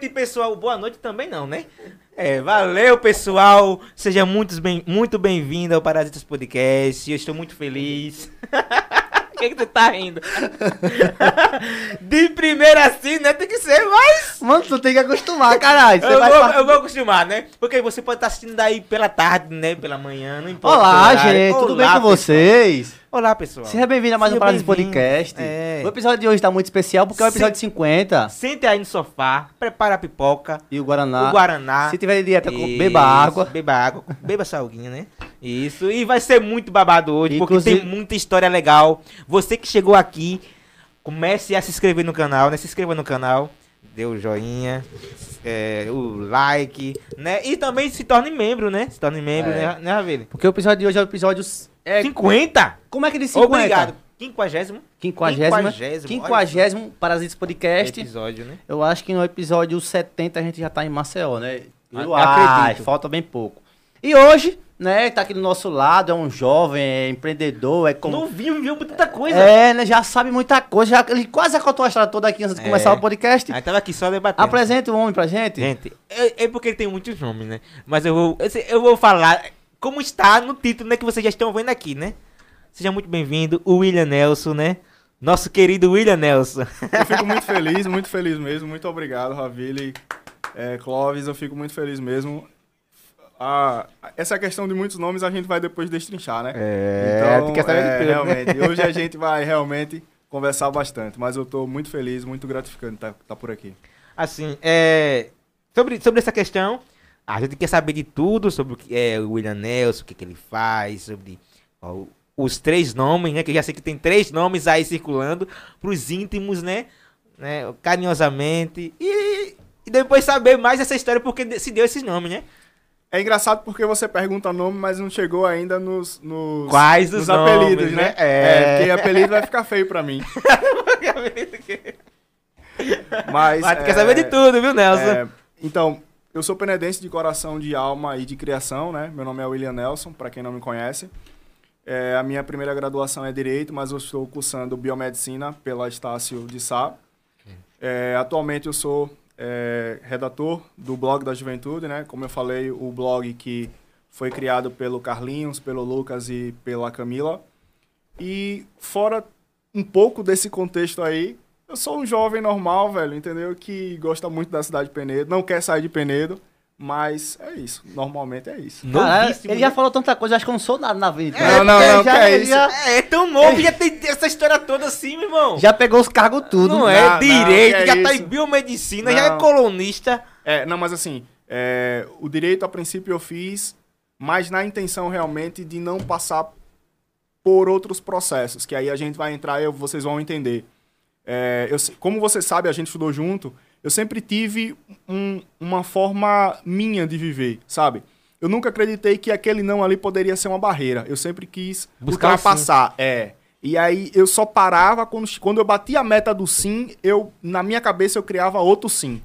noite, pessoal. Boa noite também não, né? É, valeu, pessoal. Seja muito bem, muito bem-vindo ao Parasitas Podcast. Eu estou muito feliz. O que, que tu tá rindo? De primeira assim, né? Tem que ser mais. Mano, tu tem que acostumar, caralho. Eu vou, eu vou acostumar, né? Porque você pode estar assistindo daí pela tarde, né? Pela manhã, não importa. Olá, gente, tudo bem Olá, com pessoal. vocês? Olá, pessoal. Seja bem-vindo a mais um Seja Parada bem-vindo. Podcast. É. O episódio de hoje tá muito especial porque é o episódio 50. Sente aí no sofá, prepara a pipoca, E o Guaraná. o Guaraná. Se tiver de dieta, com- Isso, beba água. Beba água, beba salguinho, né? Isso. E vai ser muito babado hoje, Inclusive- porque tem muita história legal. Você que chegou aqui, comece a se inscrever no canal, né? Se inscreva no canal, dê o joinha, é, o like, né? E também se torne membro, né? Se torne membro, É. né, né, Ravile? Porque o episódio de hoje é o episódio... É, 50? como é que diz 50? Obrigado. Quinquagésimo Quinquagésimo. Quinquagésimo, Parasitas Podcast. episódio, né? Eu acho que no episódio 70 a gente já tá em Maceió, né? Eu acho, acredito. falta bem pouco. E hoje, né, tá aqui do nosso lado, é um jovem, é empreendedor, é como... Não viu, viu muita coisa. É, né, já sabe muita coisa, já, ele quase contou a história toda aqui antes de É. começar o podcast. Aí tava aqui só debatendo. Apresenta o homem pra gente. Gente, é, é porque ele tem muitos nomes, né? Mas eu vou, eu, vou falar como está no título, né? Que vocês já estão vendo aqui, né? Seja muito bem-vindo, o William Nelson, né? Nosso querido William Nelson. Eu fico muito feliz, muito feliz mesmo. Muito obrigado, Ravile, é, Clóvis. Eu fico muito feliz mesmo. Ah, essa questão de muitos nomes a gente vai depois destrinchar, né? É, tu quer saber de é, tudo, né? realmente. Hoje a gente vai realmente conversar bastante. Mas eu tô muito feliz, muito gratificante estar tá, por aqui. Assim, é. Sobre, sobre essa questão, a gente quer saber de tudo sobre o que é o William Nelson, o que, que ele faz, sobre ó, os três nomes, né? Que eu já sei que tem três nomes aí circulando pros íntimos, né? né carinhosamente. E, e depois saber mais essa história, porque se deu esses nomes, né? É engraçado porque você pergunta nome, mas não chegou ainda nos, nos, Quais os nos nomes, apelidos, né? né? É. porque apelido vai ficar feio pra mim. Mas, Mas tu quer é, saber de tudo, viu, Nelson? É, então, eu sou penedense de coração, de alma e de criação, né? Meu nome é William Nelson, para quem não me conhece. É, a minha primeira graduação é Direito, mas eu estou cursando Biomedicina pela Estácio de Sá. É, atualmente eu sou é, redator do blog da Juventude, né? Como eu falei, o blog que foi criado pelo Carlinhos, pelo Lucas e pela Camila. E fora um pouco desse contexto aí, eu sou um jovem normal, velho, entendeu? Que gosta muito da cidade de Penedo, não quer sair de Penedo, mas é isso. Normalmente é isso. Caralho, Novíssimo, ele já né? falou tanta coisa, eu acho que eu não sou nada na vida. Não, não, porque não, já, que é isso? Já, É, é tão novo, já tem essa história toda assim, meu irmão. já pegou os cargos tudo. não é Não, direito, não, que já é tá em isso? biomedicina, já é Não. colunista. É, não, mas assim, é, o direito a princípio eu fiz, mas na intenção realmente de não passar por outros processos, que aí a gente vai entrar e vocês vão entender. É, eu como você sabe, a gente estudou junto, eu sempre tive um- uma forma minha de viver, sabe? Eu nunca acreditei que aquele não ali poderia ser uma barreira. Eu sempre quis Buscar ultrapassar. É. E aí eu só parava quando, quando eu batia a meta do sim, eu na minha cabeça eu criava outro sim.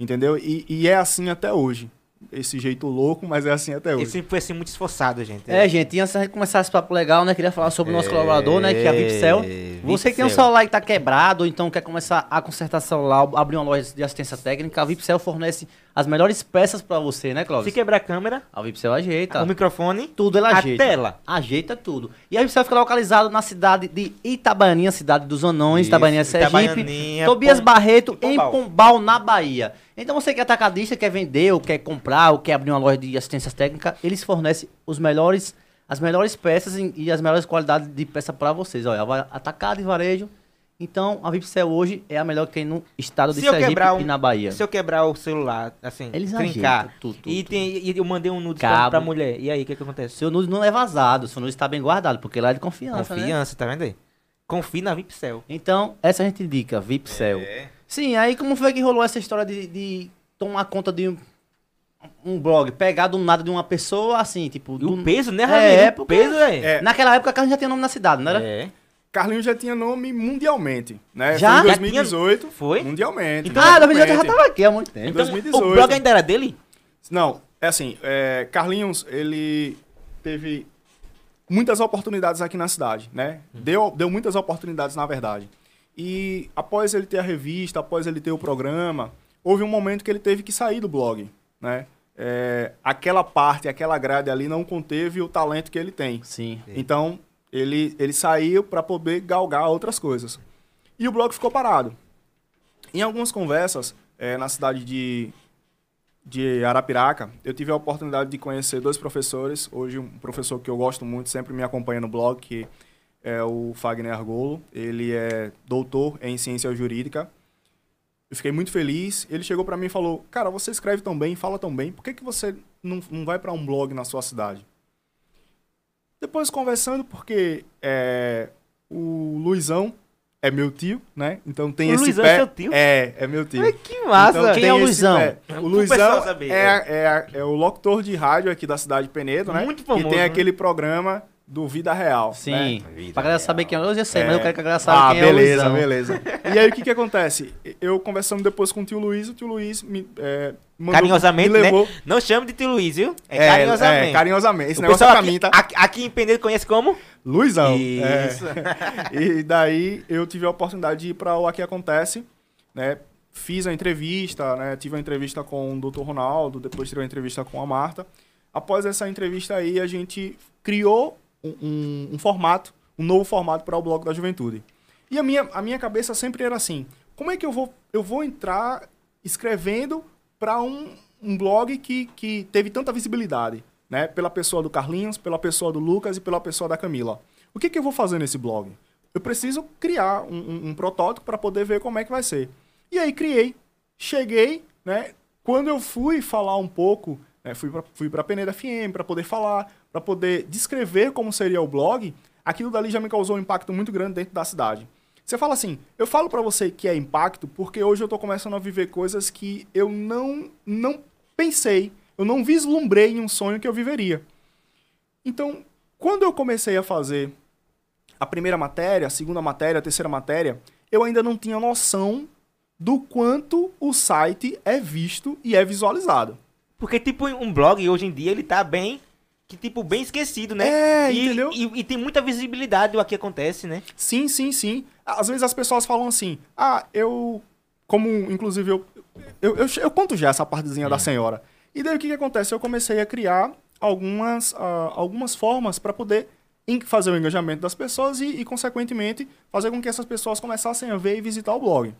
Entendeu? E, e é assim até hoje. Esse jeito louco, mas é assim até hoje. sempre foi assim muito esforçado, gente. É, gente, e antes gente começar esse papo legal, né? Queria falar sobre o nosso colaborador, né? Que é a Vipcel. Você que tem um celular que tá quebrado, ou então quer começar a consertar celular, abrir uma loja de assistência técnica, a Vipcel fornece as melhores peças pra você, né, Se Cláudio? quebrar a câmera, A Vipcel ajeita. o microfone, Tudo ela a ajeita. tela. Ajeita tudo. E a Vipcel fica localizado na cidade de Itabaianinha, cidade dos Anões, Isso, Itabaianinha, Sergipe. Tobias Pom- Barreto, em Pombal. Pombal, na Bahia. Então você que é atacadista, quer vender, ou quer comprar, ou quer abrir uma loja de assistência técnica, eles fornecem os melhores, as melhores peças e as melhores qualidades de peça para vocês. Olha, atacado e varejo. Então a Vipcel hoje é a melhor que tem no estado de Se Sergipe um- e na Bahia. Se eu quebrar o celular, assim, Eles trincar, tudo, tudo, e, tem, e eu mandei um nude pra, Cabo. pra mulher, e aí, o que que acontece? Seu nude não é vazado, seu nude está bem guardado, porque lá é de confiança, né? Confiança, tá vendo aí? Confie na Vipcel. Então, essa a gente indica, Vipcel. É. Sim, aí como foi que rolou essa história de, de tomar conta de um, um blog, pegar do nada de uma pessoa, assim, tipo... E do- o peso, né, É, Ramiro? o porque- peso, é. É. Naquela época a Carlos já tinha nome na cidade, não era? É. Carlinhos já tinha nome mundialmente, né? Já? Foi Já em 2018. tinha- Foi? Mundialmente. Então, ah, 2018 já tava aqui há muito tempo. Então, 2018. o blog ainda era dele? Não, É assim, é, Carlinhos, ele teve muitas oportunidades aqui na cidade, né? Deu, deu muitas oportunidades, na verdade. E após ele ter a revista, após ele ter o programa, houve um momento que ele teve que sair do blog, né? É, aquela parte, aquela grade ali não conteve o talento que ele tem. Sim. Então, ele, ele saiu para poder galgar outras coisas. E o blog ficou parado. Em algumas conversas, é, na cidade de, de Arapiraca, eu tive a oportunidade de conhecer dois professores. Hoje, um professor que eu gosto muito, sempre me acompanha no blog, que é o Fagner Argolo. Ele é doutor em ciência jurídica. Eu fiquei muito feliz. Ele chegou para mim e falou: Cara, você escreve tão bem, fala tão bem, por que, que você não, não vai para um blog na sua cidade? Depois conversando, porque é, o Luizão é meu tio, né? Então tem O esse Luizão pé. é seu tio? É, é meu tio. Ai, que massa. Então, Quem é o Luizão? pé. Pro O Luizão saber, é, é, é o locutor de rádio aqui da cidade de Penedo, né? Muito E famoso, tem né? aquele programa do Vida Real. Sim. né? Vida Pra galera real. saber quem é eu sei, mas É. eu quero que a galera saiba Ah, quem beleza, é o Luizão. beleza. E aí o que que acontece? Eu conversando depois com o tio Luiz, o tio Luiz me é, mandou, Carinhosamente, me levou. né? Não chame de tio Luiz, viu? É, É, carinhosamente. É, carinhosamente. Esse O negócio é pessoal pra aqui, mim, tá? aqui, aqui em Penedo conhece como? Luizão. Isso. É. E daí eu tive a oportunidade de ir para o Aqui Acontece, né? Fiz a entrevista, né? Tive uma entrevista com o Dr. Ronaldo, depois tive uma entrevista com a Marta. Após essa entrevista aí, a gente criou um, um- formato, um novo formato para o Bloco da Juventude. E a minha, a minha cabeça sempre era assim: como é que eu vou, eu vou entrar escrevendo para um, um blog que, que teve tanta visibilidade? Né? Pela pessoa do Carlinhos, pela pessoa do Lucas e pela pessoa da Camila. O que, que eu vou fazer nesse blog? Eu preciso criar um, um- um protótipo para poder ver como é que vai ser. E aí criei, cheguei, né? Quando eu fui falar um pouco, né, fui para fui pra Peneda FM para poder falar, para poder descrever como seria o blog, aquilo dali já me causou um impacto muito grande dentro da cidade. Você fala assim, eu falo para você que é impacto porque hoje eu tô começando a viver coisas que eu não não pensei, eu não vislumbrei em um sonho que eu viveria. Então, quando eu comecei a fazer a primeira matéria, a segunda matéria, a terceira matéria, eu ainda não tinha noção do quanto o site é visto e é visualizado. Porque, tipo, um blog hoje em dia, ele tá bem, que tipo, bem esquecido, né? É, e, entendeu? E, e tem muita visibilidade o que acontece, né? Sim, sim, sim. Às vezes as pessoas falam assim, ah, eu. Como, inclusive, eu. Eu, eu, eu conto já essa partezinha da senhora. E daí o que, que acontece? Eu comecei a criar algumas, ah, algumas formas para poder fazer o engajamento das pessoas e, e, consequentemente, fazer com que essas pessoas começassem a ver e visitar o blog.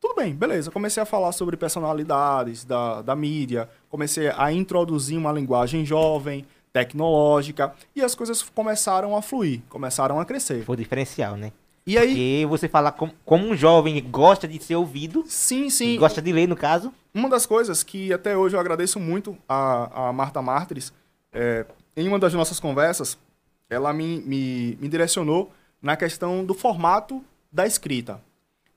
Tudo bem, beleza. Comecei a falar sobre personalidades da, da mídia, comecei a introduzir uma linguagem jovem, tecnológica, e as coisas começaram a fluir, começaram a crescer. Foi diferencial, né? E aí, Porque você falar como, como um jovem gosta de ser ouvido, sim, sim, gosta de ler, no caso. Uma das coisas que até hoje eu agradeço muito a, a Marta Martires, é, em uma das nossas conversas, ela me, me, me direcionou na questão do formato da escrita.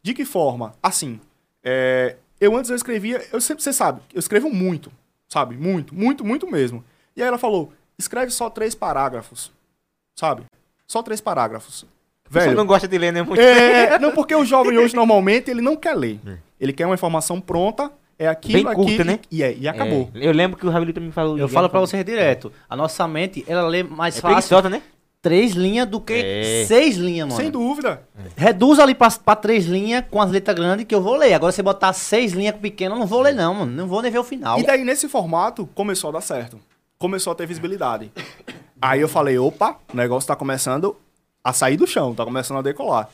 De que forma? Assim, é, eu antes eu escrevia, eu sempre, você sabe, eu escrevo muito, sabe? Muito, muito, muito mesmo. E aí ela falou, escreve só três parágrafos, sabe? Só três parágrafos. Você não gosta de ler, né? Muito. É, não, porque o jovem hoje, normalmente, ele não quer ler. Ele quer uma informação pronta, é aquilo, Bem curta, aqui, né? e, é, e acabou. É, eu lembro que o Ravelito me falou. Eu falo pra vocês direto. A nossa mente, ela lê mais É fácil né? três linhas do que É. seis linhas, mano. Sem dúvida. Reduz ali pra, pra três linhas com as letras grandes que eu vou ler. Agora, você botar seis linhas pequenas, eu não vou ler, não, mano. Não vou nem ver o final. E daí, nesse formato, começou a dar certo. Começou a ter visibilidade. Aí eu falei, opa, o negócio tá começando a sair do chão, tá começando a decolar.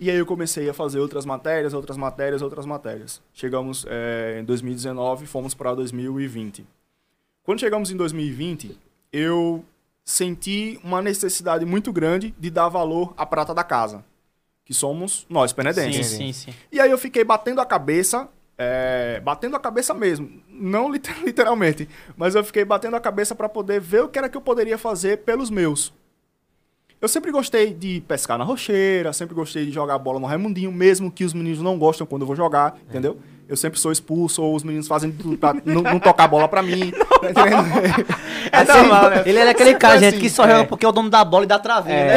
E aí eu comecei a fazer outras matérias, outras matérias, outras matérias. Chegamos é, em 2019, fomos para 2020. Quando chegamos em 2020, eu senti uma necessidade muito grande de dar valor à prata da casa, que somos nós, sim, penedenses. sim, sim. E aí eu fiquei batendo a cabeça, é, batendo a cabeça mesmo, não liter- literalmente, mas eu fiquei batendo a cabeça para poder ver o que era que eu poderia fazer pelos meus. Eu sempre gostei de pescar na rocheira, sempre gostei de jogar bola no Raimundinho, mesmo que os meninos não gostam quando eu vou jogar, entendeu? Eu sempre sou expulso, ou os meninos fazem tudo pra não, não tocar a bola pra mim. tá entendendo? É Assim, normal, né? Ele é aquele cara, gente, assim, que só é. joga porque é o dono da bola e dá travinha, né?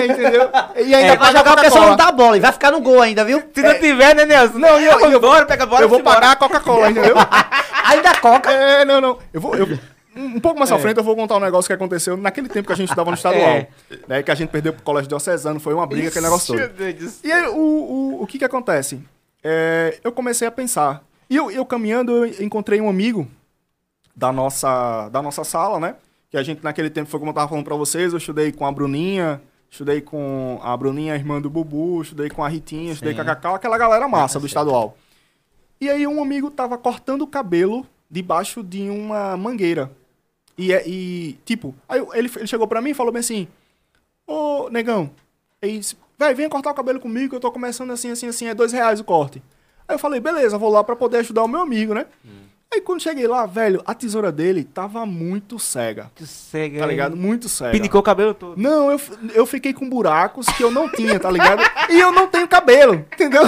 É, entendeu? E ainda É, pra paga jogar porque só Coca-Cola. não dá bola e vai ficar no gol ainda, viu? Se não tiver, né, Nelson? Não, eu- vou e eu- embora, pega a bola Eu vou pagar a Coca-Cola, entendeu? Ainda coca. É, não, não. Eu vou. eu- um pouco É. mais à frente eu vou contar um negócio que aconteceu naquele tempo que a gente estudava no estadual. É. Né, que a gente perdeu pro colégio diocesano, foi uma briga, aquele negócio todo. E aí, o, o, o que que acontece? É, eu comecei a pensar. E eu, eu caminhando, eu encontrei um amigo da nossa, da nossa sala, né? Que a gente naquele tempo foi como eu tava falando pra vocês, eu estudei com a Bruninha, estudei com a Bruninha, a irmã do Bubu, estudei com a Ritinha, estudei Sim. com a Cacau, aquela galera massa Ah, do estadual. E aí um amigo tava cortando o cabelo debaixo de uma mangueira. E, é- e tipo, aí eu- ele, ele chegou pra mim e falou bem assim, ô, negão, aí véi, venha cortar o cabelo comigo, que eu tô começando assim, assim, assim, é dois reais o corte. Aí eu falei, beleza, vou lá pra poder ajudar o meu amigo, né? Aí quando cheguei lá, velho, a tesoura dele tava muito cega, Tu cega tá ligado? Muito cega. Pinicou o cabelo todo. Não, eu, eu fiquei com buracos que eu não tinha, tá ligado? E eu não tenho cabelo, entendeu?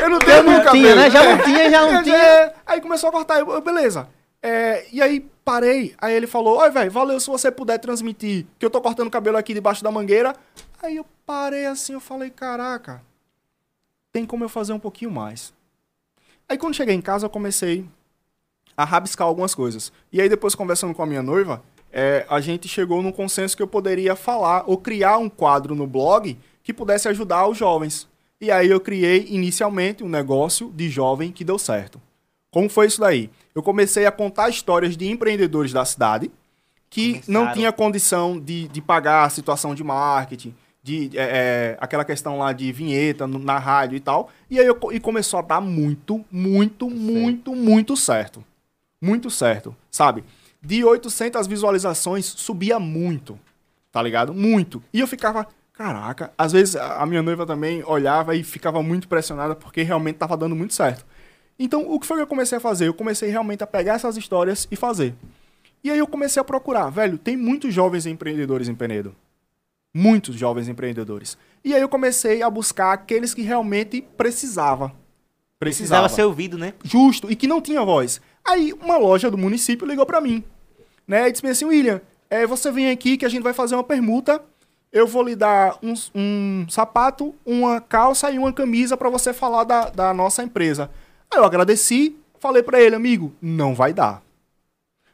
Eu não tenho Já não cabelo. tinha, né? Já não tinha, já não tinha. é. Aí começou a cortar, eu, eu, beleza. É, e aí parei, aí ele falou, oi, velho, valeu se você puder transmitir que eu tô cortando cabelo aqui debaixo da mangueira. Aí eu parei assim, eu falei, caraca, tem como eu fazer um pouquinho mais. Aí quando cheguei em casa, eu comecei a rabiscar algumas coisas. E aí depois, conversando com a minha noiva, é, a gente chegou num consenso que eu poderia falar ou criar um quadro no blog que pudesse ajudar os jovens. E aí eu criei inicialmente um negócio de jovem que deu certo. Como foi isso daí? Eu comecei a contar histórias de empreendedores da cidade que não Começaram. tinha condição de, de pagar a situação de marketing, de é, é, aquela questão lá de vinheta no- na rádio e tal. E aí eu, e começou a dar muito, muito, muito, muito certo. Muito certo, sabe? De 800 visualizações, subia muito, tá ligado? Muito. E eu ficava, caraca, às vezes a a minha noiva também olhava e ficava muito impressionada porque realmente tava dando muito certo. Então, o que foi que eu comecei a fazer? Eu comecei realmente a pegar essas histórias e fazer. E aí eu comecei a procurar, velho, tem muitos jovens empreendedores em Penedo. Muitos jovens empreendedores. E aí eu comecei a buscar aqueles que realmente precisava. Precisava. Precisava ser ouvido, né? Justo, e que não tinha voz. Aí uma loja do município ligou pra mim, né? E disse assim, William, é, você vem aqui que a gente vai fazer uma permuta. Eu vou lhe dar um, um sapato, uma calça e uma camisa pra você falar da, da nossa empresa. Aí eu agradeci, falei pra ele, amigo, não vai dar.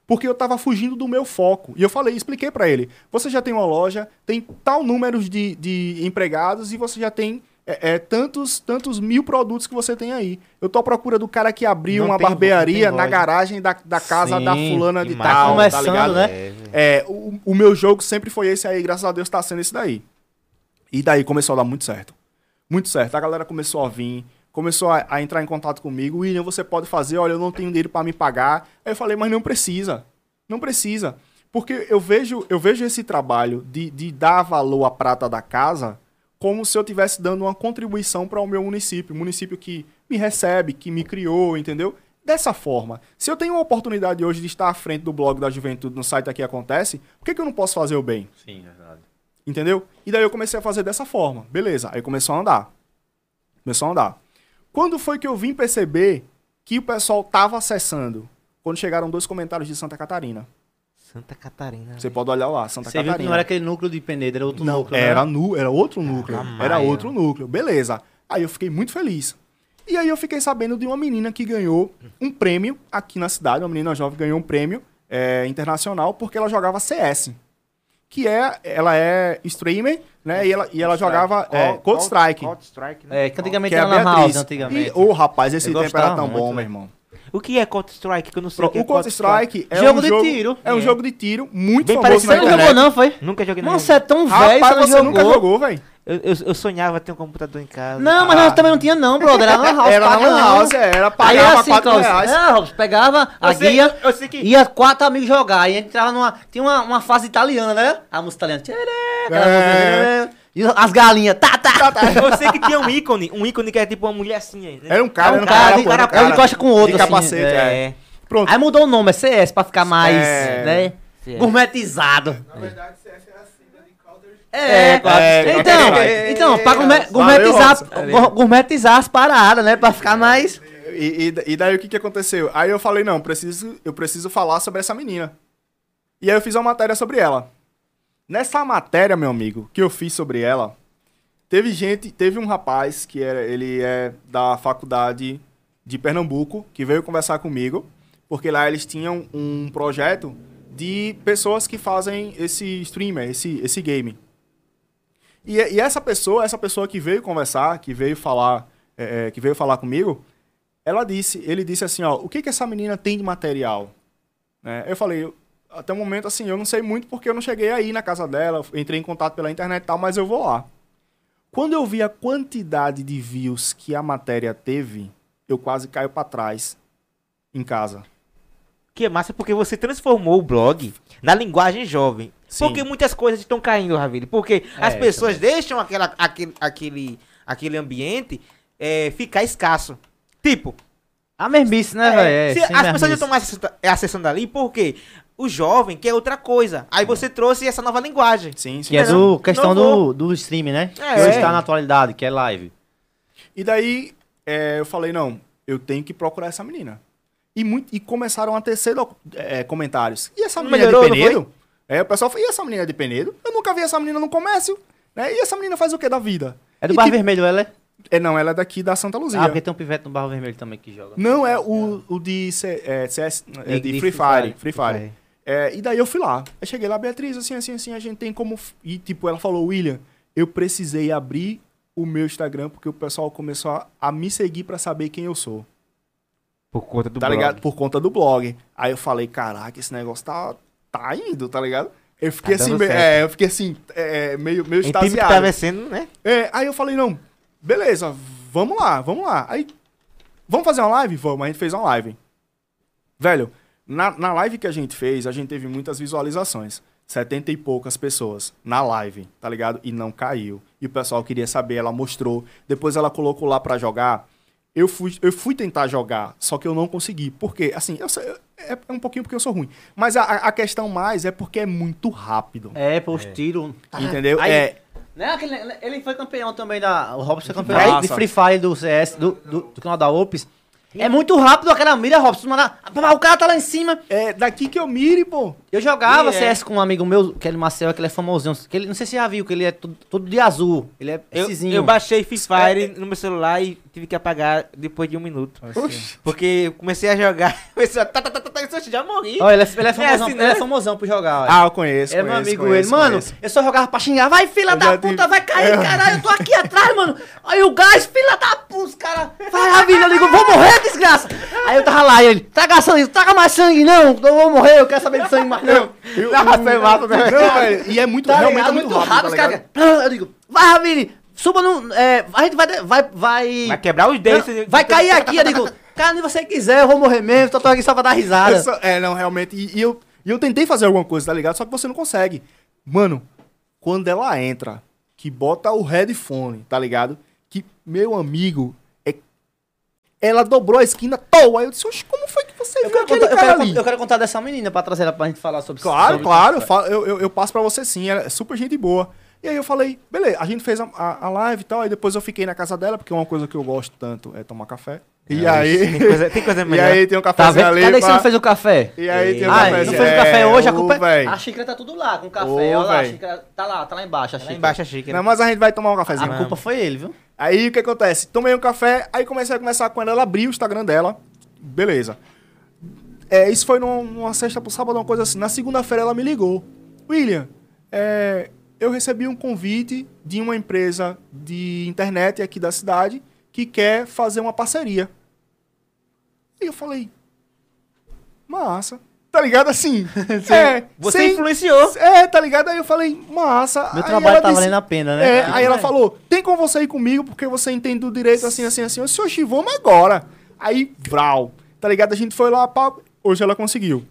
Porque eu tava fugindo do meu foco. E eu falei, expliquei pra ele. Você já tem uma loja, tem tal números de, de empregados e você já tem é, é, tantos, tantos mil produtos que você tem aí. Eu tô à procura do cara que abriu Não uma tem barbearia na garagem da, da casa Sim, da fulana de tal, massa. tá Começando, ligado? né? É. É, o, o meu jogo sempre foi esse aí, graças a Deus tá sendo esse daí. E daí começou a dar muito certo. Muito certo. A galera começou a vir, começou a, a entrar em contato comigo. William, você pode fazer, olha, eu não tenho dinheiro pra me pagar. Aí eu falei, mas não precisa. Não precisa. Porque eu vejo, eu vejo esse trabalho de, de dar valor à prata da casa como se eu estivesse dando uma contribuição para o meu município. Município que me recebe, que me criou, entendeu? Dessa forma. Se eu tenho uma oportunidade hoje de estar à frente do blog da juventude no site Aqui Acontece, por que, que eu não posso fazer o bem? Sim, é verdade. Entendeu? E daí eu comecei a fazer dessa forma. Beleza. Aí começou a andar. Começou a andar. Quando foi que eu vim perceber que o pessoal tava acessando? Quando chegaram dois comentários de Santa Catarina. Santa Catarina. Você pode olhar lá, Santa Você viu que Catarina. não era aquele núcleo de Penedo, era outro Não, núcleo. era, né? nu, era outro núcleo. Era outro núcleo. Beleza. Aí eu fiquei muito feliz. E aí eu fiquei sabendo de uma menina que ganhou um prêmio aqui na cidade. Uma menina jovem ganhou um prêmio é, internacional porque ela jogava CS. Que é, ela é streamer, né? E ela, e ela jogava é, Counter Strike. Counter Strike, né? É, que antigamente Que é a era na House, antigamente. E, ô, rapaz, esse Eu tempo era tão muito, bom, né? meu irmão. O que é Counter Strike? Que eu não sei o que é o Counter Strike é Jogo um de jogo tiro. É um É. jogo de tiro muito Bem famoso Você na não parecido, jogou não, foi? Nunca joguei na Nossa, é tão velho, Rapaz, você você não nunca jogou. jogou, velho? Eu, eu, eu sonhava ter um computador em casa. Não, mas Ah. nós também não tinha não, brother. Era na House. Era na. Lan House, era. Aí Pagava era assim, 4 Cláudio. reais. É, Robson, pegava a Eu sei- guia, eu sei que- ia quatro amigos jogar, e a gente entrava numa... Tinha uma, uma fase italiana, né? A música italiana. É. música, E as galinhas, tá, tá. Eu sei que tinha um ícone, um ícone que é tipo uma mulher assim aí, né? Era um cara, É um era um cara, cara, era um cara, encosta com outro, De assim, capacete, é. É. Pronto. Aí mudou o nome, é CS, pra ficar mais, É. né? Gourmetizado. Na verdade, CS é a sigla de Counter É, É, é, então, é, então, pra gourmet- gourmetizar, gourmetizar as paradas, né? Pra ficar mais... E, e- e daí o que, que aconteceu? Aí eu falei, não, preciso, eu preciso falar sobre essa menina. E aí eu fiz uma matéria sobre ela. Nessa matéria, meu amigo, que eu fiz sobre ela, teve gente, teve um rapaz que era, ele é da faculdade de Pernambuco, que veio conversar comigo, Porque lá eles tinham um projeto de pessoas que fazem esse streamer, esse, esse game. E, e essa pessoa, essa pessoa que veio conversar, que veio falar, é, é, que veio falar comigo, ela disse, ele disse assim, ó, o que que essa menina tem de material? Né? Eu falei, até o momento assim, eu não sei muito porque eu não cheguei aí na casa dela, entrei em contato pela internet e tal, mas eu vou lá. Quando eu vi a quantidade de views que a matéria teve, eu quase caio pra trás em casa. Que é massa porque você transformou o blog na linguagem jovem. Sim. Porque muitas coisas estão caindo, Ravile. Porque as É, pessoas deixam aquela, aquele, aquele, aquele ambiente é, ficar escasso. Tipo, A mesmice, né, é, velho? É, as pessoas mesmice. já estão mais acessa- acessando ali, por quê? O jovem quer outra coisa. Aí você trouxe essa nova linguagem. Sim, sim. Que é do questão do, do stream, né? É. Que hoje tá na atualidade, que é live. E daí é, eu falei, não, eu tenho que procurar essa menina. E, muito, e começaram a tecer é, comentários. E essa menina melhorou, é de Penedo? É, o pessoal falou, e essa menina é de Penedo? Eu nunca vi essa menina no comércio. Né? E essa menina faz o que da vida? É do E Barro tipo- Vermelho, ela é? É, não, ela é daqui da Santa Luzia. Ah, porque tem um pivete no Barro Vermelho também que joga. Não, é o, o de, C- é, CS, é, de, De- de Free Free Fire. Fire. Free Fire. É, e daí eu fui lá. Eu cheguei lá, Beatriz, assim, assim, assim, a gente tem como. E tipo, ela falou, William, eu precisei abrir o meu Instagram porque o pessoal começou a, a me seguir pra saber quem eu sou. Por conta do tá blog. ligado? Por conta do blog. Aí eu falei, caraca, esse negócio tá, tá indo, tá ligado? Eu fiquei Tá assim, meio, é, eu fiquei assim, é, meio, meio que extasiado. tava sendo, né? É, aí eu falei, não, beleza, vamos lá, vamos lá. Aí, vamos fazer uma live? Vamos, a gente fez uma live. Velho, na, na live que a gente fez, a gente teve muitas visualizações. 70 e poucas pessoas na live, tá ligado? E não caiu. E o pessoal queria saber, ela mostrou. Depois ela colocou lá pra jogar. Eu fui, eu fui tentar jogar, só que eu não consegui. Por quê? Assim, eu sei- é, é um pouquinho porque eu sou ruim. Mas a, a questão mais é porque é muito rápido. É, pô, os tiros. Entendeu? Aí- é, Né, aquele, ele foi campeão também da. O Robson foi campeão de Free Fire do CS, do, do, do canal da Ops. É muito rápido aquela mira, Robson. O cara tá lá em cima. é daqui que eu mire, pô. Eu jogava E é. CS com um amigo meu, que é o Marcel, que ele é famosão. Que ele, não sei se você já viu, que ele é todo, todo de azul. Ele é Eu, essezinho. eu baixei Free Fire no meu celular e tive que apagar depois de um minuto. Porque eu comecei a jogar, comecei a... Tá, tá, tá, tá, tá, eu já morri. Ó, ele, é, ele é famosão, assim, ele é né? famosão por jogar. ó. Ah, eu conheço. é meu amigo conheço, ele. Mano, conheço. eu só jogava pra xingar. Vai, filha Eu da puta, tive- vai cair, É. caralho. Eu tô aqui atrás, mano. Aí o gás, filha da puta, os caras. Vai, Ravinho, eu digo, vou morrer, desgraça. Aí eu tava lá e ele, traga sangue, traga mais sangue, não. Eu vou morrer, eu quero saber de sangue mais não. Eu, é massa, né? Não, velho, e é muito, Tá realmente ligado? é muito, rápido, rápido, os tá caras. ligado? Eu digo, vai, Ravine, suba no. É, a gente vai. Vai. Vai, Vai quebrar os dentes. Vai cair aqui, eu digo, cara, onde você quiser, eu vou morrer mesmo, só tô aqui só pra dar risada. Só- é, não, realmente. E, e eu, e eu tentei fazer alguma coisa, tá ligado? Só que você não consegue. Mano, quando ela entra, que bota o headphone, tá ligado? Que, meu amigo, é... ela dobrou a esquina, toa. Aí eu disse, oxe, como foi que você Eu viu quero, contar, eu, quero, ali? eu quero contar dessa menina pra trazer ela pra gente falar sobre Claro, sobre- claro, eu, falo- eu, eu, eu passo pra você sim, ela é super gente boa. E aí eu falei, beleza, a gente fez a, a, a live e tal, aí depois eu fiquei na casa dela, porque uma coisa que eu gosto tanto é tomar café. E aí. Tem coisa, tem coisa e melhor. aí tem um Tá cafezinho vendo? ali. Cadê que você não fez o café? E aí tem um Ah, cafezinho. não fez o café hoje, a ô, culpa é... A xícara tá tudo lá com o café. Ô, Olha lá, a xícara tá lá, tá lá embaixo a Lá xícara. embaixo a xícara. Não, mas a gente vai tomar um cafezinho. A culpa foi ele, viu? Aí o que acontece? Tomei um café, aí comecei a conversar com ela, ela abriu o Instagram dela. Beleza. É, isso foi numa, numa sexta pro sábado, uma coisa assim. Na segunda-feira ela me ligou. William, é, eu recebi um convite de uma empresa de internet aqui da cidade que quer fazer uma parceria. E eu falei, massa. Tá ligado assim? é, Você sem- influenciou. É, tá ligado? Aí eu falei, massa. Meu Aí trabalho tá disse- valendo a pena, né? é, aí ela falou, tem como você ir comigo, porque você entende do direito assim, assim, assim. Eu disse, oxi, vamos agora. Aí, vral. Tá ligado? A gente foi lá, pá, hoje ela conseguiu.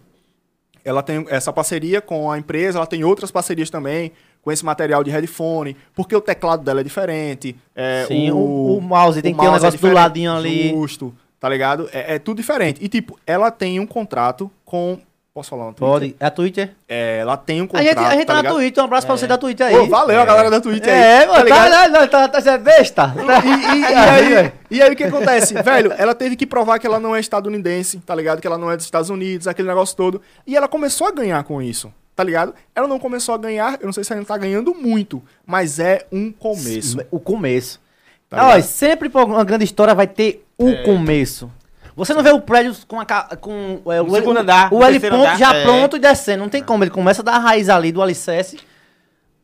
Ela tem essa parceria com a empresa, ela tem outras parcerias também, com esse material de headphone, porque o teclado dela é diferente. é, Sim, o- o mouse tem que ter um mouse é negócio do diferente, ladinho ali. Justo, tá ligado? É, é tudo diferente. E, tipo, ela tem um contrato com... Posso falar? no Twitter? Pode. É a Twitter? É, ela tem um A contrato, gente, a gente tá, tá na ligado? Twitter, um abraço pra você da Twitter aí. Pô, valeu a galera da Twitter aí. É, mano, ligado? tá, não, tá, tá, você é besta. E, e- e aí, e aí o que acontece? Velho, ela teve que provar que ela não é estadunidense, tá ligado? Que ela não é dos Estados Unidos, aquele negócio todo. E ela começou a ganhar com isso, tá ligado? Ela não começou a ganhar, eu não sei se ela ainda tá ganhando muito, mas é um começo. O começo. Tá Ó, sempre pra uma grande história vai ter o começo. Você não vê o prédio com, a, com é, o, segundo andar, o L ponto andar, já é. pronto e descendo. Não tem como. Ele começa a dar a raiz ali do alicerce.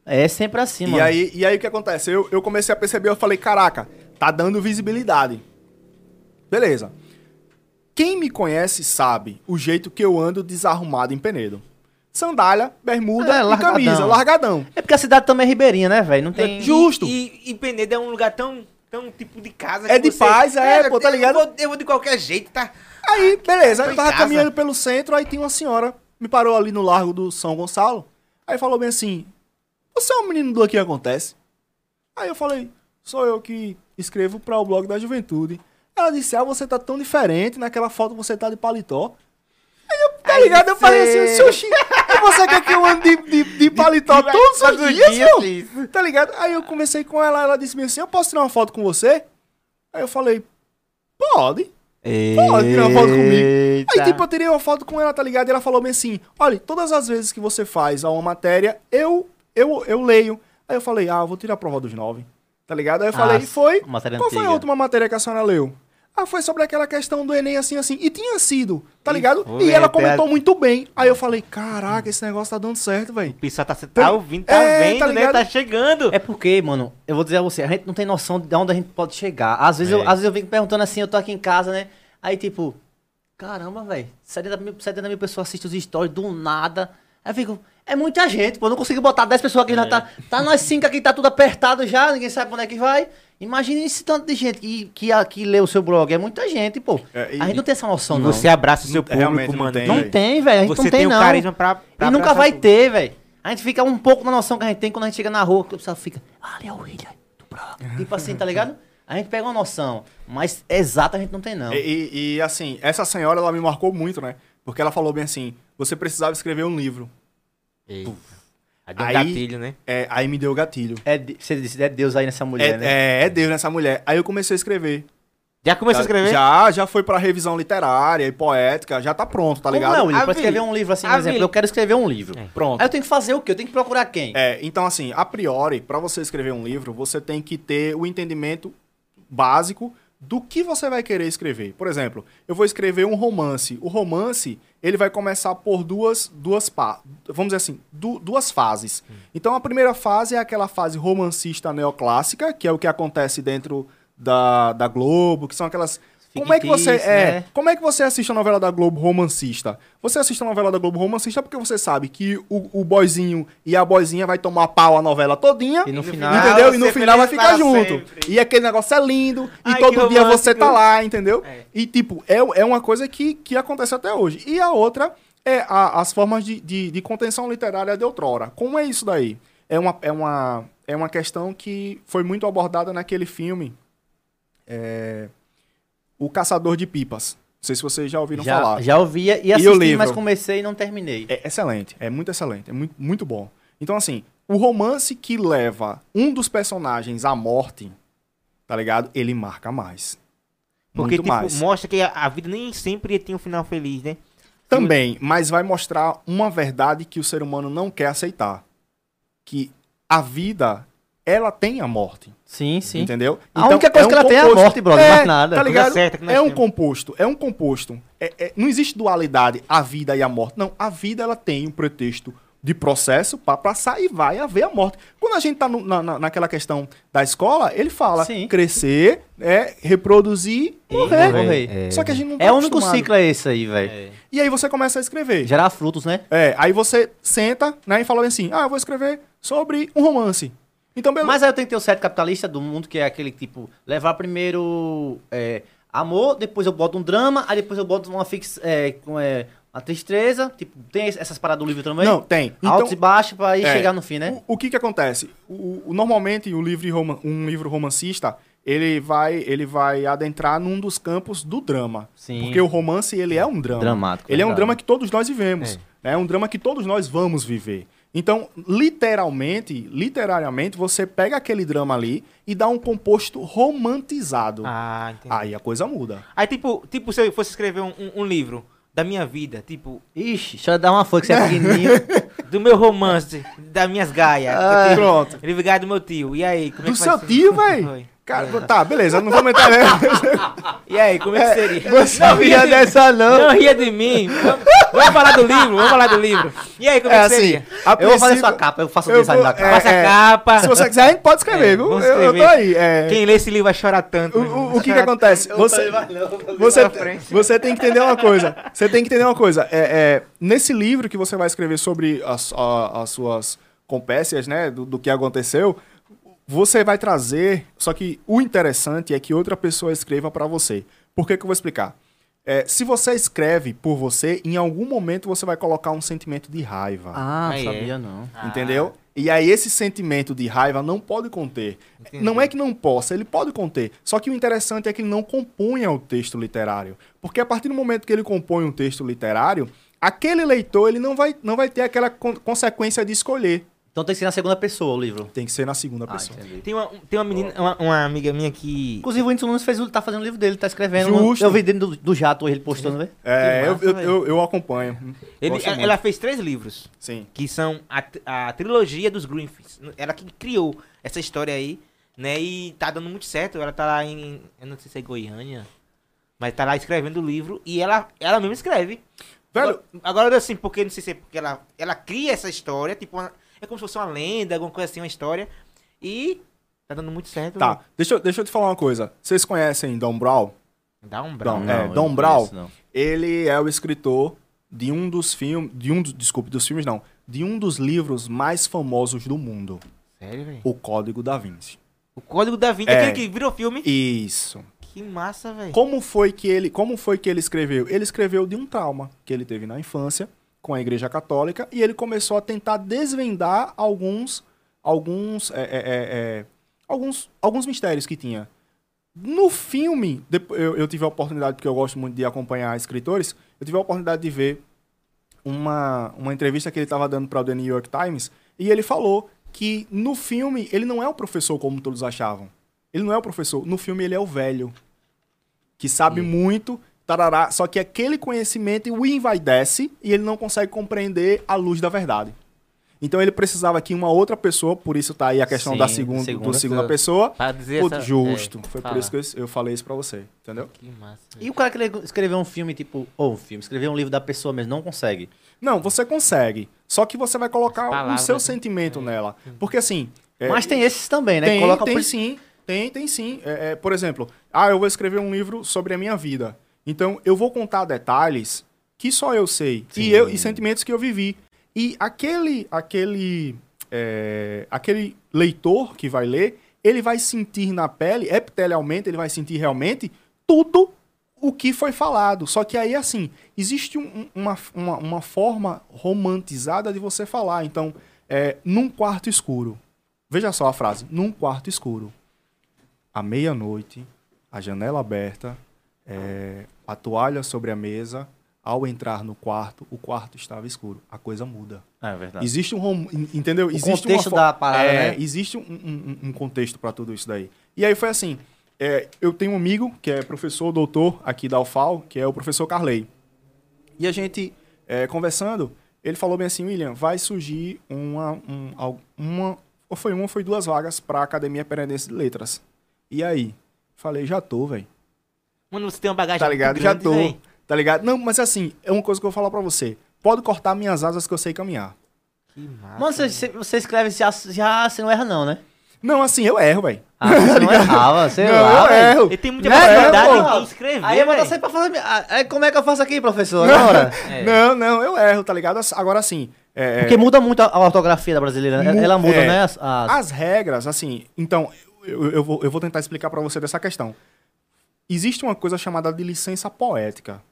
É sempre assim, E mano. aí, e aí o que acontece? Eu, eu comecei a perceber, eu falei, caraca, tá dando visibilidade. Beleza. Quem me conhece sabe o jeito que eu ando desarrumado em Penedo. Sandália, bermuda É, e camisa, largadão. É porque a cidade também é ribeirinha, né, velho? Não tem. Justo. E, e Penedo é um lugar tão, tão tipo de casa. É que de paz, é, pô, tá eu ligado? vou- Eu vou de qualquer jeito, tá? Aí, beleza, Tô eu tava casa. caminhando pelo centro, aí tinha uma senhora, me parou ali no Largo do São Gonçalo, aí falou bem assim, você é um menino do Aqui Acontece? Aí eu falei, sou eu que escrevo para o blog da juventude. Ela disse, ah, você tá tão diferente, naquela foto você tá de paletó. Aí eu, tá Aí ligado? Eu falei assim, sushi, você quer que eu ande de, de, de paletó todos os dias, meu? isso. Tá ligado? Aí eu conversei com ela, ela disse assim, eu posso tirar uma foto com você? Aí eu falei, pode. Pode tirar uma foto comigo. Aí, tipo, eu tirei uma foto com ela, tá ligado? E ela falou assim: olha, todas as vezes que você faz uma matéria, eu, eu, eu leio. Aí eu falei, ah, eu vou tirar a prova dos nove. Tá ligado? Aí eu falei, Ah, foi. Qual foi a antiga. última matéria que a senhora leu? Ah, foi sobre aquela questão do Enem, assim, assim. E tinha sido, tá E ligado? foi, E ela comentou tá- muito bem. Aí eu falei, caraca, esse negócio tá dando certo, velho. O pessoal tá, tá ouvindo, tá É, vendo, tá né? Tá chegando. É porque, mano, eu vou dizer a você, a gente não tem noção de onde a gente pode chegar. Às vezes, eu, É. às vezes eu venho perguntando assim, eu tô aqui em casa, né? Aí, tipo, caramba, velho, 70 mil, 70 mil pessoas assistem os stories do nada. Aí eu fico, é muita gente, pô, eu não consigo botar 10 pessoas aqui, já tá, tá nós 5 aqui, tá tudo apertado já, ninguém sabe pra onde é que vai. Imagine esse tanto de gente que, que, que lê o seu blog, é muita gente, pô. É, e- a gente não tem essa noção, não. você abraça o seu Não- realmente público, não mano. tem, Não tem, velho, a gente Você não tem, tem não. carisma pra- pra e nunca vai tudo. ter, velho. A gente fica um pouco na noção que a gente tem quando a gente chega na rua, que o pessoal fica, ah, ali é o William do blog. Tipo assim, tá ligado? A gente pega uma noção, mas exata a gente não tem, não. E, e- e, assim, essa senhora, ela me marcou muito, né? Porque ela falou bem assim: você precisava escrever um livro. Eita. Aí deu um Aí- gatilho, né? É, aí me deu o gatilho. É, você disse, é Deus aí nessa mulher, É, né? é, é Deus nessa mulher. Aí eu comecei a escrever. Já começou a escrever? Já, já foi pra revisão literária e poética, já tá pronto, tá Como ligado? é, William? A Pra escrever um livro assim, por exemplo, eu quero escrever um livro. É. Pronto. Aí eu tenho que fazer o quê? Eu tenho que procurar quem? É, então assim, a priori, pra você escrever um livro, você tem que ter o entendimento básico do que você vai querer escrever. Por exemplo, eu vou escrever um romance. O romance, ele vai começar por duas, duas vamos dizer assim, du- duas fases. Então a primeira fase é aquela fase romancista neoclássica, que é o que acontece dentro da, da Globo, que são aquelas como é que você é? né? Como é que você assiste a novela da Globo romancista? Você assiste a novela da Globo romancista porque você sabe que o, o boyzinho e a boizinha vai tomar pau a novela todinha. E no final... Entendeu? E no final vai ficar junto. sempre. E aquele negócio é lindo. E Ai, todo que dia você tá lá, entendeu? É. E, tipo, é, é uma coisa que, que acontece até hoje. E a outra é a- as formas de, de, de contenção literária de outrora. Como é isso daí? É uma, é, uma, é uma questão que foi muito abordada naquele filme. é, o Caçador de Pipas. Não sei se vocês já ouviram já, falar. já ouvia e o assisti, livro? mas comecei e não terminei. É excelente, é muito excelente, é muito, muito bom. Então, assim, o romance que leva um dos personagens à morte, tá ligado? Ele marca mais. Porque, muito tipo, mais. mostra que a vida nem sempre tem um final feliz, né? Também, mas vai mostrar uma verdade que o ser humano não quer aceitar. Que a vida, ela tem a morte. Sim, sim. Entendeu? A única coisa que ela tem é a morte, brother, mais nada. Tá ligado? certa que É um temos. composto, é um composto. É- é- não existe dualidade, a vida e a morte. Não, a vida ela tem um pretexto de processo para passar e vai haver a morte. Quando a gente tá no- na, na- naquela questão da escola, ele fala Sim. crescer, é, reproduzir e morrer. morrer. É, Só que a gente não tá É o único acostumado. ciclo é esse aí, velho. É. E aí você começa a escrever. Gerar frutos, né? É, aí você senta, né, e fala assim: "Ah, eu vou escrever sobre um romance". Então, beleza. Mas aí eu tenho que ter o certo capitalista do mundo, que é aquele tipo, levar primeiro é, amor, depois eu boto um drama, aí depois eu boto uma fix, é, é, uma tristeza. Tipo, tem essas paradas do livro também? Não, tem. Altos e baixos pra ir É, chegar no fim, né? O, o que que acontece? O, o- normalmente o livro um livro romancista, ele vai, ele vai adentrar num dos campos do drama. Sim. Porque o romance, ele é um drama. Dramático, Ele é um verdade. drama que todos nós vivemos. É. um drama que todos nós vamos viver. Então, literalmente, literariamente, você pega aquele drama ali e dá um composto romantizado. Ah, entendi. Aí a coisa muda. Aí, tipo, tipo, se eu fosse escrever um, um- livro da minha vida, tipo, Ixi, deixa eu dar uma força que você é pequenininho. do meu romance, das minhas gaias. Ah, pronto. Ele ligado do meu tio. E aí, como é Do que vai seu tio, véi? Cara, tá, beleza, não vou entrar nessa. E aí, como é que seria? Você Não ria de- dessa Não ria de mim. Vamos, vamos falar do livro, vamos falar do livro. E aí, como é, É que assim, seria? a Eu vou fazer sua capa, eu faço o eu design vou- da capa. é, Faça a capa. Se você quiser, a gente pode escrever, É, viu? vamos Eu, eu tô escrever. aí. é. Quem lê esse livro vai chorar tanto. O, o- o que que acontece? Você, você, pra frente. você tem que entender uma coisa. Você tem que entender uma coisa. É, é, nesse livro que você vai escrever sobre as, a- as suas compécias, né? Do, do que aconteceu, você vai trazer. Só que o interessante é que outra pessoa escreva pra você. Por que, que eu vou explicar? É, se você escreve por você, em algum momento você vai colocar um sentimento de raiva. Ah, Aí é. sabia não. Entendeu? E aí esse sentimento de raiva não pode conter. Entendi. Não é que não possa, ele pode conter. Só que o interessante é que ele não compunha o texto literário. Porque a partir do momento que ele compõe um texto literário, aquele leitor ele não vai, não vai ter aquela con- consequência de escolher. Então tem que ser na segunda pessoa o livro. Tem que ser na segunda Ah, pessoa. entendi. Tem uma, tem uma menina, uma, uma amiga minha que. Inclusive o Whindersson Nunes fez, tá fazendo o livro dele, tá escrevendo. Justo. Eu vi dentro do, do jato ele postando, né? É, eu, massa, eu, eu, eu acompanho. Ele, muito. ela fez três livros. Sim. que são a, a trilogia dos Greenfields. Ela que criou essa história aí, né? E tá dando muito certo. Ela tá lá em. Eu não sei se é Goiânia. Mas tá lá escrevendo o livro e ela, ela mesma escreve. Velho, Agora, agora, assim, porque não sei se é porque ela, ela cria essa história, tipo, uma- é como se fosse uma lenda, alguma coisa assim, uma história. E tá dando muito certo. tá. Deixa, eu- deixa eu te falar uma coisa. Vocês conhecem Dom Brown? Um brau. Não, é, eu Dom não Brown. conheço, não. Ele é o escritor de um dos filmes, de um, dos- desculpe, dos filmes não, de um dos livros mais famosos do mundo, Sério, velho? O Código da Vinci. O Código da Vinci, É. aquele que virou filme. Isso. Que massa, velho. Como foi que ele, como foi que ele escreveu? Ele escreveu de um trauma que ele teve na infância com a Igreja Católica e ele começou a tentar desvendar alguns, alguns, é, é, é, é, alguns, alguns mistérios que tinha. No filme, eu, eu tive a oportunidade, porque eu gosto muito de acompanhar escritores, eu tive a oportunidade de ver uma, uma entrevista que ele estava dando para o The New York Times e ele falou que no filme ele não é o professor como todos achavam. Ele não é o professor. No filme ele é o velho que sabe muito, tarará, só que aquele conhecimento o envaidece e ele não consegue compreender a luz da verdade. Então ele precisava que uma outra pessoa, por isso tá aí a questão Sim, da segunda, segunda do segunda pessoa. Pra dizer essa- justo. é, Foi por fala. isso que eu, eu falei isso pra você, entendeu? Que massa. E o cara que escreveu um filme, tipo, ou um filme, escreveu um livro da pessoa mesmo, não consegue. Não, você consegue. Só que você vai colocar o seu sentimento nela. Porque assim. é, Mas tem esses também, né? Tem, Coloca tem por- sim. Tem, tem sim. É, é, por exemplo, ah, eu vou escrever um livro sobre a minha vida. Então, eu vou contar detalhes que só eu sei. Sim. E, eu, e sentimentos que eu vivi. E aquele, aquele, é, aquele leitor que vai ler, ele vai sentir na pele, epitelialmente, ele vai sentir realmente tudo o que foi falado. Só que aí, assim, existe um- uma, uma, uma forma romantizada de você falar. Então, é, num quarto escuro. Veja só a frase. Num quarto escuro. À meia-noite, a janela aberta, é, a toalha sobre a mesa. Ao entrar no quarto, o quarto estava escuro. A coisa muda. É verdade. Existe um entendeu? O existe contexto fo- da parada, é, né? Existe um, um- um contexto para tudo isso daí. E aí foi assim. é, eu tenho um amigo que é professor, doutor aqui da UFAL, que é o professor Carley. E a gente é, conversando, ele falou bem assim, William, vai surgir uma, um, uma ou foi uma ou foi duas vagas para a Academia Perendense de Letras. E aí? Falei, já tô, velho. Mano, você tem uma bagagem Tá muito ligado? Já grande, tô. véi. Tá ligado? Não, mas assim, é uma coisa que eu vou falar pra você. Pode cortar minhas asas que eu sei caminhar. Que massa. Mano, você, você- você escreve, já, já você não erra não, né? Não, assim, eu erro, velho. Ah, você não errava, sei Não, lá, eu velho. erro. Ele tem muita Né, facilidade em escrever, Aí eu véi. sair pra fazer... minha- Ah, aí como é que eu faço aqui, professor, agora? É. Não, não, eu erro, tá ligado? Agora assim. é, Porque muda muito a, ortografia da brasileira, né? Ela muda, é. né? As, as- As regras, assim, então, eu, eu, vou, eu vou tentar explicar pra você dessa questão. Existe uma coisa chamada de licença poética.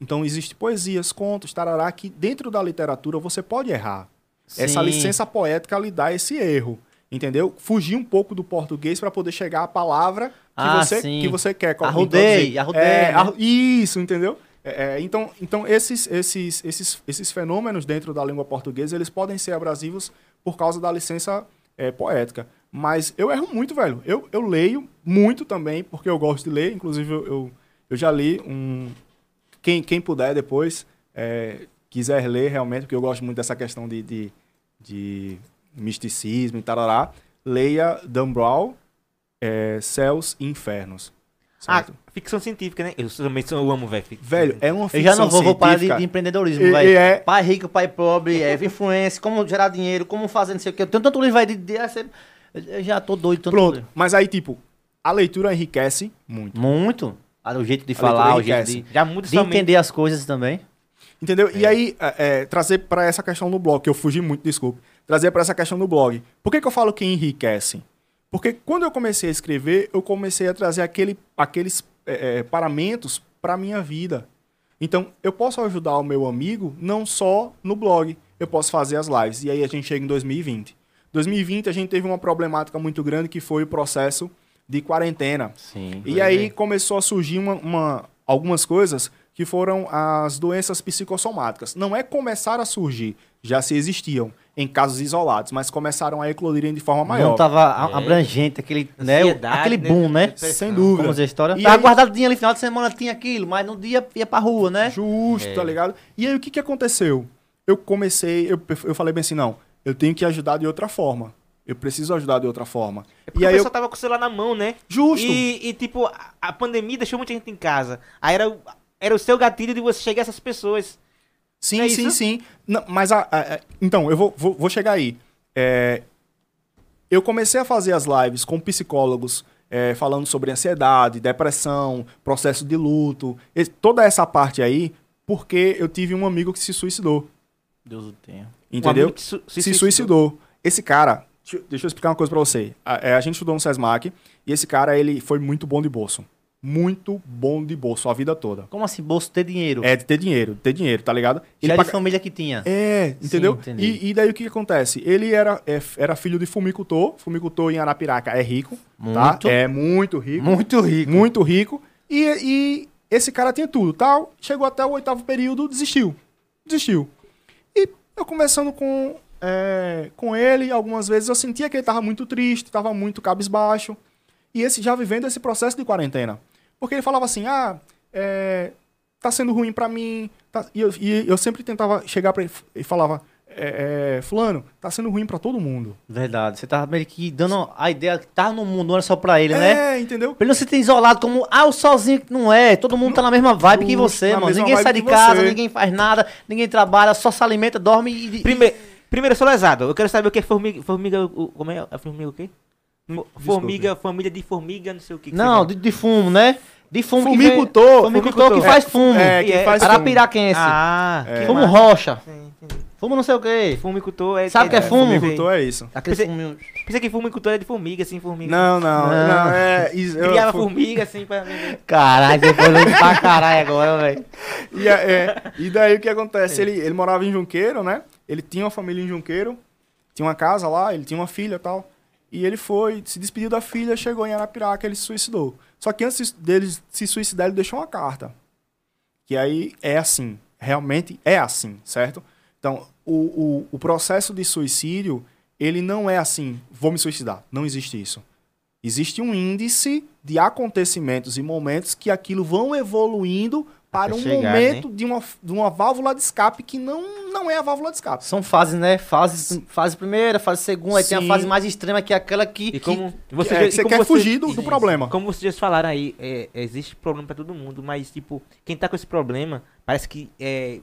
Então, existe poesias, contos, tarará, que dentro da literatura você pode errar. Essa Sim. licença poética lhe dá esse erro. Entendeu? Fugir um pouco do português para poder chegar à palavra que, Ah, você, sim. que você quer. Arrudei, arrudei, É, né? Isso, entendeu? É, é, então, então esses, esses, esses, esses fenômenos dentro da língua portuguesa, eles podem ser abrasivos por causa da licença é, poética. Mas eu erro muito, velho. Eu, eu leio muito também, porque eu gosto de ler. Inclusive, eu, eu, eu já li um... Quem, quem puder depois, é, quiser ler realmente, porque eu gosto muito dessa questão de, de, de misticismo e tarará, leia Dan Brown, é, Céus e Infernos. Ah, certo? ficção científica, né? Eu também sou- eu amo, velho. Velho, é uma Eu ficção já não vou, vou parar de, científica. de empreendedorismo, velho. é- Pai rico, pai pobre, é, influência, como gerar dinheiro, como fazer não sei o quê. Eu tenho tanto livro aí de... de você- eu já tô doido, tanto Pronto, livro. mas aí, tipo, a leitura enriquece muito. Muito. O jeito de A falar, o jeito de. Já muda de somente. entender as coisas também. Entendeu? E aí, é, é, trazer pra essa questão do blog, que eu fugi muito, desculpe. Trazer pra essa questão do blog. Por que, que eu falo que enriquece? Porque quando eu comecei a escrever, eu comecei a trazer aquele, aqueles é, é, paramentos pra minha vida. Então, eu posso ajudar o meu amigo não só no blog, eu posso fazer as lives. E aí a gente chega em 2020. 2020 a gente teve uma problemática muito grande que foi o processo de quarentena. Sim. E aí começou a surgir uma, uma- algumas coisas que foram as doenças psicossomáticas. Não é começar a surgir, já se existiam em casos isolados, mas começaram a eclodirem de forma maior. Não tava a- É. abrangente, aquele, né, Ansiedade, aquele né? boom, né? Depressão. Sem dúvida. Como dizer a história. E Tava aí- guardadinho ali, final de semana tinha aquilo, mas no dia ia pra rua, né? Justo, É. tá ligado? E aí o que, que aconteceu? Eu comecei, eu, eu falei bem assim, não, eu tenho que ajudar de outra forma. Eu preciso ajudar de outra forma. É porque e aí eu, pessoal tava com o celular na mão, né? justo. E, e, tipo, a, a pandemia deixou muita gente em casa. Aí era, o- era o seu gatilho de você chegar a essas pessoas. Sim, É sim, isso? sim. Não, mas a, a- a- então, eu vou, vou, vou chegar aí. É, eu comecei a fazer as lives com psicólogos é, falando sobre ansiedade, depressão, processo de luto, e- toda essa parte aí, porque eu tive um amigo que se suicidou. Deus o tenha. Um Entendeu? amigo que su- se, suicidou. Esse cara, deixa, eu- explicar uma coisa pra você. A, é, a gente estudou no SESMAC e esse cara, ele foi muito bom de bolso. Muito bom de bolso a vida toda. Como assim, bolso ter dinheiro? É de ter dinheiro, de ter dinheiro, tá ligado? Ele de paga- família que tinha. É, entendeu? entendi. e, e daí o que, que acontece? Ele era, é, era filho de fumicultor. Fumicultor em Arapiraca é rico, Muito. tá? É muito rico. Muito rico. Muito rico. E, e esse cara tinha tudo, tal. Chegou até o oitavo período, desistiu. Desistiu. Eu conversando com, é, com ele, algumas vezes eu sentia que ele tava muito triste, tava muito cabisbaixo. E esse já vivendo esse processo de quarentena. Porque ele falava assim, ah, é, tá sendo ruim pra mim. tá- E, eu, e eu sempre tentava chegar pra ele e falava, é, é, fulano, tá sendo ruim pra todo mundo. Verdade. Você tava meio que dando a ideia que tá no mundo, não era só pra ele, né? É, entendeu? Pra ele não se ter isolado como, ah, o sozinho que não é. Todo mundo tá na mesma vibe que você, mano. Ninguém sai de que casa, você. ninguém faz nada, ninguém trabalha, só se alimenta, dorme e. Primeiro, primeiro eu sou lesado. Eu quero saber o que é formiga. Formiga. o- como é? A formiga o quê? Fo- Formiga, família de formiga, não sei o que. que Não, de, de fumo, né? De fumo que Fumicultor, vem- Fumicultor que faz fumo. É, que É, faz. Arapiraquense. Ah, É. que Fumo rocha. Sim, entendi. Fumo não sei o quê. Fumicultor é. Sabe o que é fumo? Fumicultor é isso. Aquele Pensei- fuminho. Pensei que fumicultor é de formiga, assim, formiga. Não, não, Não. não, é... isso- eu- Criava formiga, assim, pra vender. Caralho, depois eu pra caralho agora, velho. E, é- é, e daí o que acontece? Ele, ele morava em Junqueiro, né? Ele tinha uma família em Junqueiro, tinha uma casa lá, ele tinha uma filha e tal. E ele foi, se despediu da filha, chegou em Arapiraca, ele se suicidou. Só que antes dele se suicidar, ele deixou uma carta. Que aí é assim, realmente é assim, certo? Então, o, o, o processo de suicídio, ele não é assim, vou me suicidar. Não existe isso. Existe um índice de acontecimentos e momentos que aquilo vão evoluindo para Até um chegar, momento de, uma, de uma válvula de escape que não, não é a válvula de escape. São fases, né? Fase, fase primeira, fase segunda, aí tem a Sim. fase mais extrema que é aquela que. E como Que você, é, e que você como quer fugir do, do Sim, problema. Como vocês falaram aí, é, existe problema pra todo mundo, mas, tipo, quem tá com esse problema, parece que é,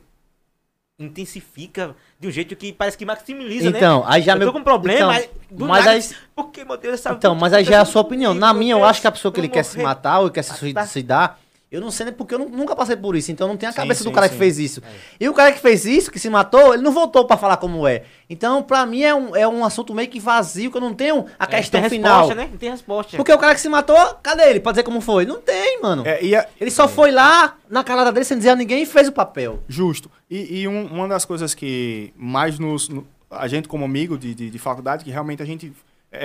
intensifica de um jeito que parece que maximiza, né? Então, aí já eu meu. com um problema, então, mas do mas nada, aí- porque, meu Deus, essa Então, mas aí já é a sua opinião. Na minha, eu acho que a pessoa que ele quer se matar ou quer se Tá. suicidar, eu não sei nem porque eu nu- nunca passei por isso. Então não tem a Sim, cabeça do sim, cara sim. que fez isso. E o cara que fez isso, que se matou, ele não voltou pra falar como é. Então, pra mim, é um, é um assunto meio que vazio, que eu não tenho a questão tem final. resposta, né? Não tem resposta. Porque o cara que se matou, cadê ele? Pra dizer como foi? Não tem, mano. É, e a- Ele só foi lá, na calada dele, sem dizer a ninguém, e fez o papel. Justo. E, e um- uma das coisas que mais nos. no- a gente, como amigo de, de, de faculdade, que realmente a gente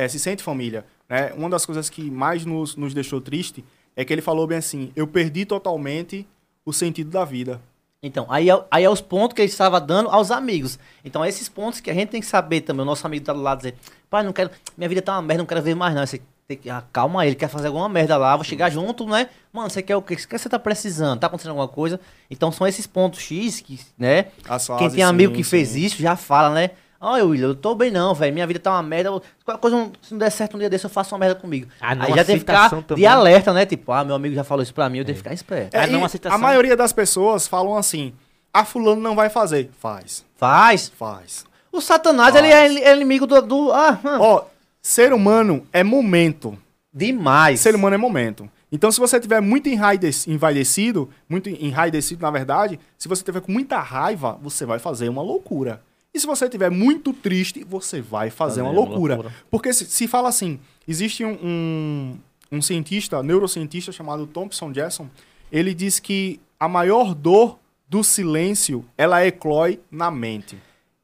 se sente família, né? Uma das coisas que mais nos, nos deixou triste é que ele falou bem assim: eu perdi totalmente o sentido da vida. Então, aí é, aí é os pontos que ele estava dando aos amigos. Então, é esses pontos que a gente tem que saber também. O nosso amigo tá do lado dizer, pai, não quero. Minha vida tá uma merda, não quero ver mais, não. Você tem que. Ah, calma ele quer fazer alguma merda lá, vou chegar junto, né? Mano, você quer o quê? O que você tá precisando? Tá acontecendo alguma coisa? Então são esses pontos X que, né? As Quem tem amigo sim, que sim. fez isso já fala, né? Olha, William, eu tô bem não, velho. Minha vida tá uma merda. Qualquer coisa, não- se não der certo um dia desse, eu faço uma merda comigo. A não Aí já tem que ficar aceitação de também. alerta, né? Tipo, ah, meu amigo já falou isso pra mim, eu tenho que ficar esperto. É, A não aceitação. a maioria das pessoas falam assim: a fulano não vai fazer. Faz, Faz. faz. O Satanás, Faz. ele é, é inimigo do... do ah, hum, Ó, ser humano é momento. demais. Ser humano é momento. Então, se você tiver muito enraidec- envaidecido, muito enraidecido, na verdade, se você tiver com muita raiva, você vai fazer uma loucura. E se você tiver muito triste, você vai fazer uma Fazer uma loucura. loucura. Porque se, se fala assim, existe um, um, um cientista, neurocientista chamado Thompson Jackson, ele diz que a maior dor do silêncio, ela eclói na mente.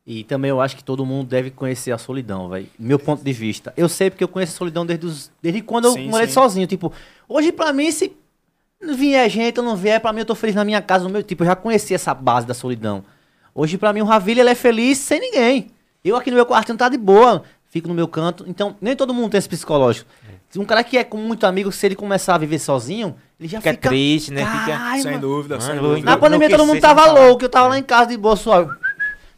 E também eu acho que todo mundo deve conhecer a solidão, velho. Meu ponto de vista. Eu sei porque eu conheço a solidão desde, os- desde quando eu Sim, morei sim. sozinho. Tipo, hoje pra mim, se não vier gente ou não vier, pra mim eu tô feliz na minha casa, no meu tipo, eu já conheci essa base da solidão. Hoje pra mim o Ravilha, ele é feliz sem ninguém. Eu aqui no meu quartinho tá de boa, fico no meu canto. Então, nem todo mundo tem esse psicológico. Um cara que é com muito amigo, se ele começar a viver sozinho, ele já Fica fica... triste, né? Fica- sem dúvida, Mano, sem dúvida. Na pandemia todo mundo tava louco, eu tava lá em casa de boa suave.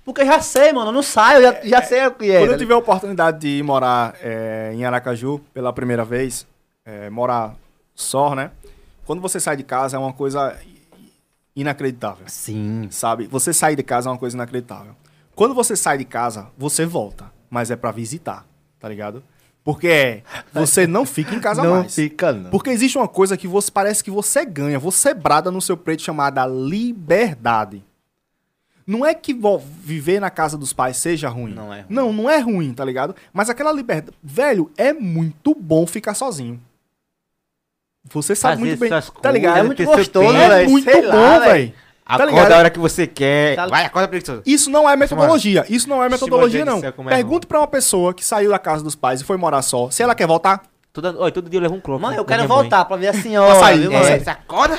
Porque eu já sei, mano, eu não saio, eu já, já sei o que é. Quando tá eu tive a oportunidade de ir morar é, em Aracaju pela primeira vez, é, morar só, né? Quando você sai de casa é uma coisa inacreditável, Sim. sabe? Você sair de casa é uma coisa inacreditável. Quando você sai de casa, você volta, mas é pra visitar, tá ligado? Porque é, você não fica em casa não mais. fica, não. Porque existe uma coisa que você parece que você ganha, você brada no seu preto chamada liberdade. Não é que viver na casa dos pais seja ruim. Não é ruim. Não, não é ruim, tá ligado? Mas aquela liberdade. Velho, é muito bom ficar sozinho. Você sabe Fazer muito bem. suas Tá ligado? É muito gostoso, tempo. É velho. muito sei bom, velho. velho. Acorda ligado? a hora que você quer. Tá- Vai, acorda preguiçoso. Isso não é metodologia. Isso não é metodologia, meu não. céu, como é Pergunte pra uma pessoa que saiu da casa dos pais e foi morar só. Se ela quer voltar, Todo, olha, todo dia eu levo um clope. Mano, eu quero minha mãe. voltar pra ver a senhora. Pra sair? É, você acorda?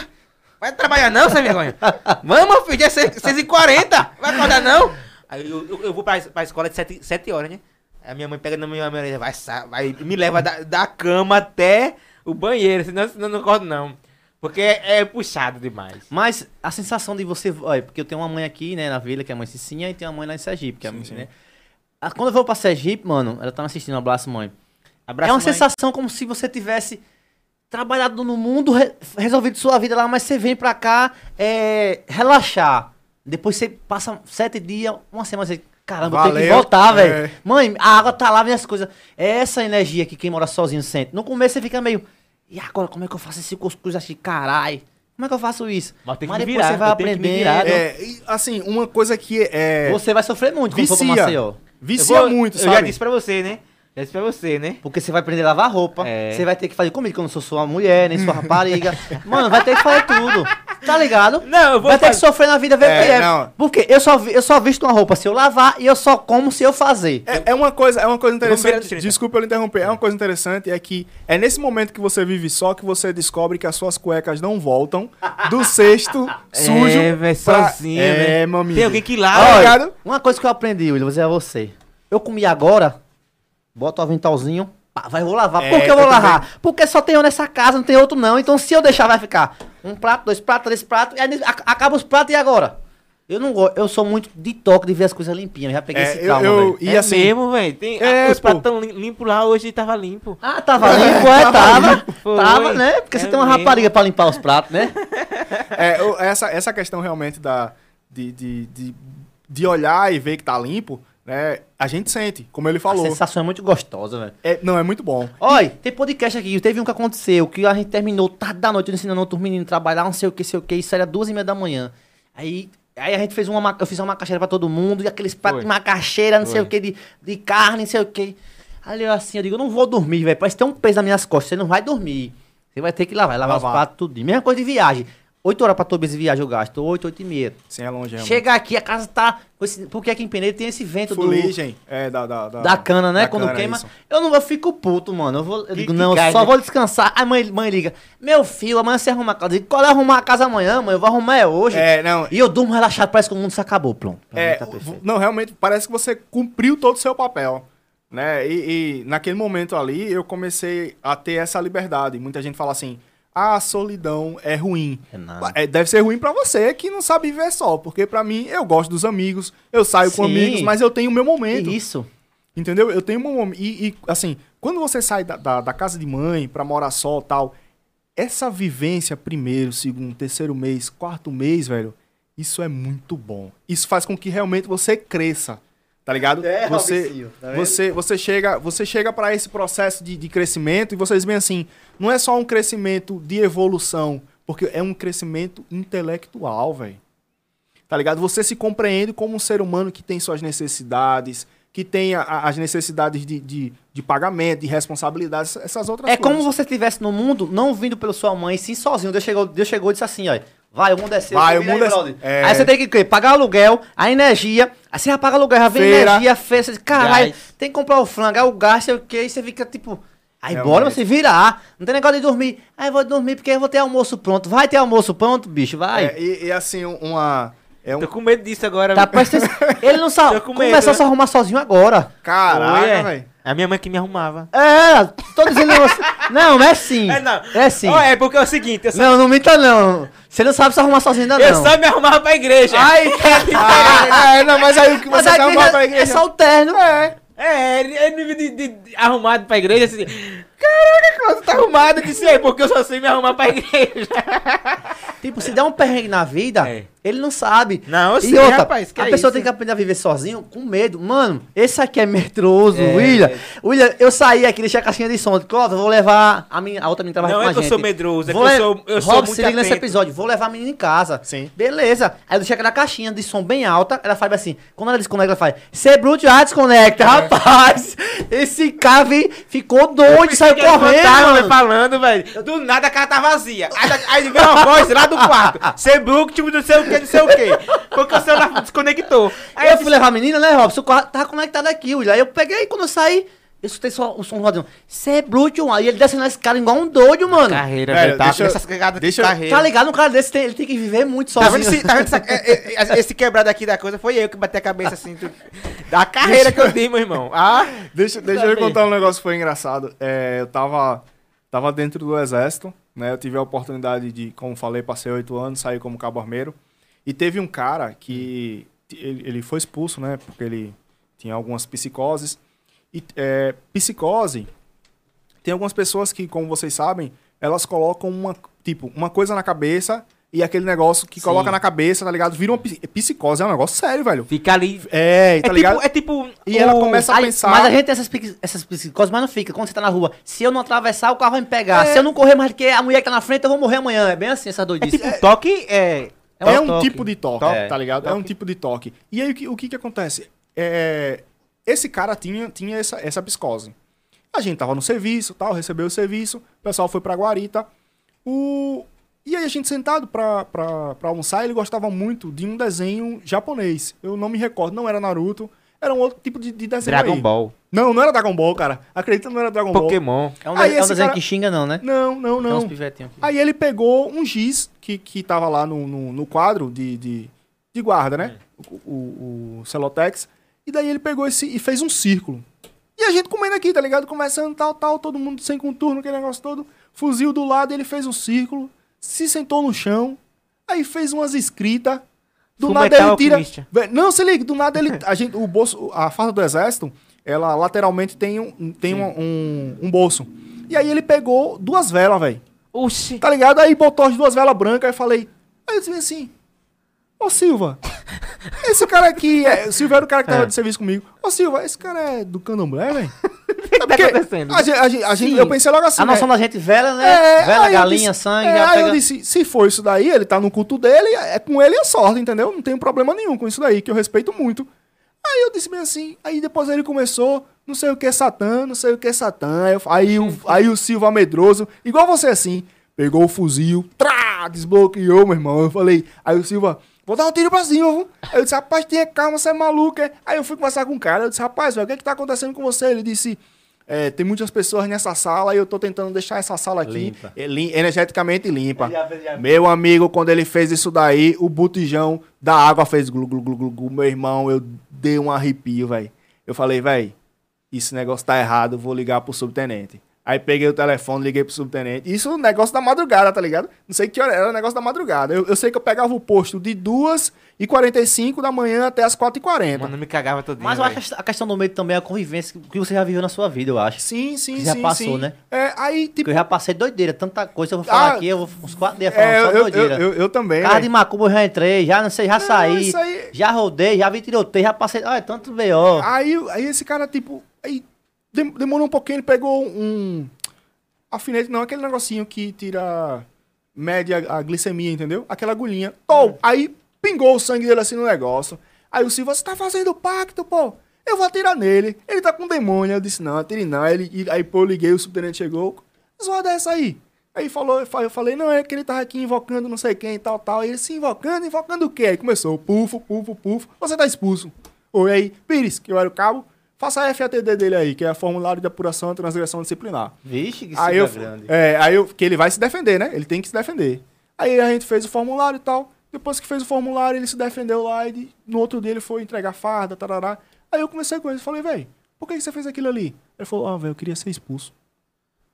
Vai trabalhar não, sem vergonha? Vamos, filho, é 6h40. Vai acordar não? Aí eu, eu, eu vou pra, pra escola de 7, sete horas, né? Aí a minha mãe pega na minha mãe, vai, vai me leva da, da cama até o banheiro, senão, senão eu não acordo não. Porque é, é puxado demais. Mas a sensação de você. Olha, porque eu tenho uma mãe aqui, né, na vila, que é a mãe Cicinha, e tenho uma mãe lá em Sergipe, que é a mãe, né? Ah, Quando eu vou pra Sergipe, mano, ela tá me assistindo, um abraço, mãe. Abraço, é uma mãe. sensação como se você tivesse trabalhado no mundo, re- resolvido sua vida lá, mas você vem pra cá é, relaxar. Depois você passa sete dias, uma semana, você. Caramba, eu tenho que Valeu, voltar, é. velho. Mãe, a água tá lá, minhas coisas. É essa energia que quem mora sozinho sente. No começo você fica meio. E agora, como é que eu faço esse cuscuz aqui? Caralho. Como é que eu faço isso? Mas tem que Mas depois virar, você vai eu aprendendo. virar, é, assim, uma coisa que é. Você vai sofrer muito quando for vicia. Maceió. Vicia Eu vou- muito, Eu sabe? já disse pra você, né? Já disse pra você, né? Porque você vai aprender a lavar roupa. É. Você vai ter que fazer comida, que eu não sou sua mulher, nem sua rapariga. Mano, vai ter que fazer tudo. Tá ligado? Não, eu vou Vai ter que sofrer na vida, ver o É, que é. não. Porque eu só, vi- eu só visto uma roupa se eu lavar e eu só como se eu fazer. É, é uma coisa, é uma coisa interessante. 30. Desculpa eu interromper. É uma coisa interessante é que é nesse momento que você vive só que você descobre que as suas cuecas não voltam do cesto sujo. É, velho, pra- sozinho, É, né? maminho. Tem alguém que Tá lava. ligado? Uma coisa que eu aprendi, William, vou dizer a você. Eu comi agora, boto o aventalzinho, pá, vai, vou lavar. É, Por que eu vou lavar? Porque só tem um nessa casa, não tem outro não. Então se eu deixar, vai ficar um prato, dois pratos, três pratos, e aí ac- acaba os pratos e agora? Eu não gosto, eu sou muito de toque de ver as coisas limpinhas. Eu já peguei É, esse trauma, eu- velho. E é assim- mesmo, velho. Tem- É, os pô. pratos tão lim- limpos lá, hoje tava limpo. Ah, tava limpo, é, tava. Foi. Tava, né? Porque você É tem uma mesmo. rapariga pra limpar os pratos, né? É, eu- essa, essa questão realmente da, de, de, de, de olhar e ver que tá limpo, né? A gente sente, como ele A falou. sensação é muito gostosa, velho. É, não, é muito bom. Olha, tem podcast aqui, teve um que aconteceu, que a gente terminou tarde da noite ensinando outros meninos a trabalhar, não sei o que, sei o que, isso era duas e meia da manhã. Aí, aí a gente fez uma, ma- eu fiz uma macaxeira pra todo mundo, e aqueles pratos de macaxeira, não sei Foi. o que, de, de carne, não sei o que. Aí eu assim, eu digo, eu não vou dormir, velho, parece ter um peso nas minhas costas, você não vai dormir. Você vai ter que lavar, lavar os Lavar. pratos tudo. Mesma coisa de viagem. Oito horas pra Tobias de viagem eu gasto, oito, oito e meia. Sim, é longe, realmente. Chega aqui, a casa tá. esse- porque aqui em Peneira tem esse vento do, Fuligem. É, da, da, da, da cana, né? da Quando cana, queima. isso. Eu não eu fico puto, mano. Eu, vou, eu digo, que não, eu só né? vou descansar. Aí mãe, mãe liga: Meu filho, amanhã você arruma a casa. Eu digo, Qual é arrumar a casa amanhã, mãe? Eu vou arrumar é hoje. É, não. E eu durmo relaxado, parece que o mundo se acabou, mim É, tá não, realmente parece que você cumpriu todo o seu papel. Né? E, e naquele momento ali eu comecei a ter essa liberdade. Muita gente fala assim: a solidão é ruim. É nada. É, deve ser ruim pra você que não sabe viver só, porque pra mim eu gosto dos amigos, eu saio com Sim. amigos, mas eu tenho o meu momento. Isso. Entendeu? Eu tenho um momento. E, e, assim, quando você sai da, da, da casa de mãe pra morar só tal, essa vivência, primeiro, segundo, terceiro mês, quarto mês, velho, isso é muito bom. Isso faz com que realmente você cresça. Tá ligado? É, você, Robicinho, tá você, você chega, você chega para esse processo de, de crescimento e vocês veem assim, não é só um crescimento de evolução, porque é um crescimento intelectual, velho. Tá ligado? Você se compreende como um ser humano que tem suas necessidades, que tem a- a- as necessidades de, de, de pagamento, de responsabilidades, essas outras É coisas. como você estivesse no mundo, não vindo pela sua mãe, sim sozinho. Deus chegou, Deus chegou e disse assim, ó. Vai, o mundo é seu. Vai, o mundo aí, é- é. Aí você tem que quê? pagar aluguel, a energia. Aí você já paga aluguel, já vem Feira. energia, feira. Você diz, caralho, Gás. tem que comprar o frango, aí o gás, sei o quê. E você fica tipo. Aí Realmente. bora você virar. Não tem negócio de dormir. Aí eu vou dormir porque eu vou ter almoço pronto. Vai ter almoço pronto, bicho, vai. É, e, e assim, uma. É um. Tô com medo disso agora. Tá, presta. Ele não sabe. Começou a né? se arrumar sozinho agora. Caraca, Oi, é. velho. A minha mãe que me arrumava. É, tô dizendo. não, não é sim. É, não. É sim. Ó, é porque é o seguinte, eu só, Não, não minta não. Você não sabe se arrumar sozinho ainda eu não. só me arrumava pra igreja. Ai, Ah, é, não, mas aí o que você a quer arrumar igreja pra igreja? É só o terno. É. É, ele, ele de- de- arrumado pra igreja, assim. Caraca, Cláudio, tá arrumado. Eu disse, é, porque eu só sei me arrumar pra igreja. Tipo, se der um perrengue na vida, É. ele não sabe. Não, eu e sei, outra, rapaz, a é pessoa isso? tem que aprender a viver sozinho, com medo. Mano, esse aqui é medroso, É. William. William, eu saí aqui, deixei a caixinha de som. Cláudio, vou levar a, minha, a outra menina trabalhar Não com é a que eu gente. sou medroso, é que eu sou, eu sou Rob, muito se liga nesse episódio, vou levar a menina em casa. Sim. Beleza. Aí eu deixei aquela caixinha de som bem alta, ela faz assim, quando ela desconecta, ela faz, cê bruto já desconecta, rapaz. Esse cara ficou doido, saiu Fiquei correndo, falando, velho. Do nada a casa tá vazia. Aí, aí veio uma voz lá do quarto. Ser Brook, tipo, não sei o que, não sei o que. Porque o celular desconectou. Aí Aí eu fui levar a menina, né, Robson? O carro tava conectado aqui, William. Aí eu peguei, quando eu saí, eu escutei só o som do radinho. Cê é bruto, mano. E ele descendo esse cara igual um doido, mano. Carreira, Velho. Tá deixa eu- essas cagadas deixa de eu- carreira. Tá ligado? Um cara desse, tem- ele tem que viver muito Tá vendo, sozinho. esse, tá vendo essa- é- é- é- esse quebrado aqui da coisa? Foi eu que bati a cabeça assim. tu- da carreira que eu dei, meu irmão. Ah, Deixa, deixa Tá eu bem. contar um negócio que foi engraçado. É, eu tava, tava dentro do exército, né? Eu tive a oportunidade de, como falei, passei oito anos, saí como cabo armeiro. E teve um cara que ele, ele foi expulso, né? Porque ele tinha algumas psicoses. E é, psicose, tem algumas pessoas que, como vocês sabem, elas colocam uma, tipo, uma coisa na cabeça e aquele negócio que Sim. coloca na cabeça, tá ligado? Vira uma psicose, é um negócio sério, velho. fica ali. É, É tá tipo, ligado? é tipo. E ela o- começa a Aí, pensar... Mas a gente tem essas, essas psicoses, mas não fica. Quando você tá na rua, se eu não atravessar, o carro vai me pegar. É. Se eu não correr mais do que a mulher que tá na frente, eu vou morrer amanhã. É bem assim, essa É doidice. tipo toque. É, É, um um toque. tipo de toque, tá ligado? É Toque. um tipo de toque. E aí o que, o que, que acontece? É, esse cara tinha, tinha essa, essa psicose. A gente tava no serviço, tal, recebeu o serviço, o pessoal foi pra Guarita. O... E aí a gente sentado pra, pra, pra almoçar, ele gostava muito de um desenho japonês. Eu não me recordo, não era Naruto, era um outro tipo de, de desenho Dragon aí. Ball. Não, não era Dragon Ball, cara. Acredita, não era Dragon Ball. Pokémon. É um, Aí é um desenho cara- que xinga, não, né? Não, não, Tem uns não. pivetinhos aqui. Aí ele pegou um giz que, que tava lá no, no, no quadro de, de, de guarda, né? O, o, o Celotex. E daí ele pegou esse e fez um círculo. E a gente comendo aqui, tá ligado? Começando tal, tal, todo mundo sem contorno, aquele negócio todo. Fuzil do lado, ele fez um círculo, se sentou no chão, aí fez umas escritas. Do Fullmetal nada ele tira. Alchemist. Vé- Não, se liga, do nada ele. A gente, o bolso, a farda do exército, ela lateralmente tem um, tem um, um, um bolso. E aí ele pegou duas velas, velho. Oxi. Tá ligado? Aí botou as duas velas brancas aí falei. Aí eu disse assim: Ô Silva, esse cara aqui. É... O Silva era o cara que tava É. de serviço comigo. Ô Silva, esse cara é do candomblé, velho? O que tá acontecendo? a gente, a gente- eu pensei logo assim. a noção né? da gente vela, né? É, vela, galinha, disse- sangue, é, aí pega... eu disse, se for isso daí, ele tá no culto dele, é com ele a sorte, entendeu? Não tem problema nenhum com isso daí, que eu respeito muito. Aí eu disse bem assim, aí depois ele começou, não sei o que Satã, não sei o que Satã. Aí, eu- aí, o, aí o Silva medroso, igual você assim, pegou o fuzil, trá, desbloqueou, meu irmão. Eu falei, aí o Silva, vou dar um tiro pra cima, viu? Aí eu disse, rapaz, tenha calma, você é maluco, é? Aí eu fui conversar com o cara, eu disse, rapaz, velho, o que é que tá acontecendo com você? Ele disse, é, tem muitas pessoas nessa sala e eu tô tentando deixar essa sala aqui Limpa. é, energeticamente limpa. Meu amigo, quando ele fez isso daí, o botijão da água fez glu, glu, glu, glu, glu. Meu irmão, eu dei um arrepio, velho. Eu falei, velho, esse negócio tá errado, vou ligar pro subtenente. Aí peguei o telefone, liguei pro subtenente. Isso é um negócio da madrugada, tá ligado? Não sei que hora era, o negócio da madrugada. Eu, eu sei que eu pegava o posto de 2h45 da manhã até as 4h40. Mano, eu me cagava todo dia. Mas eu acho a questão do medo também é a convivência que você já viveu na sua vida, eu acho. Sim, sim, Que sim. já passou, sim. né? É, aí, tipo. Porque eu já passei doideira, tanta coisa. Eu vou falar Ah, aqui, eu vou uns quatro dias falando É, só eu, eu, doideira. eu, eu também. Casa velho. de Macumba eu já entrei, já não sei, já saí, isso aí- já rodei, já vi tiroteio, já passei. Olha, tanto B.O. Aí, aí esse cara, tipo, aí demorou um pouquinho, ele pegou um alfinete, não, aquele negocinho que tira, mede a, a glicemia, entendeu? Aquela agulhinha. Tom, aí pingou o sangue dele assim no negócio. Aí o Silva, você tá fazendo pacto, pô? Eu vou atirar nele. Ele tá com demônio. Eu disse, não, atire não. Aí, ele, e- aí pô, eu liguei, o subtenente chegou. Zoada é essa aí? Aí falou, eu fa- eu falei, não, é que ele tava aqui invocando não sei quem e tal, tal. Aí ele se invocando, invocando o quê? Aí começou, pufo, pufo, pufo. Você tá expulso. Oi, aí, Pires, que eu era o cabo, faça a FATD dele aí, que é formulário de apuração e transgressão disciplinar. Vixe, que Aí eu, grande. é, aí eu, que ele vai se defender, né? Ele tem que se defender. Aí a gente fez o formulário e tal. Depois que fez o formulário, ele se defendeu lá e no outro dia ele foi entregar farda, tarará. Aí eu comecei com ele, falei, velho, por que, que você fez aquilo ali? Ele falou, ah, velho, eu queria ser expulso.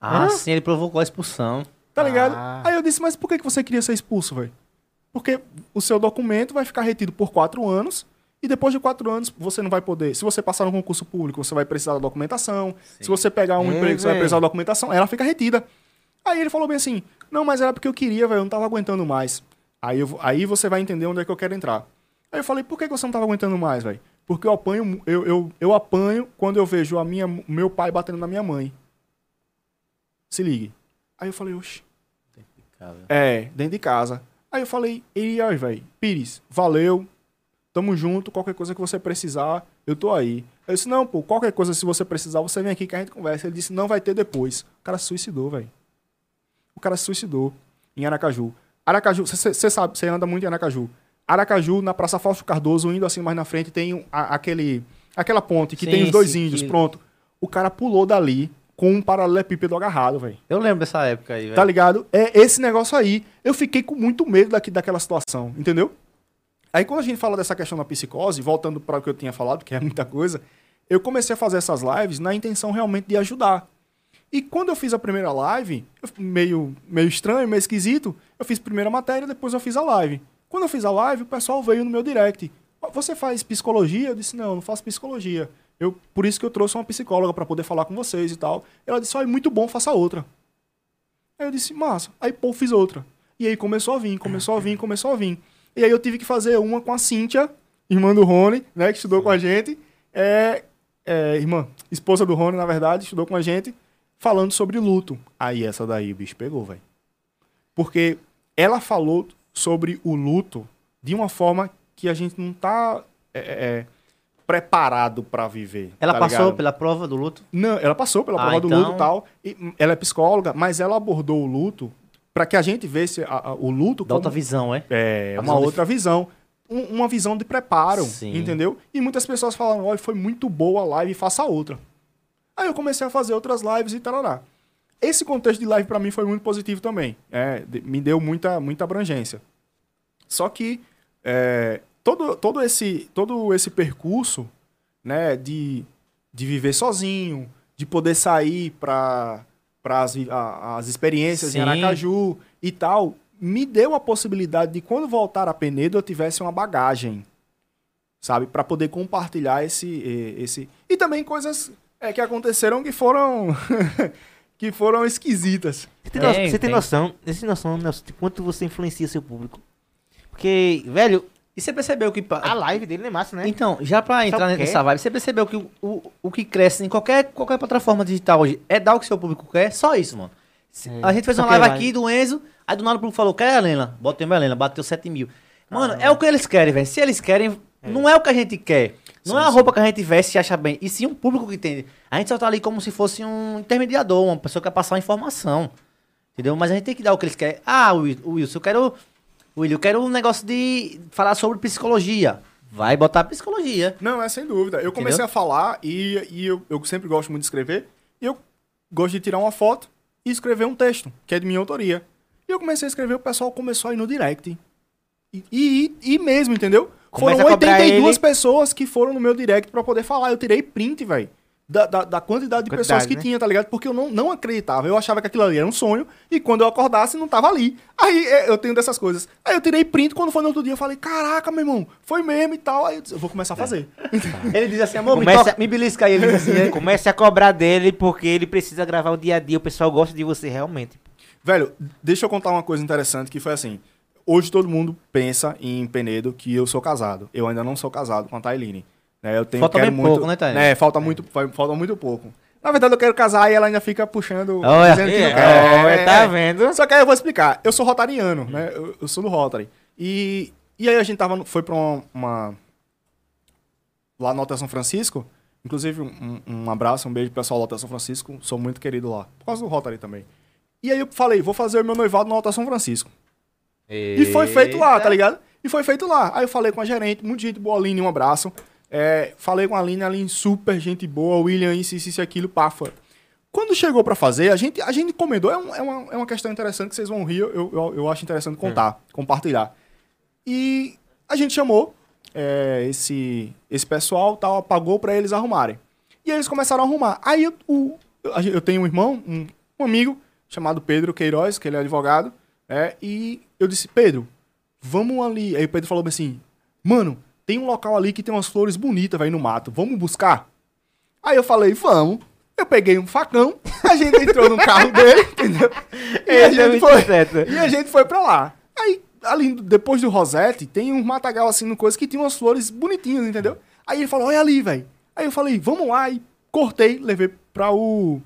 Ah, Hã? sim, ele provocou a expulsão. Tá ligado? Ah. Aí eu disse, mas por que, que você queria ser expulso, velho? Porque o seu documento vai ficar retido por quatro anos e depois de quatro anos você não vai poder. Se você passar no concurso público, você vai precisar da documentação. Se você pegar um É, emprego, você vai precisar da documentação. Ela fica retida. Aí ele falou bem assim: não, mas era porque eu queria, velho, eu não tava aguentando mais. Aí, eu, aí você vai entender onde é que eu quero entrar. Aí eu falei: por que você não tava aguentando mais, velho? Porque eu apanho, eu, eu, eu apanho quando eu vejo a minha, meu pai batendo na minha mãe. Se ligue. Aí eu falei: oxe. É, dentro de casa. Aí eu falei, e aí, velho, Pires, valeu, tamo junto, qualquer coisa que você precisar, eu tô aí. Eu disse, não, pô, qualquer coisa, se você precisar, você vem aqui que a gente conversa. Ele disse, não vai ter depois. O cara suicidou, velho. O cara suicidou em Aracaju. Aracaju, você sabe, você anda muito em Aracaju. Aracaju, na Praça Fausto Cardoso, indo assim mais na frente, tem a- aquele, aquela ponte que Sim, tem os dois sim, índios, pronto. O cara pulou dali com um paralelepípedo agarrado, velho. Eu lembro dessa época aí, velho. Tá ligado? É esse negócio aí. Eu fiquei com muito medo daqui, daquela situação, entendeu? Aí quando a gente fala dessa questão da psicose, voltando para o que eu tinha falado, que é muita coisa, eu comecei a fazer essas lives na intenção realmente de ajudar. E quando eu fiz a primeira live, meio, meio estranho, meio esquisito, eu fiz a primeira matéria, depois eu fiz a live. Quando eu fiz a live, o pessoal veio no meu direct. "Ó, Você faz psicologia? Eu disse, não, eu não faço psicologia. Eu, por isso que eu trouxe uma psicóloga para poder falar com vocês e tal. Ela disse, olha, muito bom, faça outra. Aí eu disse, massa. Aí, pô, fiz outra. E aí começou a vir, começou a vir, começou a vir. E aí eu tive que fazer uma com a Cíntia, irmã do Rony, né, que estudou com a gente. É, é, irmã, esposa do Rony, na verdade, estudou com a gente, falando sobre luto. Aí essa daí o bicho pegou, velho. Porque ela falou sobre o luto de uma forma que a gente não tá é, é, preparado pra viver. Ela tá passou ligado? pela prova do luto? Não, ela passou pela Ah, prova do então- luto e tal. E, hum, ela é psicóloga, mas ela abordou o luto para que a gente vesse a- a- o luto Da como outra visão, é? é, A uma visão de- outra visão. Um- uma visão de preparo, Sim. entendeu? E muitas pessoas falaram, olha, foi muito boa a live, faça outra. Aí eu comecei a fazer outras lives e tarará. Esse contexto de live para mim foi muito positivo também. É, de- me deu muita, muita abrangência. Só que é, todo, todo, esse, todo esse percurso né, de, de viver sozinho, de poder sair para as, vi- a- as experiências Sim. em Aracaju e tal, me deu a possibilidade de quando voltar a Penedo eu tivesse uma bagagem, sabe, para poder compartilhar esse, esse e também coisas é, que aconteceram que foram que foram esquisitas. Você tem, no- você tem tem. noção, você tem noção, Nelson, de quanto você influencia seu público? Porque, velho, E você percebeu que... a live dele é massa, né? Então, já pra entrar nessa vibe, você percebeu que o, o, o que cresce em qualquer, qualquer plataforma digital hoje é dar o que seu público quer? Só isso, mano. Se- É, A gente fez só uma live vai. aqui do Enzo, aí do nada o público falou, quer a Helena? Botei uma Helena, bateu 7 mil. Mano, é o que eles querem, velho. Se eles querem, não é o que a gente quer. Não Sim, é a sim. roupa que a gente veste e acha bem. E sim um público que entende. A gente só tá ali como se fosse um intermediador, uma pessoa que quer passar uma informação. Entendeu? Mas a gente tem que dar o que eles querem. Ah, Wilson, eu quero. William, eu quero um negócio de falar sobre psicologia. Vai botar psicologia. Não, é sem dúvida. Eu comecei Entendeu? a falar e, e eu, eu sempre gosto muito de escrever. E eu gosto de tirar uma foto e escrever um texto, que é de minha autoria. E eu comecei a escrever, o pessoal começou a ir no direct. E, e, e mesmo, entendeu? Começa foram a cobrar 82 ele. pessoas que foram no meu direct pra poder falar. Eu tirei print, velho. Da, da, da quantidade de Quantidade, pessoas que né? tinha, tá ligado? Porque eu não, não acreditava. Eu achava que aquilo ali era um sonho e quando eu acordasse não tava ali. Aí é, eu tenho dessas coisas. Aí eu tirei print quando foi no outro dia. Eu falei, caraca, meu irmão, foi mesmo e tal. Aí eu disse, eu vou começar a fazer. Ele diz assim, amor, me, toca, me belisca aí. Ele diz assim, é. Comece a cobrar dele porque ele precisa gravar o dia a dia. O pessoal gosta de você realmente. Velho, deixa eu contar uma coisa interessante que foi assim. Hoje todo mundo pensa em Penedo que eu sou casado. Eu ainda não sou casado com a Tailine. Né, eu tenho, Falta quero muito, pouco, né, né, falta muito, fa- falta muito pouco. Na verdade eu quero casar e ela ainda fica puxando, Olha. dizendo que não É, quer. olha, É, tá é. vendo? Só que aí eu vou explicar. Eu sou rotariano, né? Eu, eu sou do Rotary. E, e aí a gente tava, foi pra uma, uma- Lá no Hotel São Francisco. Inclusive, um, um abraço, um beijo pro pessoal do Hotel São Francisco. Sou muito querido lá. Por causa do Rotary também. E aí eu falei, vou fazer o meu noivado no Hotel São Francisco. E foi feito lá, tá ligado? E foi feito lá. Aí eu falei com a gerente, muito gente boa, Aline, um abraço. É, falei com a Aline, a Aline super gente boa, William, isso, isso, isso, aquilo, pá, foi. Quando chegou pra fazer, a gente, a gente encomendou. É, um- é uma, é uma questão interessante que vocês vão rir, eu, eu, eu acho interessante contar, compartilhar. E a gente chamou é, esse, esse pessoal, tal, pagou pra eles arrumarem. E eles começaram a arrumar. Aí eu, o, eu tenho um irmão, um, um amigo, chamado Pedro Queiroz, que ele é advogado, né? E eu disse, Pedro, vamos ali. Aí o Pedro falou assim, mano, tem um local ali que tem umas flores bonitas, velho, no mato. Vamos buscar? Aí eu falei, vamos. Eu peguei um facão, a gente entrou no carro dele, entendeu? E a é gente foi. certo. E a gente foi pra lá. Aí, ali, depois do Rosette, tem um matagal assim no coisa que tinha umas flores bonitinhas, entendeu? Aí ele falou, olha ali, velho. Aí eu falei, vamos lá. E cortei, levei pra o.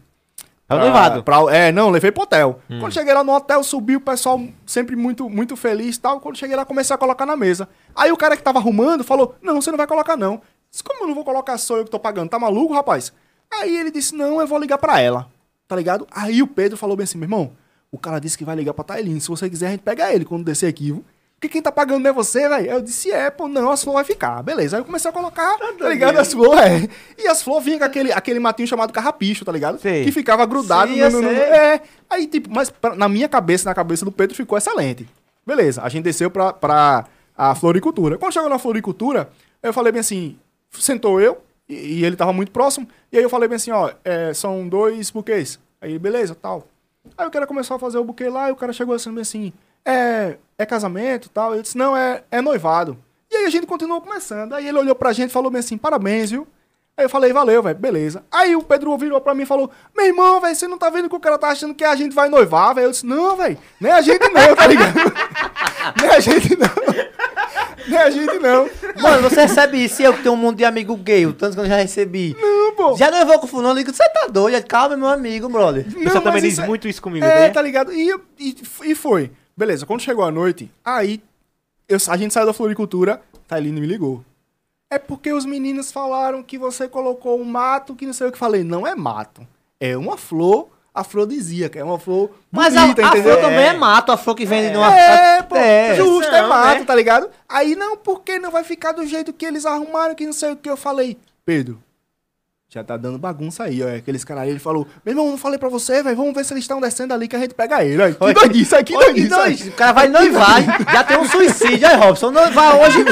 É o pra- noivado. pra- é, não, levei pro hotel. Quando cheguei lá no hotel, subi o pessoal sempre muito, muito feliz e tal. Quando cheguei lá, comecei a colocar na mesa. Aí o cara que tava arrumando falou: Não, você não vai colocar, não. Disse, Como eu não vou colocar, sou eu que tô pagando? Tá maluco, rapaz? Aí ele disse: Não, eu vou ligar pra ela. Tá ligado? Aí o Pedro falou bem assim: Meu irmão, o cara disse que vai ligar pra Tailine. Se você quiser, a gente pega ele quando descer aqui. viu? Porque quem tá pagando não é você, velho. Eu disse, é, pô, não, as flores vai ficar. Beleza. Aí eu comecei a colocar, tá ligado? As flores, é. E as flores vinham com aquele, aquele matinho chamado carrapicho, tá ligado? Sei. Que ficava grudado Sim, no, no- no-. É. Aí, tipo, mas pra- na minha cabeça, na cabeça do Pedro, ficou excelente. Beleza. A gente desceu pra, pra a floricultura. Quando chegou na floricultura, eu falei bem assim, sentou eu, e, e ele tava muito próximo, e aí eu falei bem assim, ó, é, são dois buquês. Aí, beleza, tal. Aí o cara começou a fazer o buquê lá, e o cara chegou assim, bem assim, é, é casamento tal. Eu disse, não, é, é noivado. E aí a gente continuou começando. Aí ele olhou pra gente e falou bem assim, parabéns, viu? Aí eu falei, valeu, velho, beleza. Aí o Pedro virou pra mim e falou, meu irmão, velho, você não tá vendo que o cara tá achando que a gente vai noivar, velho? Eu disse, não, velho, nem a gente não, tá ligado? nem a gente não. Nem a gente não. Mano, você recebe isso e eu que tenho um monte de amigo gay, o tanto que eu já recebi. Não, pô. Já não vou com fulano, eu digo, você tá doido? Eu, Calma, meu amigo, brother. O Não, pessoal também diz isso é- muito isso comigo, É, né? tá ligado? E, e, e foi. Beleza, quando chegou a noite, aí eu- a gente saiu da floricultura, Tailine me ligou. É porque os meninos falaram que você colocou um mato, que não sei o que. Falei, não é mato. É uma flor afrodisíaca, é uma flor Mas a, bonita, a entendeu? flor também é mato, a flor que vende numa... É, pô, É. justo, é Não, mato, né? tá ligado? Aí, não, porque não vai ficar do jeito que eles arrumaram, que não sei o que. Eu falei, Pedro, já tá dando bagunça aí, ó. Aqueles caras aí, ele falou, meu irmão, não falei pra você, velho, vamos ver se eles estão descendo ali que a gente pega ele. Aí, que Oi. doidice, aí, que doidice. O cara vai noivar, já tem um suicídio. Aí, Robson, noivar hoje.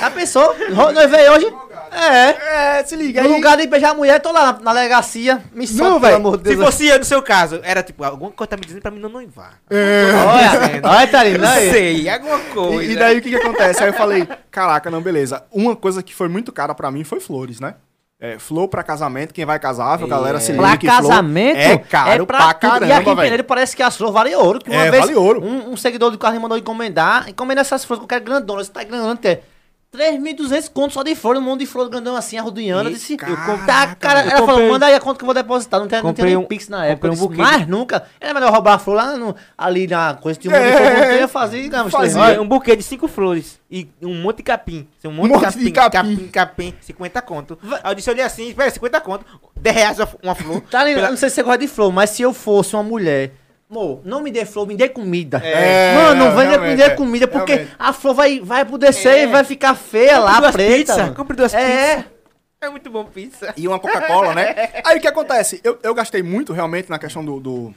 Já pensou? Ro- Noivei hoje? É. É, se liga No aí. lugar de beijar a mulher, tô lá na, na delegacia. Me solta, pelo amor de Se Deus. fosse eu no seu caso, era tipo, alguma coisa tá me dizendo pra mim não noivar. Olha, olha, Thalina, Não aí. sei, alguma coisa. E, e daí o que que acontece? Aí eu falei, caraca, não, beleza. Uma coisa que foi muito cara pra mim foi flores, né? É, flor pra casamento, quem vai casar, viu, galera, se liga Pra que casamento é caro pra, tudo. caramba, E aqui em velho. Peneiro parece que as flores valem ouro. Que uma É, vez vale ouro. Um, um seguidor do carro me mandou encomendar. Encomenda essas flores que eu quero grandonas. Você tá grandona, é 3.200 contos só de flor, um monte de flor grandão assim, arrodinhando. Eu disse, eu caraca, tá, cara, eu ela falou, comprei- manda aí a conta que eu vou depositar. Não tem, não tem comprei nem um- Pix na época. comprei um disse, buquê de- Mas nunca. Era melhor roubar a flor lá no, ali na coisa. Tinha um monte de É, flor, eu ia fazer ganhava uns fazia. 300. Olha, um buquê de cinco flores e um monte de capim. Um monte, monte de capim, de capim. capim, capim, 50 conto. Aí eu disse, olhei assim, espera, 50 conto, 10 reais uma- flor. Tá ligado? Pela- Não sei se você gosta de flor, mas se eu fosse uma mulher. Amor, não me dê flor, me dê comida. É, Mano, não venha me dê é. comida, porque Realmente. a flor vai, vai apodrecer É. e vai ficar feia lá, duas preta. pizza, compre duas É. pizzas. É muito bom pizza. E uma Coca-Cola, né? Aí o que acontece? Eu, eu gastei muito realmente na questão do, do,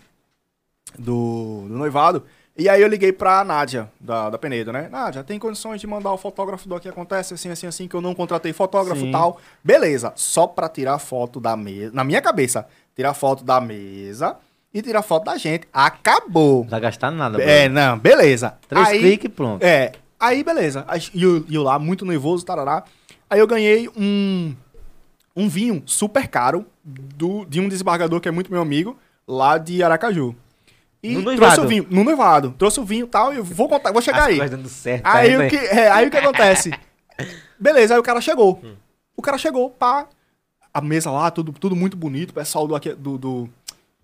do, do noivado. E aí eu liguei pra Nádia, da, da Penedo, né? Nádia, tem condições de mandar o fotógrafo do que acontece, assim, assim, assim, que eu não contratei fotógrafo e tal. Beleza, só pra tirar foto da mesa, na minha cabeça, tirar foto da mesa e tirar foto da gente. Acabou. Não vai gastar nada, É, Bruno. não, beleza. Três Aí- cliques e pronto. é, aí beleza. Aí, E eu, eu lá, muito nervoso, tarará. Aí eu ganhei um, um vinho super caro do, de um desembargador que é muito meu amigo, lá de Aracaju. E No trouxe noivado? o vinho, no noivado. Trouxe o vinho e tal, e eu vou contar, vou chegar As aí. dando certo. Aí, tá o vendo que, é, aí o que acontece? Beleza, aí o cara chegou. Hum. O cara chegou, pá. A mesa lá, tudo, tudo muito bonito. O pessoal do, do, do,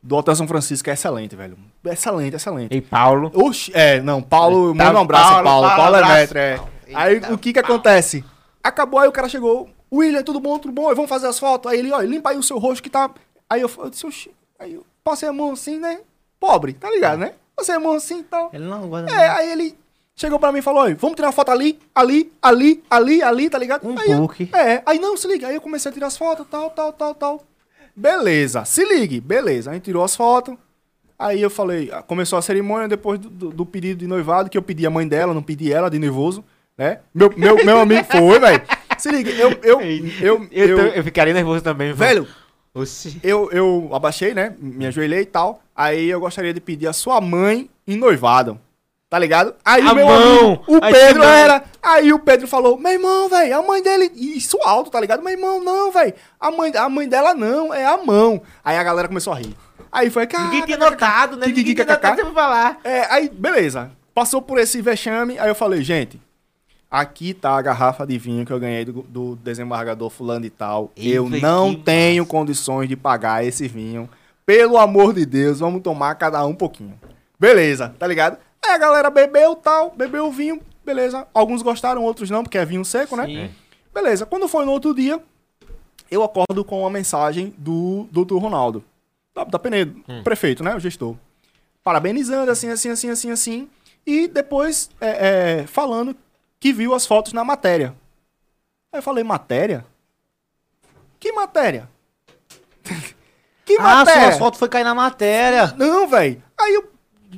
do Hotel São Francisco é excelente, velho. Excelente, excelente. E Paulo. Oxi, é, não, Paulo, Tá, manda um abraço, Paulo, Paulo. Paulo, Paulo, é abraço, metro, é. Paulo. Aí Eita, o que que acontece? Acabou, aí o cara chegou, William, tudo bom, tudo bom? Vamos fazer as fotos. Aí ele, ó, limpa aí o seu rosto que tá. Aí eu, eu disse, oxi, aí eu passei a mão assim, né? Pobre, tá ligado, né? Passei a mão assim e tal. Ele não gosta É, aí ele chegou pra mim e falou, "Oi, vamos tirar uma foto ali, ali, ali, ali, ali, tá ligado? Um aí eu- book. É, aí não, se liga. Aí eu comecei a tirar as fotos, tal, tal, tal, tal. Beleza, se ligue, beleza. A gente tirou as fotos. Aí eu falei, ah, começou a cerimônia depois do, do- do pedido de noivado, que eu pedi a mãe dela, não pedi ela de nervoso, né? Meu, meu, meu amigo foi, velho. Se liga, eu, eu, eu, Eu, eu, tô- eu ficaria nervoso também. velho, Oxi. eu, eu abaixei, né? Me ajoelhei e tal. Aí eu gostaria de pedir a sua mãe em noivado. Tá ligado? Aí A o meu mão! amigo, o Aí Pedro era. Aí o Pedro falou: Meu irmão, velho, a mãe dele. Isso alto, tá ligado? Meu irmão, não, velho. A mãe, a mãe dela não, é a mão. Aí a galera começou a rir. Aí foi, cara. Ninguém tinha notado, né? Ninguém tinha notado, você falar. É, aí, beleza. Passou por esse vexame, aí eu falei, gente, aqui tá a garrafa de vinho que eu ganhei do, do desembargador fulano e tal. eu não tenho massa. condições de pagar esse vinho. Pelo amor de Deus, vamos tomar cada um um pouquinho. Beleza, tá ligado? Aí a galera bebeu tal, bebeu o vinho, beleza. Alguns gostaram, outros não, porque é vinho seco, né? Sim. Beleza, quando foi no outro dia, eu acordo com uma mensagem do doutor Ronaldo, da, da Penedo, prefeito, né? O gestor. Parabenizando, assim, assim, assim, assim, assim. E depois é, é, falando que viu as fotos na matéria. Aí eu falei, matéria? Que matéria? que Ah, matéria? suas fotos foi cair na matéria. Não, velho. Aí eu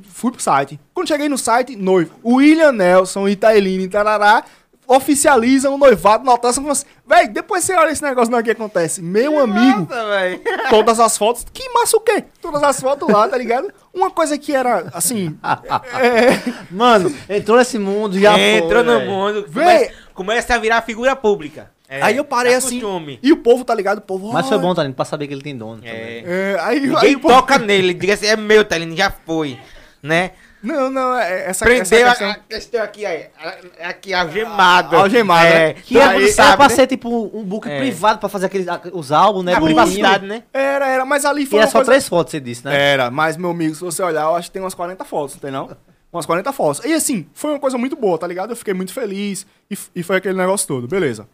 fui pro site. Quando cheguei no site, noivo. William Nelson e Tailine Tarará oficializam o noivado na São Francisco. Véi, depois você olha esse negócio não que acontece. Meu amigo, Nossa, velho. todas as fotos. Que massa o quê? Todas as fotos lá, tá ligado? Uma coisa que era, assim... é, Mano, entrou nesse mundo, já Entrou foi, no mundo. Véi. Começa, a virar figura pública. É, aí eu parei tá assim... costume. E o povo, tá ligado? O povo... Mas foi bom, Thalino, pra saber que ele tem dono. também. É. É, aí, aí Ninguém povo- toca nele. Diga assim, é meu, Thalino, já foi. Né? Não, não, é, essa, essa Prendeu a- questão... a questão aqui, aí. a- Aqui, algemado. Algemado, é, né? Que todo era, era sabe, pra né? ser tipo um book É. privado pra fazer aqueles, os álbuns, né? A privacidade, né? Era, era, mas ali E foi era uma só coisa... três fotos, você disse, né? Era, mas meu amigo, se você olhar, eu acho que tem umas 40 fotos, não tem não? Umas 40 fotos. E assim, foi uma coisa muito boa, tá ligado? Eu fiquei muito feliz e, e foi aquele negócio todo, beleza.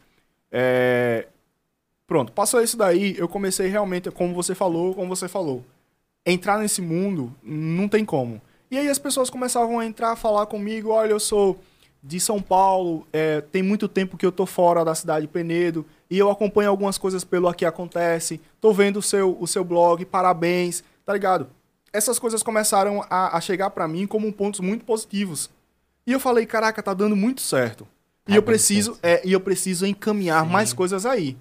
É... Pronto, passou isso daí, eu comecei realmente, como você falou, como você falou. Entrar nesse mundo, não tem como. E aí as pessoas começavam a entrar, falar comigo, olha, eu sou de São Paulo, é, tem muito tempo que eu tô fora da cidade de Penedo, e eu acompanho algumas coisas pelo Aqui Acontece, tô vendo o seu, o seu blog, parabéns, tá ligado? Essas coisas começaram a, a chegar pra mim como pontos muito positivos. E eu falei, caraca, tá dando muito certo. E Tá eu preciso, é, e eu preciso encaminhar mais coisas aí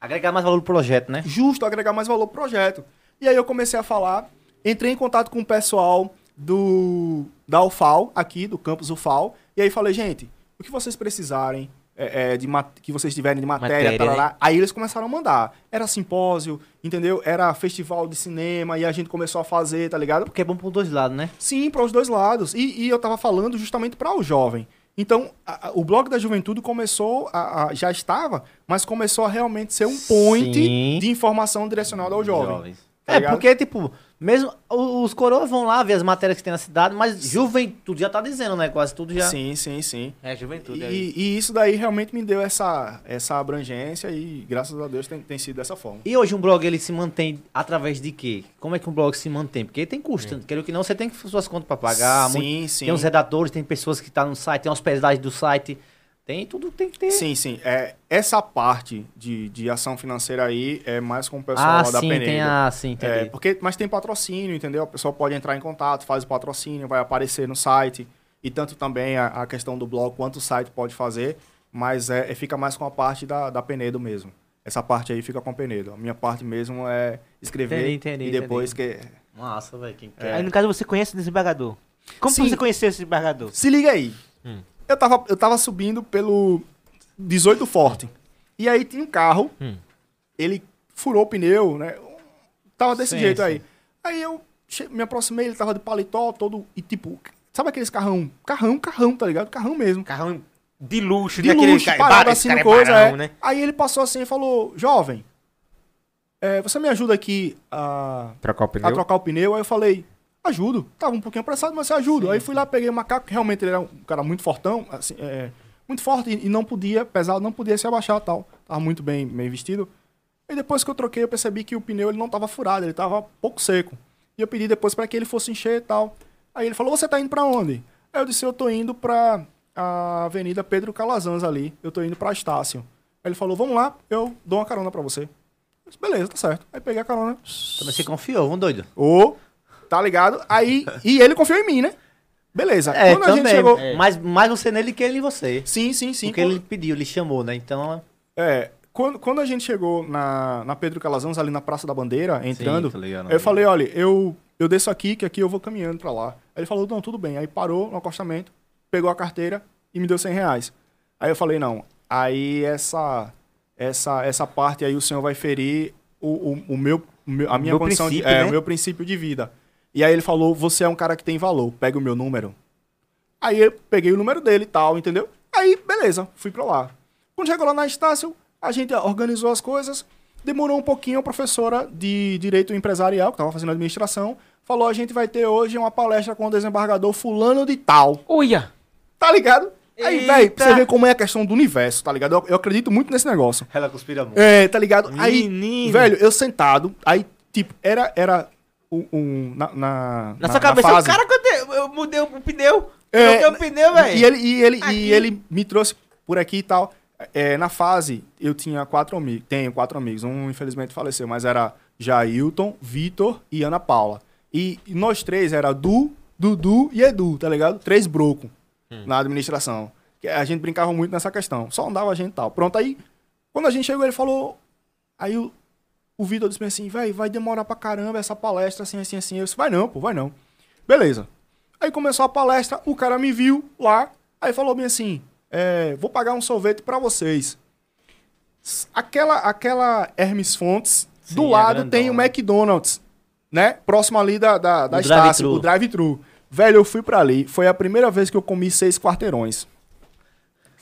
Agregar mais valor pro projeto, né? justo agregar mais valor pro projeto. E aí eu comecei a falar, entrei em contato com o pessoal do da UFAL, aqui, do campus UFAL, e aí falei, gente, o que vocês precisarem, é, é, de que vocês tiverem de matéria, Matéria, tarará, aí eles começaram a mandar. Era simpósio, entendeu? Era festival de cinema, e a gente começou a fazer, tá ligado? Porque é bom pros dois lados, né? Sim, para os dois lados. E, e eu tava falando justamente para o jovem. Então, a- a- o blog da juventude começou, a, já estava, mas começou a realmente ser um point Sim. de informação direcionada ao jovem. Tá é, porque, tipo, mesmo os coroas vão lá ver as matérias que tem na cidade, mas juventude já tá dizendo, né? Quase tudo já. Sim, sim, sim. É, juventude. aí. E, e isso daí realmente me deu essa, essa abrangência e, graças a Deus, tem, tem sido dessa forma. E hoje um blog ele se mantém através de quê? Como é que um blog se mantém? Porque tem custo, quero que não, você tem que suas contas pra pagar. sim, muito- sim. Tem os redatores, tem pessoas que estão no site, tem hospedagem do site. Tem tudo, tem que ter. Sim, sim. É, essa parte de, de ação financeira aí é mais com o pessoal ah, lá da sim, Penedo. tem a... Sim, É, entendi. porque, mas tem patrocínio, entendeu? A pessoa pode entrar em contato, faz o patrocínio, vai aparecer no site. E tanto também a, a questão do blog quanto o site pode fazer. Mas é, é- fica mais com a parte da, da Penedo mesmo. Essa parte aí fica com a Penedo. A minha parte mesmo é escrever Entendi, entendi, e depois que... Massa, velho, quem É. quer. Aí no caso você conhece o desembargador. Como Sim. você conheceu esse desembargador? Se liga aí. Hum. Eu, tava, eu tava subindo pelo 18 Forte. E aí tinha um carro. Hum. Ele furou o pneu, né? Tava desse Sim, jeito sim. aí. Aí eu me aproximei, ele tava de paletó todo. E tipo, sabe aqueles carrão? Carrão, carrão, tá ligado? Carrão mesmo. Carrão de luxo, De daquele luxo, cara- parado assim cara no é coisa, barão, é. né? Aí ele passou assim e falou: Jovem, é, você me ajuda aqui a Trocar o pneu. a trocar o pneu. Aí eu falei, ajudo. Tava um pouquinho apressado, mas eu ajudo. Aí fui lá, peguei o macaco, que realmente ele era um cara muito fortão, assim, é, muito forte e, não podia, pesado, não podia se abaixar e tal. Tava muito bem, bem vestido. E depois que eu troquei, eu percebi que o pneu ele não tava furado, ele tava pouco seco. E eu pedi depois para que ele fosse encher e tal. Aí ele falou, você tá indo para onde? Aí eu disse, eu tô indo pra a Avenida Pedro Calazans ali. Eu tô indo pra Estácio. Aí ele falou, vamos lá, eu dou uma carona para você. Eu disse, beleza, tá certo. Aí peguei a carona. Também você confiou, um doido. Ô, tá ligado? Aí, e ele confiou em mim, né? Beleza. É, Quando a também. gente chegou. Mas mais você nele que ele em você. Sim, sim, sim. Porque Quando- ele pediu, ele chamou, né? Então... É, quando, quando a gente chegou na, na Pedro Calazans, ali na Praça da Bandeira, entrando, Sim, ligado, eu falei, olha, eu, eu desço aqui, que aqui eu vou caminhando pra lá. Aí ele falou, não, tudo bem. Aí parou no acostamento, pegou a carteira e me deu 100 reais. Aí eu falei, não, aí essa, essa, essa parte aí o senhor vai ferir o, o, o meu, a minha Meu condição de, é, né? o meu princípio de vida. E aí ele falou, você é um cara que tem valor, pega o meu número. Aí eu peguei o número dele e tal, entendeu? Aí, beleza, fui pra lá. Quando chegou lá na Estácio, a gente organizou as coisas. Demorou um pouquinho, a professora de Direito Empresarial, que estava fazendo administração, falou: a gente vai ter hoje uma palestra com o desembargador fulano de tal. Uia! Tá ligado? Aí, velho, pra você ver como é a questão do universo, tá ligado? Eu, eu acredito muito nesse negócio. Ela conspira muito. É, tá ligado? Aí, Menino. velho, eu sentado, aí, tipo, era, era um, um- na, na, Na, sua cabeça, fase- o cara que eu, eu mudei o pneu. É, Troquei o pneu, velho. E ele, e, ele, Aqui. e ele me trouxe por aqui e tal. É, na fase, eu tinha quatro amigos. Tenho quatro amigos. Um, infelizmente, faleceu, mas era Jailton, Vitor e Ana Paula. E, e nós três era Du, Dudu e Edu, tá ligado? Três broco na administração. A gente brincava muito nessa questão. Só andava a gente e tal. Pronto, aí, quando a gente chegou, ele falou. Aí o, o Vitor disse assim, velho, vai demorar pra caramba essa palestra, assim, assim, assim. Eu disse, vai não, pô, vai não. Beleza. Aí começou a palestra, o cara me viu lá, aí falou bem assim, é, vou pagar um sorvete pra vocês. Aquela, aquela Hermes Fontes, do Sim, é lado tem o. McDonald's, né? Próximo ali da, da, da O Estácio, drive-thru. o drive-thru. Velho, eu fui pra ali, foi a primeira vez que eu comi seis quarteirões.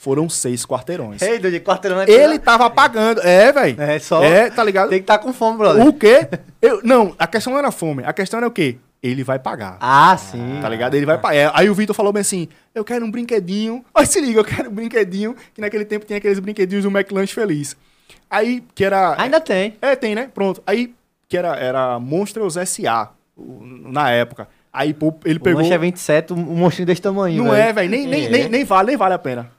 Foram seis quarteirões. Ei, doido, quarteirão é Ele tava pagando, é, velho. É, só... É, tá ligado? Tem que estar com fome, brother. O quê? Eu, não, a questão não era fome, a questão era o quê? Ele vai pagar. Ah, sim. Tá ligado? Ele vai pra... é, Aí o Vitor falou bem assim: eu quero um brinquedinho. Olha, se liga, eu quero um brinquedinho. Que naquele tempo tinha aqueles brinquedinhos do McLanche Feliz. Aí, que era. Ainda tem. É, tem, né? Pronto. Aí, que era, era Monstros S.A. o- na época. Aí, pô, ele O pegou. lanche é 27, um monstrinho desse tamanho, Não velho. é, velho. Nem, nem, É. nem, nem vale, nem vale a pena.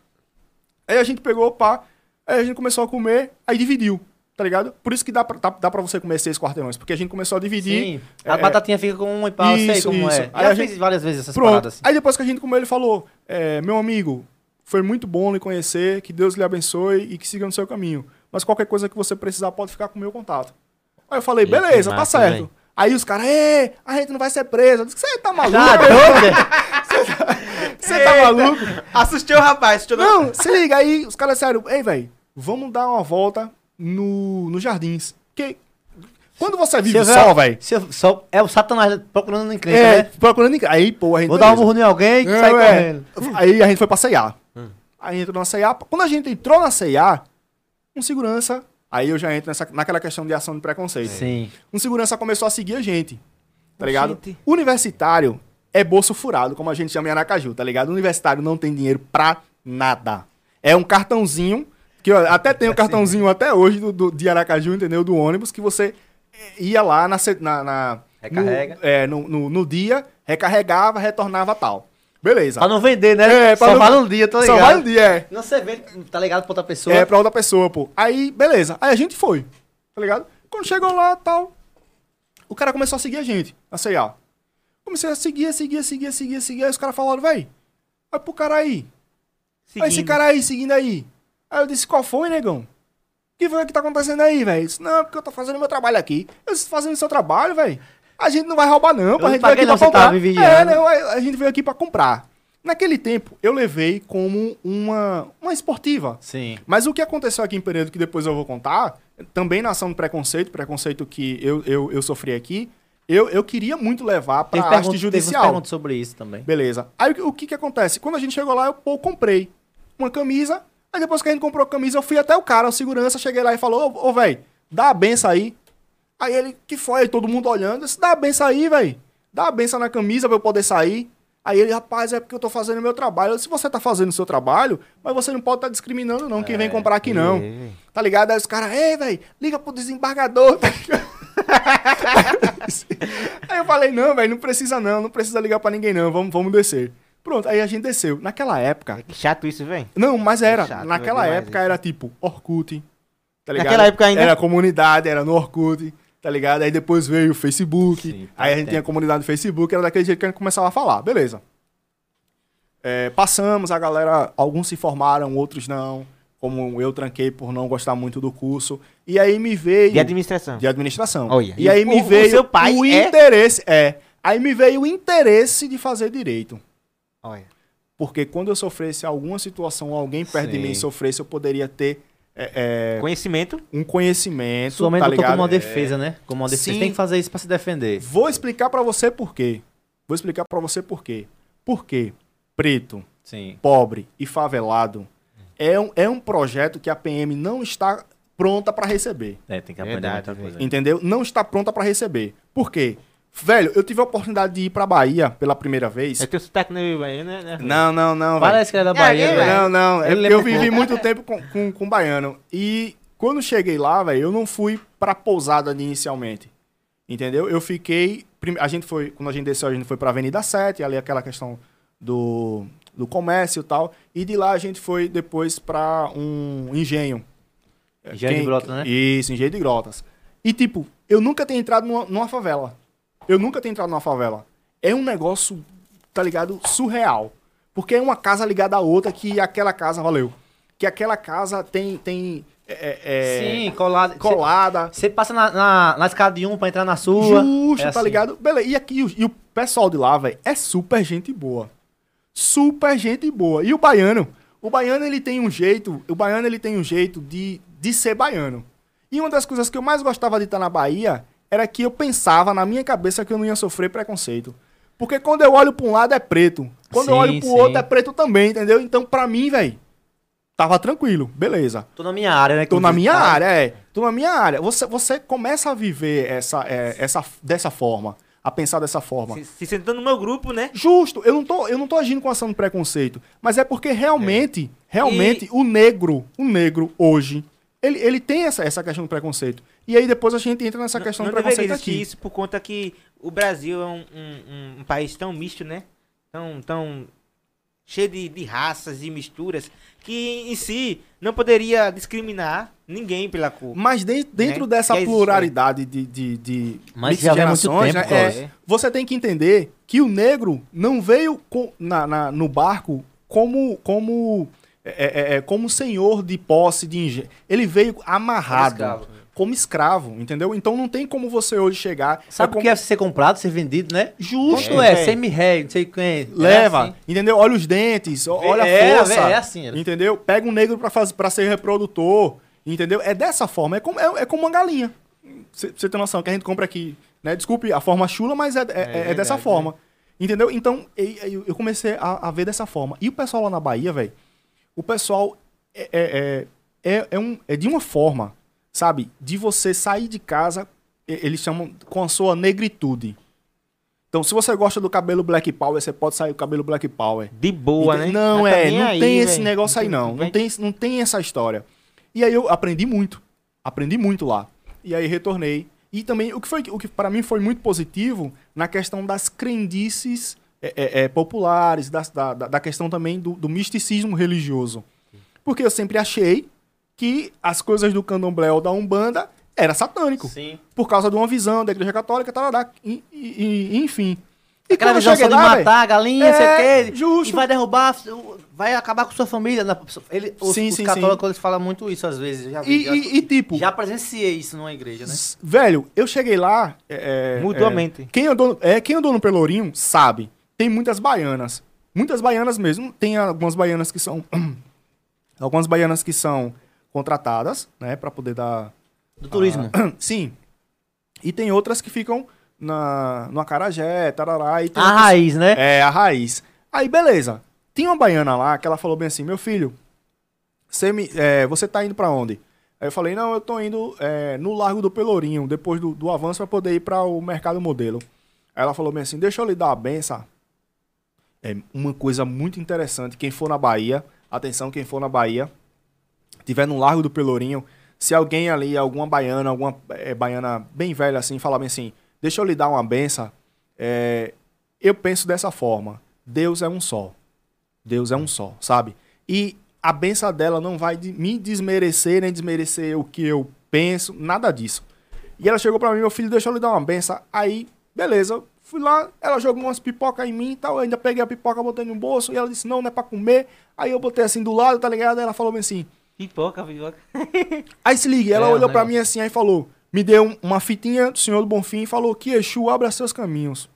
Aí a gente pegou, pá. Aí a gente começou a comer, aí dividiu. Tá ligado? Por isso que dá pra, dá, dá pra você comer seis quarteirões. Porque a gente começou a dividir. Sim. A É, batatinha fica com um e pau, eu sei Isso, como isso. é. Aí Já a fiz gente- várias vezes essas Pronto. paradas assim. Aí depois que a gente comeu, ele falou: é, Meu amigo, foi muito bom lhe conhecer, que Deus lhe abençoe e que siga no seu caminho. Mas qualquer coisa que você precisar, pode ficar com o meu contato. Aí eu falei: Beleza, tá certo. Aí os caras: a gente não vai ser preso. Eu disse: Você tá maluco? Tá doido? Você tá maluco? Assustou o rapaz. Assustou Não, se liga. Aí os caras disseram: Ei, velho, vamos dar uma volta no, nos jardins. Que quando você vive eu ver- só, velho. Só É o satanás procurando encrenca, É, né? procurando. em- Aí, pô, a gente. Vou dar um beleza. burro em alguém que Não, sai é. correndo. Aí a gente foi pra C&A. Hum. Aí entrou na C&A. Quando a gente entrou na C&A, um segurança... Aí eu já entro nessa, naquela questão de ação de preconceito. Sim. Um segurança começou a seguir a gente, tá ligado? Oxente. Universitário é bolso furado, como a gente chama em Aracaju, tá ligado? Universitário não tem dinheiro pra nada. É um cartãozinho, que até tenho o cartãozinho até hoje do, do- de Aracaju, entendeu? Do ônibus, que você ia lá na... na, na Recarrega. No, é, no, no, no dia, recarregava, retornava tal. Beleza. Pra não vender, né? É, pra Só não- vale um dia, tô ligado. Só vai um dia, é. Não você vende, tá ligado pra outra pessoa. É, pra outra pessoa, pô. Aí, beleza. Aí a gente foi, tá ligado? Quando chegou lá, tal, o cara começou a seguir a gente, a C&A. Comecei a seguir, seguir, seguir, seguir, seguir. Aí os caras falaram, véi, vai pro cara aí. Olha esse Seguindo. cara aí, seguindo aí. Aí eu disse, qual foi, negão? O que foi que tá acontecendo aí, velho? Disse, não, porque eu tô fazendo meu trabalho aqui. Eu disse, fazendo seu trabalho, velho. A gente não vai roubar, não. pô. A gente não veio aqui pra não, comprar. tava me vigiando. É, não, a a gente veio aqui pra comprar. Naquele tempo, eu levei como uma, uma esportiva. Sim. Mas o que aconteceu aqui em Pereira, que depois eu vou contar, também na ação do preconceito, preconceito que eu, eu, eu sofri aqui, eu, eu queria muito levar Teve, haste pergunta, teve uns judicial. perguntas sobre isso também. Beleza. Aí o que- o que que acontece? Quando a gente chegou lá, eu pô, comprei uma camisa. Aí depois que a gente comprou a camisa, eu fui até o cara, o segurança, cheguei lá e falou, ô, ô velho, dá a benção aí. Aí ele, que foi? Aí todo mundo olhando, disse, dá a benção aí, velho. Dá a benção na camisa pra eu poder sair. Aí ele, rapaz, é porque eu tô fazendo o meu trabalho. Disse, você tá fazendo o seu trabalho, mas você não pode estar discriminando não quem vem comprar aqui não. É. Tá ligado? Aí os caras, ei, velho, liga pro desembargador. tá ligado? aí eu falei, não, velho, não precisa não, não precisa ligar pra ninguém não, vamos, vamos descer. Pronto, aí a gente desceu. Naquela época, Que chato isso, velho. não, mas era, Chato, naquela é época isso. era tipo Orkut, tá ligado? Naquela época ainda? Era comunidade, era no Orkut, tá ligado? Aí depois veio o Facebook, Sim, aí a gente tinha a comunidade do Facebook, era daquele jeito que a gente começava a falar, beleza. É, passamos, a galera, alguns se formaram, outros não, como eu tranquei por não gostar muito do curso, e aí me veio... De administração. De administração. Olha, E e aí o- me o veio seu pai o é? interesse, é, aí me veio o interesse de fazer direito. Olha. Porque quando eu sofresse alguma situação, alguém perto de Sim. mim sofresse, eu poderia ter é, é, Conhecimento. um conhecimento. Sua mãe tá ligado? como uma É. defesa, né? Como uma defesa. Sim. Tem que fazer isso pra se defender. Vou explicar pra você por quê. Vou explicar pra você por quê. Porque preto, Sim. pobre e favelado é um, é um projeto que a PM não está pronta pra receber. É, tem que aprender Verdade, muita coisa. Entendeu? Não está pronta pra receber. Por quê? Velho, eu tive a oportunidade de ir pra Bahia pela primeira vez. É teu sotaque no aí, né? né? Não, não, não. Parece que ele é da Bahia, é, velho. Não, não. É eu vivi muito tempo com, com, com baiano. E quando cheguei lá, velho, eu não fui pra pousada inicialmente. Entendeu? Eu fiquei. A gente foi. Quando a gente desceu, a gente foi pra Avenida 7, ali aquela questão do, do comércio e tal. E de lá a gente foi depois pra um engenho. Engenho de Grotas, né? Isso, engenho de grotas. E tipo, eu nunca tinha entrado numa, numa favela. Eu nunca tinha entrado numa favela. É um negócio, tá ligado? Surreal. Porque é uma casa ligada à outra que aquela casa, valeu. Que aquela casa tem. tem é, é, Sim, colado. colada. Você passa na, na, na escada de um pra entrar na sua. Justo, É tá assim. ligado? Beleza. E aqui, o- e o pessoal de lá, velho, é super gente boa. Super gente boa. E o baiano? O baiano, ele tem um jeito, o baiano, ele tem um jeito de, de ser baiano. E uma das coisas que eu mais gostava de estar na Bahia era que eu pensava na minha cabeça que eu não ia sofrer preconceito. Porque quando eu olho pra um lado é preto. Quando eu Sim, olho pro sim. outro é preto também, entendeu? Então, pra mim, velho, tava tranquilo. Beleza. Tô na minha área, né? Tô na minha área, é. Tô na minha área. Você, você começa a viver essa, é, essa, dessa forma, a pensar dessa forma. Se, se sentando no meu grupo, né? Justo, eu não, tô, eu não tô agindo com ação de preconceito, mas é porque realmente, realmente, o negro, o negro hoje, ele, ele tem essa, essa questão do preconceito. E aí depois a gente entra nessa Não- questão não do preconceito aqui. isso por conta que o Brasil é um, um- um país tão misto, né? Tão, tão cheio de, de raças e misturas que em si não poderia discriminar ninguém pela cor. Mas de- dentro Né? dessa Que é pluralidade de, de, de Mas já muito tempo, né, é, você tem que entender que o negro não veio com- na, na- no barco como como é, é, é, como senhor de posse de engenho. Ele veio amarrado escravo. Como escravo, entendeu? Então não tem como você hoje chegar Sabe é o como- que é ser comprado, ser vendido, né? justo é? é. Semi-ré, não sei quem. leva, É assim. entendeu? Olha os dentes, olha É, a força, é assim, era. entendeu? Pega um negro para ser reprodutor, entendeu? É dessa forma, é como é, é como uma galinha. Você tem noção que a gente compra aqui, né? Desculpe a forma chula, mas é, é- é verdade, dessa forma. Entendeu? Então, e- e- eu comecei a, a ver dessa forma. E o pessoal lá na Bahia, velho, o pessoal é, é, é, é, é um, é de uma forma, sabe? De você sair de casa, eles chamam com a sua negritude. Então, se você gosta do cabelo Black Power, você pode sair com o cabelo Black Power. De boa, né? Não, Mas tá é, não aí, tem esse velho. negócio aí, não. Não tem, não tem essa história. E aí eu aprendi muito. Aprendi muito lá. E aí retornei. E também, o que foi o que para mim foi muito positivo na questão das crendices é, é, é, populares, da, da, da questão também do, do misticismo religioso. Porque eu sempre achei que as coisas do candomblé ou da Umbanda era satânico. Sim. Por causa de uma visão da igreja católica, tarará, e, e- e- enfim. E Aquela visão só de lá, matar a galinha, É, sei o quê, justo. e vai derrubar, vai acabar com sua família. Ele, os, Sim, os sim, católicos eles falam muito isso às vezes. Já, e, já, e- tipo, já presenciei isso numa igreja, né? velho, eu cheguei lá. é, é, Mutuamente. é, quem, andou, é, quem andou no Pelourinho sabe. Tem muitas baianas. Muitas baianas mesmo. Tem algumas baianas que são. algumas baianas que são contratadas, né, pra poder dar. Do turismo. Sim. E tem outras que ficam na, no Acarajé, tarará. E A outras- raiz, né? É, a raiz. Aí, beleza. Tinha uma baiana lá que ela falou bem assim: meu filho, você, me, é, você tá indo pra onde? Aí eu falei: não, eu tô indo é, no Largo do Pelourinho, depois do, do avanço, pra poder ir pra o Mercado Modelo. Aí ela falou bem assim: deixa eu lhe dar a benção. É uma coisa muito interessante. Quem for na Bahia, atenção, quem for na Bahia, tiver no Largo do Pelourinho, se alguém ali, alguma baiana, alguma é, baiana bem velha assim, falar bem assim, deixa eu lhe dar uma benção, é, eu penso dessa forma. Deus é um só. Deus é um só, sabe? E a benção dela não vai me desmerecer, nem desmerecer o que eu penso, nada disso. E ela chegou pra mim, meu filho, deixa eu lhe dar uma benção. Aí, beleza, fui lá, ela jogou umas pipoca em mim e tal. Eu ainda peguei a pipoca, botei no bolso, e ela disse, não, não é pra comer. Aí eu botei assim do lado, tá ligado? Aí ela falou bem assim, Pipoca, pipoca. Aí se liga, ela É, olhou né? pra mim assim aí falou: Me deu um- uma fitinha do Senhor do Bonfim e falou que Exu abra seus caminhos.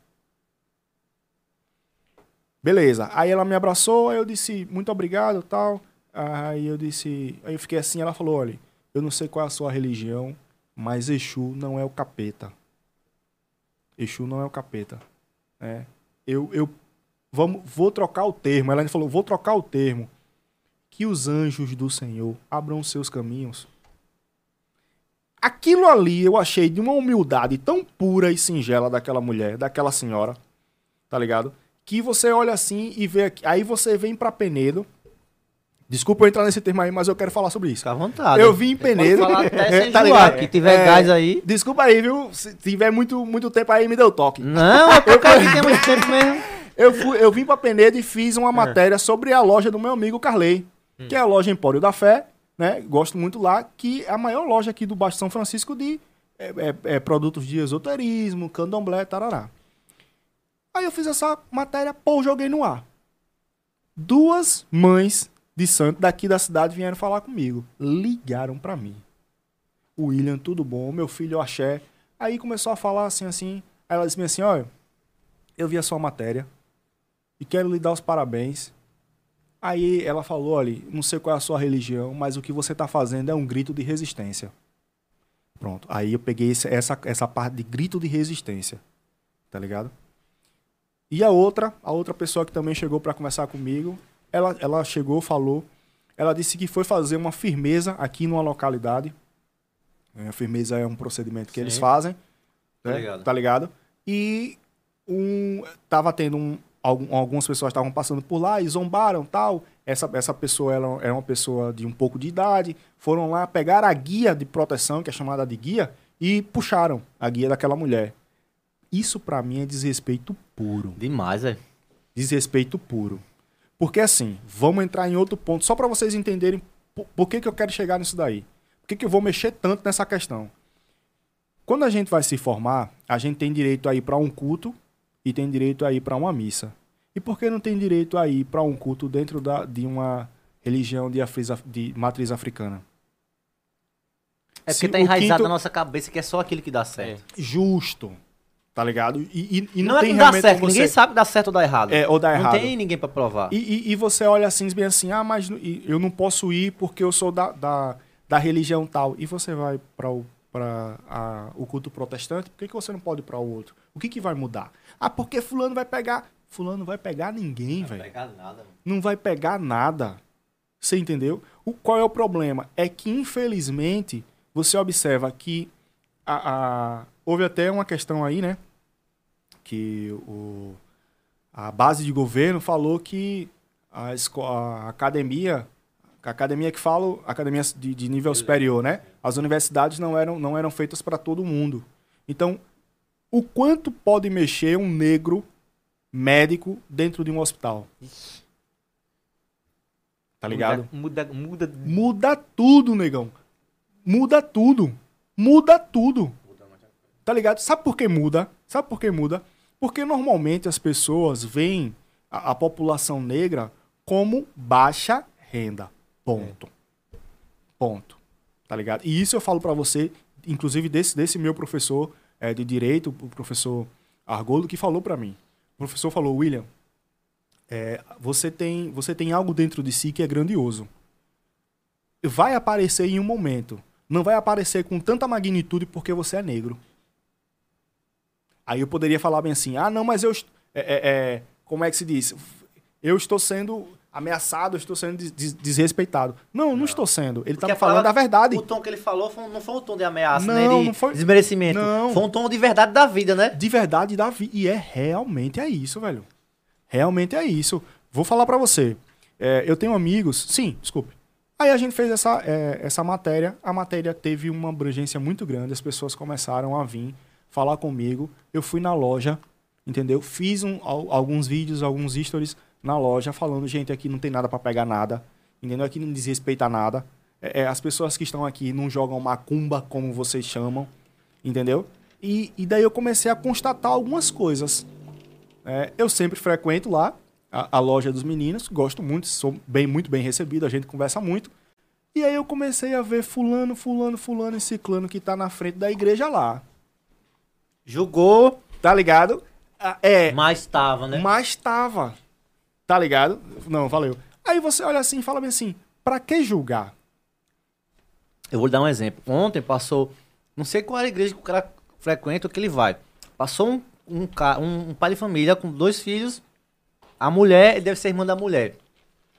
Beleza. Aí ela me abraçou, aí eu disse, muito obrigado tal. Aí eu disse, aí eu fiquei assim, ela falou, olha, eu não sei qual é a sua religião, mas Exu não é o capeta. Exu não é o capeta. É. Eu, eu vamos, vou trocar o termo. Ela ainda falou, vou trocar o termo. Que os anjos do Senhor abram seus caminhos. Aquilo ali eu achei de uma humildade tão pura e singela daquela mulher, daquela senhora, tá ligado? Que você olha assim e vê aqui. Aí você vem pra Penedo. Desculpa eu entrar nesse termo aí, mas eu quero falar sobre isso. Fica à vontade. Eu vim em Penedo. Falar até sem tá ligado? que tiver É, gás aí. Desculpa aí, viu? Se tiver muito, muito tempo aí, me deu toque. Não, é porque a gente tem muito tempo mesmo. Eu, fui, eu vim pra Penedo e fiz É. uma matéria sobre a loja do meu amigo Carley, Hum. que é a loja Empório da Fé, né? Gosto muito lá, que é a maior loja aqui do Baixo São Francisco de é, é, é, produtos de esoterismo, candomblé, tarará. Aí eu fiz essa matéria, pô, joguei no ar. Duas mães de santo daqui da cidade vieram falar comigo. Ligaram pra mim. William, tudo bom? Meu filho, Axé. Aí começou a falar assim, assim. Aí ela disse assim, olha, eu vi a sua matéria e quero lhe dar os parabéns. Aí ela falou, olha, não sei qual é a sua religião, mas o que você tá fazendo é um grito de resistência. Pronto. Aí eu peguei essa, essa parte de grito de resistência. Tá ligado? E a outra, a outra pessoa que também chegou para conversar comigo, ela, ela chegou, falou, ela disse que foi fazer uma firmeza aqui numa localidade. É, A firmeza é um procedimento que eles Sim. fazem. Tá né? ligado. Tá ligado? E um, tava tendo um, algumas pessoas estavam passando por lá e zombaram tal. Essa, essa pessoa era, era uma pessoa de um pouco de idade. Foram lá, pegaram a guia de proteção, que é chamada de guia, e puxaram a guia daquela mulher. Isso pra mim é desrespeito puro. Demais, velho. Desrespeito puro. Porque assim, vamos entrar em outro ponto, só pra vocês entenderem por, por que, que eu quero chegar nisso daí. Por que, que eu vou mexer tanto nessa questão. Quando a gente vai se formar, a gente tem direito a ir pra um culto e tem direito a ir pra uma missa. E por que não tem direito a ir pra um culto dentro da, de uma religião de, afrisa- de matriz africana? É porque tá o enraizado quinto- na nossa cabeça que é só aquilo que dá certo. Justo. Tá ligado? E, e- e não, não, é tem que não dá certo, como ninguém você- sabe dar certo ou dar errado. É, ou dar não errado. tem ninguém pra provar. E, e- e você olha assim, bem assim, ah, mas eu não posso ir porque eu sou da, da, da religião tal. E você vai para o, pra, a- o culto protestante, por que, que você não pode ir para o outro? O que, que vai mudar? Ah, porque fulano vai pegar. Fulano vai pegar ninguém, velho. nada. Não vai pegar nada. Você entendeu? O, qual é o problema? É que, infelizmente, você observa que a, a- houve até uma questão aí, né? Que o, a base de governo falou que a, esco- a academia, academia que falo, academia de, de nível superior, né? As universidades não eram, não eram feitas para todo mundo. Então, o quanto pode mexer um negro médico dentro de um hospital. Tá ligado? Muda, muda, muda. Muda tudo, negão. Muda tudo. Muda tudo. Tá ligado? Sabe por que muda? Sabe por que muda? Porque normalmente as pessoas veem a, a população negra como baixa renda. Ponto. Ponto. Tá ligado? E isso eu falo pra você, inclusive desse, desse meu professor eh, de direito, o professor Argoldo, que falou pra mim. O professor falou, William, eh, você, tem, você tem algo dentro de si que é grandioso. Vai aparecer em um momento. Não vai aparecer com tanta magnitude porque você é negro. Aí eu poderia falar bem assim, ah, não, mas eu. é, é, é, como é que se diz? Eu estou sendo ameaçado, estou sendo des- des- desrespeitado. Não, não, estou sendo. Ele a falando a verdade. O tom que ele falou foi- não foi um tom de ameaça, Não, nem de não foi- desmerecimento. Não. Foi um tom de verdade da vida, né? De verdade da vida. E é realmente é isso, velho. Realmente é isso. Vou falar pra você. É, eu tenho amigos. Sim, desculpe. Aí a gente fez essa, é, essa matéria. A matéria teve uma abrangência muito grande. As pessoas começaram a vir falar comigo. Eu fui na loja, entendeu? Fiz um- al- alguns vídeos, alguns stories na loja falando, gente, aqui não tem nada pra pegar nada. Entendeu? Aqui não desrespeita nada. É, é, as pessoas que estão aqui não jogam macumba, como vocês chamam. Entendeu? E, e daí eu comecei a constatar algumas coisas. É, eu sempre frequento lá a, a loja dos meninos, gosto muito, sou bem, muito bem recebido, a gente conversa muito. E aí eu comecei a ver fulano, fulano, fulano e ciclano que tá na frente da igreja lá. Julgou, Tá ligado? Ah, É, mas estava, né? mas tava. Tá ligado? Não, valeu. Aí você olha assim e fala bem assim, pra que julgar? Eu vou dar um exemplo. Ontem passou, não sei qual era a igreja que o cara frequenta ou que ele vai. Passou um, um, um, um pai de família com dois filhos. A mulher, ele deve ser irmã da mulher.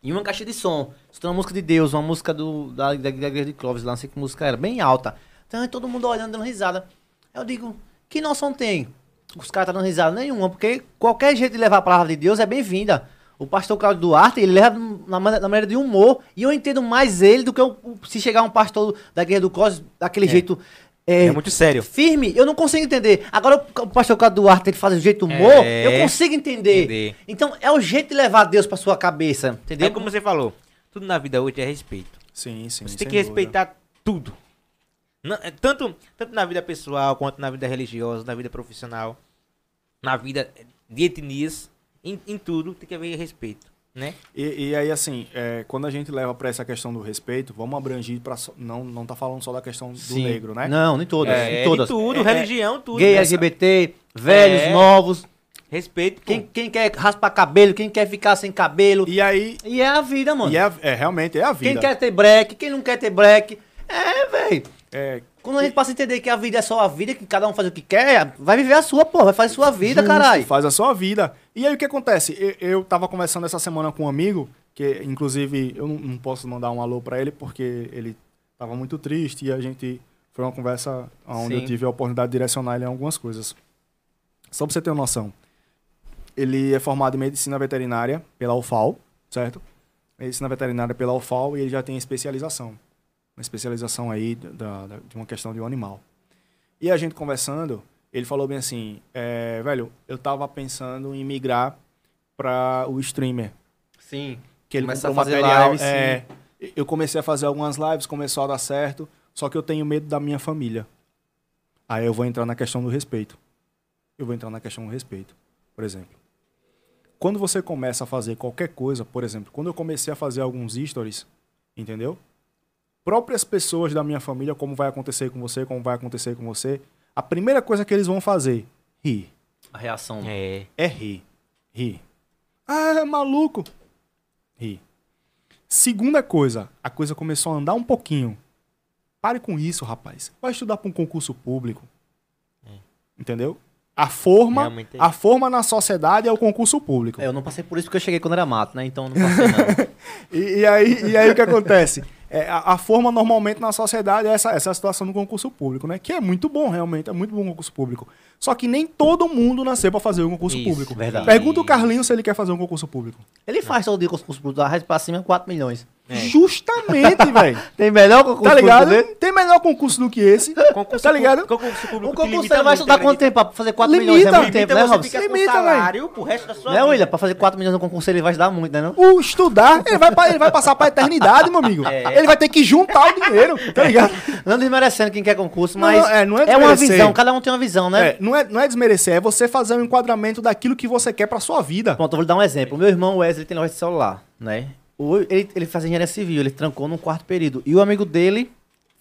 E uma caixa de som. Escutando uma música de Deus, uma música do, da, da, da igreja de Clóvis, lá não sei que música era, bem alta. Então todo mundo olhando, dando risada. Eu digo, que noção tem? Os caras tá dando risada nenhuma, porque qualquer jeito de levar a palavra de Deus é bem-vinda. O pastor Claudio Duarte, ele leva na, na maneira de humor, e eu entendo mais ele do que o- se chegar um pastor da igreja do Clóvis, daquele jeito... é, É muito sério. firme, eu não consigo entender. Agora o pastor Cláudio Duarte ele faz o jeito humor, É. eu consigo entender. Entender. Então é o jeito de levar Deus pra sua cabeça, entendeu? É como você falou. Tudo na vida hoje é respeito. Sim, sim. Você tem que respeitar tudo. Não- é, tanto, tanto na vida pessoal, quanto na vida religiosa, na vida profissional, na vida de etnias, em, em tudo tem que haver respeito, né? E, e aí, assim, é, quando a gente leva pra essa questão do respeito, vamos abrangir para não não tá falando só da questão do Sim. negro, né? Não, nem todas. É, nem todas. tudo, É, religião, tudo. Gay, né? LGBT, velhos, É. novos. Respeito. Quem, quem quer raspar cabelo, quem quer ficar sem cabelo. E aí, E é a vida, mano. e é, é, realmente é a vida. Quem quer ter break, quem não quer ter break. É, velho. É, Quando a gente passa a entender que a vida é só a vida, que cada um faz o que quer, vai viver a sua, porra. Vai fazer a sua vida, caralho. Faz a sua vida. E aí o que acontece? Eu, eu tava conversando essa semana com um amigo, que inclusive eu não, não posso mandar um alô pra ele, porque ele tava muito triste e a gente. Foi uma conversa onde Sim. eu tive a oportunidade de direcionar ele em algumas coisas. Só pra você ter uma noção. Ele é formado em medicina veterinária pela UFAL, certo? Medicina veterinária pela UFAL e ele já tem especialização. Uma especialização aí da, da- de uma questão de um animal. E a gente conversando, ele falou bem assim, é, velho, eu tava pensando em migrar para o streamer. Sim. Que ele comprou a fazer material. live, sim. é, eu comecei a fazer algumas lives, começou a dar certo, só que eu tenho medo da minha família. Aí eu vou entrar na questão do respeito. Eu vou entrar na questão do respeito, por exemplo. Quando você começa a fazer qualquer coisa, por exemplo, quando eu comecei a fazer alguns stories, entendeu? Próprias pessoas da minha família, como vai acontecer com você, como vai acontecer com você, a primeira coisa que eles vão fazer, rir. A reação. É. É rir. Rir. Ah, é maluco. Rir. Segunda coisa, a coisa começou a andar um pouquinho. Pare com isso, rapaz. Vai estudar para um concurso público. Entendeu? A forma, é. a forma na sociedade é o concurso público. É, eu não passei por isso porque eu cheguei quando era mato, né? Então eu não passei não. E, e aí, e aí o que acontece? É, a, a forma normalmente na sociedade é essa, essa situação do concurso público, né? Que é muito bom, realmente, é muito bom o concurso público. Só que nem todo mundo nasceu pra fazer um concurso Isso, público. verdade. Pergunta o Carlinhos se ele quer fazer um concurso público. Ele faz todo dia concurso público, da pra cima 4 milhões. É. Justamente, velho. Tem melhor concurso Tá ligado? público? Tem melhor concurso do que esse. Concurso Tá ligado? Concurso público Um concurso limita você vai estudar quanto tempo pra fazer 4 Limita, milhões? É muito limita, tempo, né, Robson? Limita, velho. salário pro resto da sua Né, vida. William? Pra fazer 4 milhões no concurso ele vai ajudar muito, né não? O estudar, ele vai, pa- ele vai passar pra eternidade, meu amigo. É. Ele vai ter que juntar o dinheiro, tá ligado? Não desmerecendo quem quer concurso, Não, mas não, é, não é uma desmerecer. visão, cada um tem uma visão, né? É, não, é, não é desmerecer, é você fazer um enquadramento daquilo que você quer pra sua vida. Pronto, eu vou lhe dar um exemplo. O meu irmão Wesley tem loja de celular, né? O- ele, ele faz engenharia civil, ele trancou no quarto período. E o amigo dele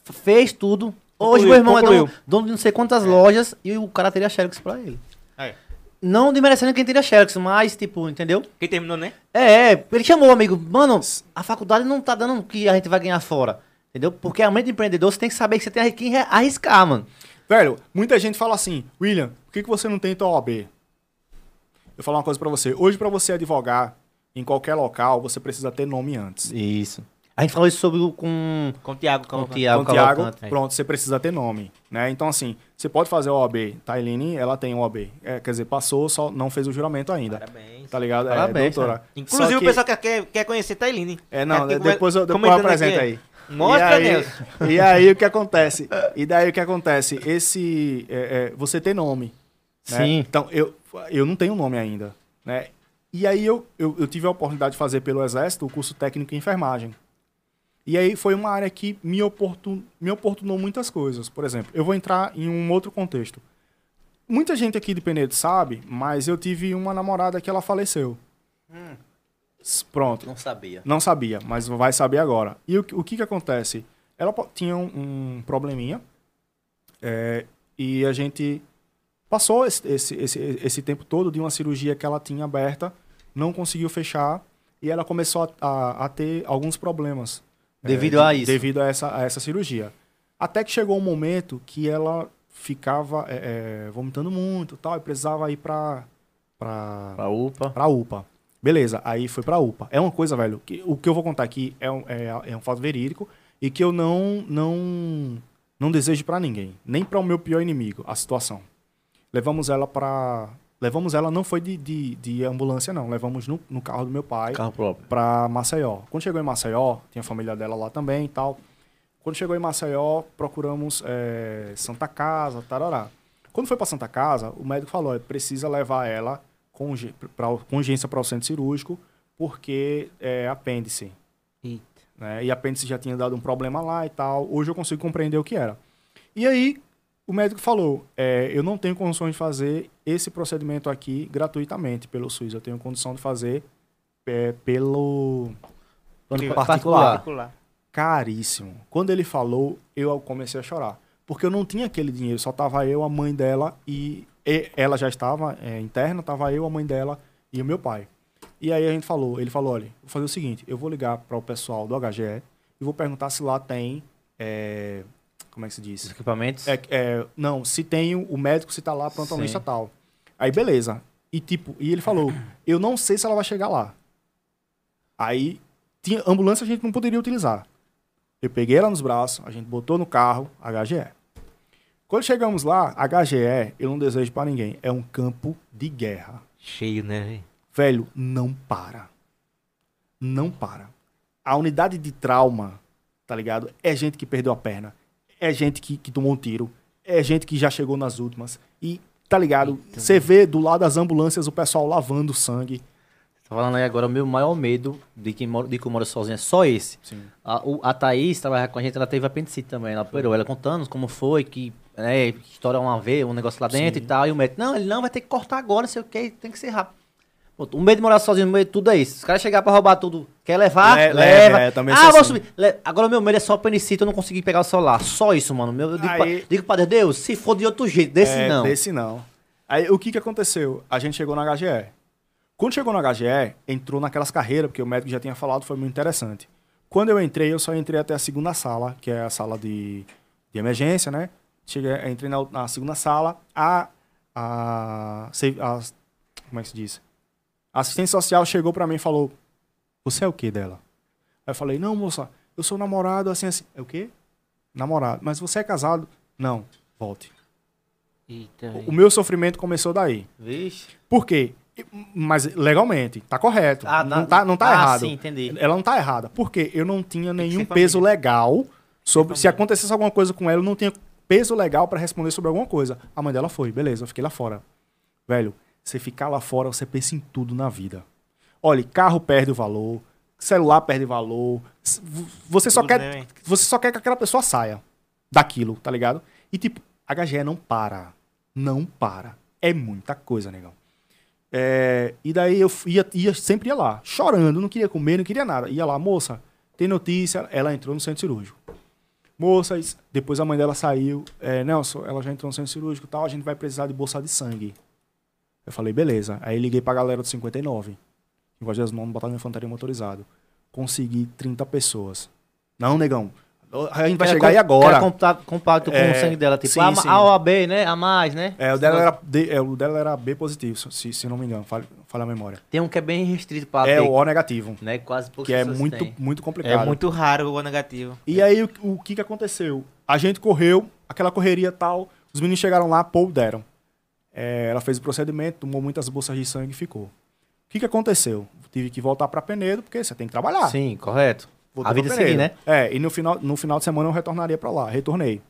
fez tudo. Hoje Concluiu, meu irmão é concluiu. dono, dono de não sei quantas lojas e o cara teria Xerox pra ele. É. Não desmerecendo quem teria Xerox, mas, tipo, entendeu? Quem terminou, né? É, é, ele chamou o amigo, mano, a faculdade não tá dando o que a gente vai ganhar fora. Entendeu? Porque a mente de empreendedor, você tem que saber que você tem que arriscar, mano. Velho, muita gente fala assim, William, por que, que você não tenta OAB? Eu vou falar uma coisa pra você. Hoje, pra você advogar em qualquer local, você precisa ter nome antes. Isso. A gente falou isso sobre o com, Com o Thiago. com o Com Thiago Então, Tiago, Cavalcante. é. pronto, você precisa ter nome, né? Então, assim, você pode fazer OAB. Tailine, ela tem OAB. É, quer dizer, passou, só não fez o juramento ainda. Parabéns. Tá ligado? Parabéns, é, doutora. Inclusive Só o que- pessoal quer, quer, conhecer Tailine. É, não, Aqui, depois eu, depois eu apresento aqui. aí. Mostra, e aí, Nelson. E aí o que acontece? E daí o que acontece? Esse. é, é, você tem nome. né? Sim. Então, eu, eu não tenho nome ainda. Né? E aí eu, eu, eu tive a oportunidade de fazer pelo Exército o curso técnico em enfermagem. E aí foi uma área que me, oportun, me oportunou muitas coisas. Por exemplo, eu vou entrar em um outro contexto. Muita gente aqui de Penedo sabe, mas eu tive uma namorada que ela faleceu. S- Pronto. Não sabia. Não sabia, mas vai saber agora. E o, que- o que que acontece? Ela tinha um, um probleminha é, e a gente passou esse, esse, esse, esse tempo todo de uma cirurgia que ela tinha aberta, não conseguiu fechar e ela começou a, a- a ter alguns problemas. é, Devido a isso. Devido a essa, a essa cirurgia. Até que chegou um momento que ela ficava é, é, vomitando muito e tal, e precisava ir pra, Pra UPA. Pra UPA. Beleza, aí foi pra UPA. É uma coisa, velho, que o que eu vou contar aqui é um, é, é um fato verídico e que eu não não não desejo pra ninguém, nem pra o meu pior inimigo, a situação. Levamos ela pra levamos ela não foi de, de, de ambulância não, levamos no, no carro do meu pai Carro próprio. pra Maceió. Quando chegou em Maceió, tinha a família dela lá também e tal. Quando chegou em Maceió, procuramos é, Santa Casa, tarará. Quando foi pra Santa Casa, o médico falou, "Olha, precisa levar ela com urgência para o centro cirúrgico, porque é apêndice. Eita. Né? E apêndice já tinha dado um problema lá e tal. Hoje eu consigo compreender o que era. E aí, o médico falou, é, eu não tenho condições de fazer esse procedimento aqui gratuitamente pelo SUS. Eu tenho condição de fazer é, pelo Plano particular. particular. Particular. caríssimo. Quando ele falou, eu comecei a chorar. Porque eu não tinha aquele dinheiro, só tava eu, a mãe dela e, e- ela já estava é, interna, tava eu, a mãe dela e o meu pai. E aí a gente falou, ele falou, olha, vou fazer o seguinte, eu vou ligar para o pessoal do HGE e vou perguntar se lá tem, é, como é que se diz? Os equipamentos. É, é, não, se tem o médico, se tá lá, Sim. tal. Aí, beleza. E tipo, e ele falou, eu não sei se ela vai chegar lá. Aí, tinha, ambulância a gente não poderia utilizar. Eu peguei ela nos braços, a gente botou no carro, HGE. Quando chegamos lá, HGE, eu não desejo pra ninguém, é um campo de guerra. Cheio, né, velho? Velho, não para. Não para. A unidade de trauma, tá ligado? É gente que perdeu a perna. É gente que, que tomou um tiro. É gente que já chegou nas últimas. E, tá ligado? Você vê do lado das ambulâncias o pessoal lavando sangue. Tá falando aí agora, o meu maior medo de quem mora, de que eu moro sozinho é só esse. Sim. A, o, a Thaís trabalha com a gente, ela teve apendicite também. Ela operou, ela contando como foi, que né, estoura uma vez, um negócio lá dentro Sim. e tal. E o médico, não, ele não vai ter que cortar agora, não sei o que, tem que ser rápido. Pô, o medo de morar sozinho, o medo de tudo é isso. Os caras chegar pra roubar tudo, quer levar? Le- leva. é, também ah, vou assim. subir. Le- Agora o meu medo é só apendicite, eu não consegui pegar o celular. Só isso, mano. Meu, eu digo, Aí- pra, digo pra Deus, Deus, se for de outro jeito, desse É, não. Desse não. Aí o que que aconteceu? A gente chegou no HGE. Quando chegou no HGE, entrou naquelas carreiras, porque o médico já tinha falado, foi muito interessante. Quando eu entrei, eu só entrei até a segunda sala, que é a sala de, de emergência, né? Cheguei, entrei na, na segunda sala. A, a, a- Como é que se diz? A assistente social chegou pra mim e falou: Você é o que dela? Aí eu falei: Não, moça, eu sou namorado assim, assim. É o quê? Namorado. Mas você é casado? Não, volte. Eita, O meu sofrimento começou daí. Vixe. Por quê? Mas legalmente, tá correto. Ah, não na- tá, não tá ah, errado. sim, entendi. Ela não tá errada. Porque eu não tinha nenhum peso legal sobre. Se acontecesse alguma coisa com ela, eu não tinha peso legal pra responder sobre alguma coisa. A mãe dela foi, beleza, eu fiquei lá fora. Velho, você ficar lá fora, você pensa em tudo na vida. Olha, carro perde o valor, celular perde valor. Você só quer. você só quer que aquela pessoa saia daquilo, tá ligado? E tipo, a HGE não para. Não para. É muita coisa, negão. É, e daí eu ia, ia, sempre ia lá, chorando, não queria comer, não queria nada. Ia lá, moça, tem notícia, ela entrou no centro cirúrgico. Moças, depois a mãe dela saiu, é, Nelson, ela já entrou no centro cirúrgico e tal, a gente vai precisar de bolsa de sangue. Eu falei, beleza. Aí liguei pra galera do 59, em Voz das Mãos, Batalhão de Infantaria Motorizado. Consegui 30 pessoas. Não, negão, a gente vai chegar aí agora. Era compacto, com É, o sangue dela, tipo sim, a, sim. a ou a B, né? A mais, né? É, o dela era, D- é, o dela era B positivo, se, se não me engano, falha, a memória. Tem um que é bem restrito pra É ter, o O negativo, né? Quase poucas que é muito, têm. muito complicado. É muito raro o negativo. E aí, o, o que que aconteceu? A gente correu, aquela correria tal, os meninos chegaram lá, pô, deram. É, ela fez o procedimento, tomou muitas bolsas de sangue e ficou. O que que aconteceu? Tive que voltar pra Penedo, porque você tem que trabalhar. Sim, correto. Voltei A vida pra seguir, né? É, e no final, no final de semana eu retornaria pra lá. Retornei.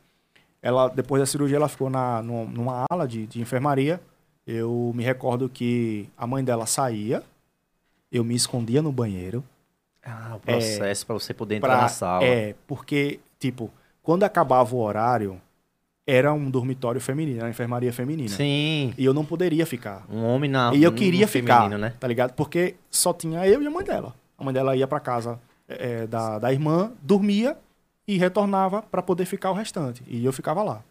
Ela, depois da cirurgia, ela ficou na, numa, numa ala de, de enfermaria. Eu me recordo que a mãe dela saía, eu me escondia no banheiro. Ah, o processo pra você poder entrar Pra, na sala. É, porque, tipo, quando acabava o horário, era um dormitório feminino, era uma enfermaria feminina. Sim. E eu não poderia ficar. Um homem na. e eu um queria ficar, feminino, né? tá ligado? Porque só tinha eu e a mãe dela. A mãe dela ia pra casa é, da, da irmã, dormia e retornava pra poder ficar o restante. E eu ficava lá.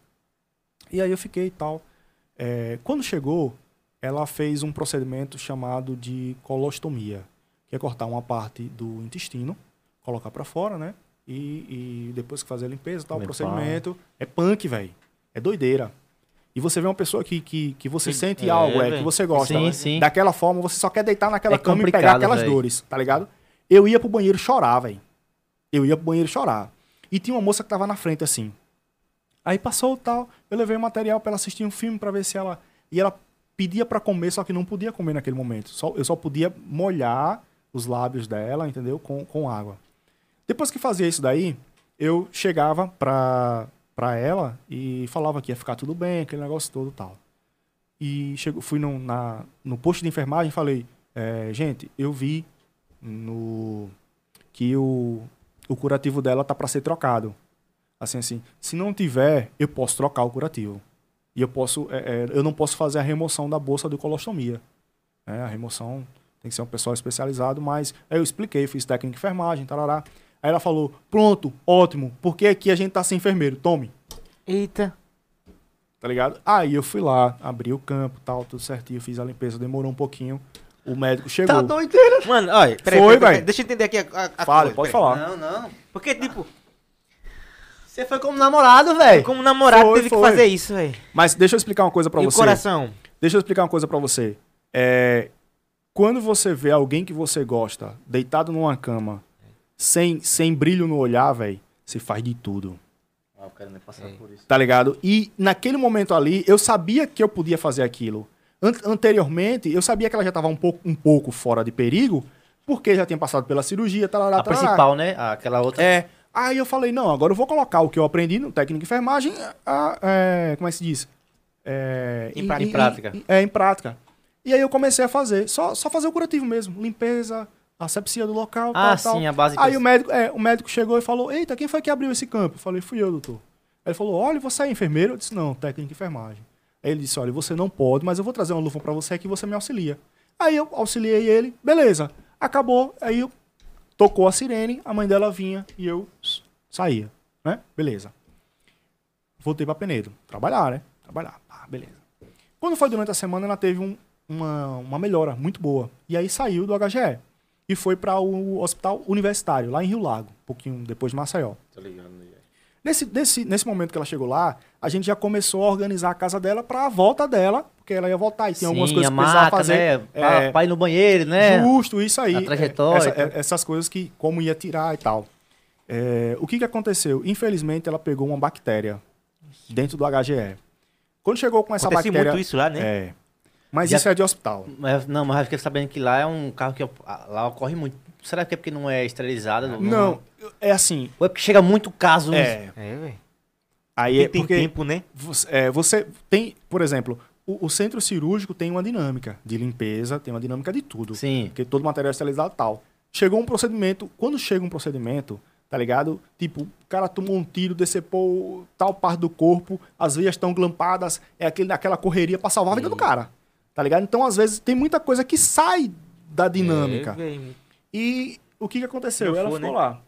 E aí eu fiquei e tal. É, quando chegou, ela fez um procedimento chamado de colostomia, que é cortar uma parte do intestino, colocar pra fora, né? E, e depois que fazer a limpeza e tal, o procedimento. É punk, velho. É doideira. E você vê uma pessoa que, que, que você Sim, sente é, algo, é, que velho. você gosta. Sim, né? sim. Daquela forma, você só quer deitar naquela É cama e pegar aquelas velho. dores, tá ligado? Eu ia pro banheiro chorar, velho. Eu ia pro banheiro chorar. E tinha uma moça que tava na frente, assim. Aí passou o tal, eu levei o material pra ela assistir um filme pra ver se ela. E ela pedia pra comer, só que não podia comer naquele momento. Só, eu só podia molhar os lábios dela, entendeu? Com, com água. Depois que fazia isso daí, eu chegava pra, pra ela e falava que ia ficar tudo bem, aquele negócio todo tal. E chego, fui no, na, no posto de enfermagem e falei, é, gente, eu vi no que o, o curativo dela tá para ser trocado. Assim, assim, se não tiver, eu posso trocar o curativo. E eu posso, é, é, eu não posso fazer a remoção da bolsa de colostomia. né? a remoção tem que ser um pessoal especializado, mas aí eu expliquei, fiz técnica de enfermagem, tarará. Aí ela falou, pronto, ótimo, porque aqui a gente tá sem enfermeiro, tome Eita. tá ligado? Aí eu fui lá, abri o campo, tal, tudo certinho, fiz a limpeza, demorou um pouquinho. O médico chegou. Tá doideira. Mano, olha, peraí, Foi, peraí, peraí, velho. deixa eu entender aqui a, a, a Fale, coisa, pode peraí. falar. Não, não. Porque, tipo, Você foi como namorado, velho. como namorado Foi, teve foi. que fazer isso, velho. Mas deixa eu explicar uma coisa pra E o você. coração? Deixa eu explicar uma coisa pra você. É, quando você vê alguém que você gosta deitado numa cama, sem, sem brilho no olhar, velho, você faz de tudo. Ah, eu quero nem passar É. por isso. Tá ligado? E naquele momento ali, eu sabia que eu podia fazer aquilo. An- anteriormente, eu sabia que ela já tava um pouco, um pouco fora de perigo, porque já tinha passado pela cirurgia, tarará, A tarará. principal, né? Aquela outra. É. Aí eu falei, não, agora eu vou colocar o que eu aprendi no técnico de enfermagem, a- é, como é que se diz? É, Em pra- em prática. é, em prática. E aí eu comecei a fazer, só, só fazer o curativo mesmo, limpeza, asepsia do local, Ah, tal, tal. sim, a base Aí o médico, é, o médico chegou e falou, eita, quem foi que abriu esse campo? Eu falei, fui eu, doutor. Ele falou, olha, você é enfermeiro? Eu disse, não, técnico de enfermagem. Aí ele disse, olha, você não pode, mas eu vou trazer uma luva pra você que você me auxilia. Aí eu auxiliei ele, beleza. Acabou, aí eu tocou a sirene, a mãe dela vinha e eu saía, né? Beleza. Voltei pra Penedo, trabalhar, né? Trabalhar, ah, beleza. Quando foi durante a semana, ela teve um- uma, uma melhora muito boa. E aí saiu do HGE e foi para o hospital universitário, lá em Rio Lago, um pouquinho depois de Maceió. Tô ligado. Nesse, nesse, nesse momento que ela chegou lá, a gente já começou a organizar a casa dela para a volta dela, porque ela ia voltar e tinha algumas coisas que precisava fazer. né? É, pra ir no banheiro, né? Justo, isso aí. A trajetória, Essa- é- essas coisas que, como ia tirar e tal. É, o que, que aconteceu? Infelizmente, ela pegou uma bactéria dentro do HGE. Quando chegou com essa Acontece bactéria. muito isso lá, né? É. Mas Já- isso é de hospital. Mas, não, mas eu fiquei sabendo que lá é um carro que lá ocorre muito. Será que é porque não é esterilizado? Não, é assim. Ou é porque chega muito caso. É. É, velho. Aí é Porque tem porque tempo, né? você, é, você tem, por exemplo, o, o centro cirúrgico tem uma dinâmica de limpeza, tem uma dinâmica de tudo. Sim. Porque todo material é esterilizado e tal. Chegou um procedimento, quando chega um procedimento, tá ligado? Tipo, o cara tomou um tiro, decepou tal parte do corpo, as veias estão glampadas, é aquele, aquela correria pra salvar a vida do cara. Tá ligado? Então, às vezes, tem muita coisa que sai da dinâmica. É. E o que, que aconteceu? Não ela for, ficou né? lá.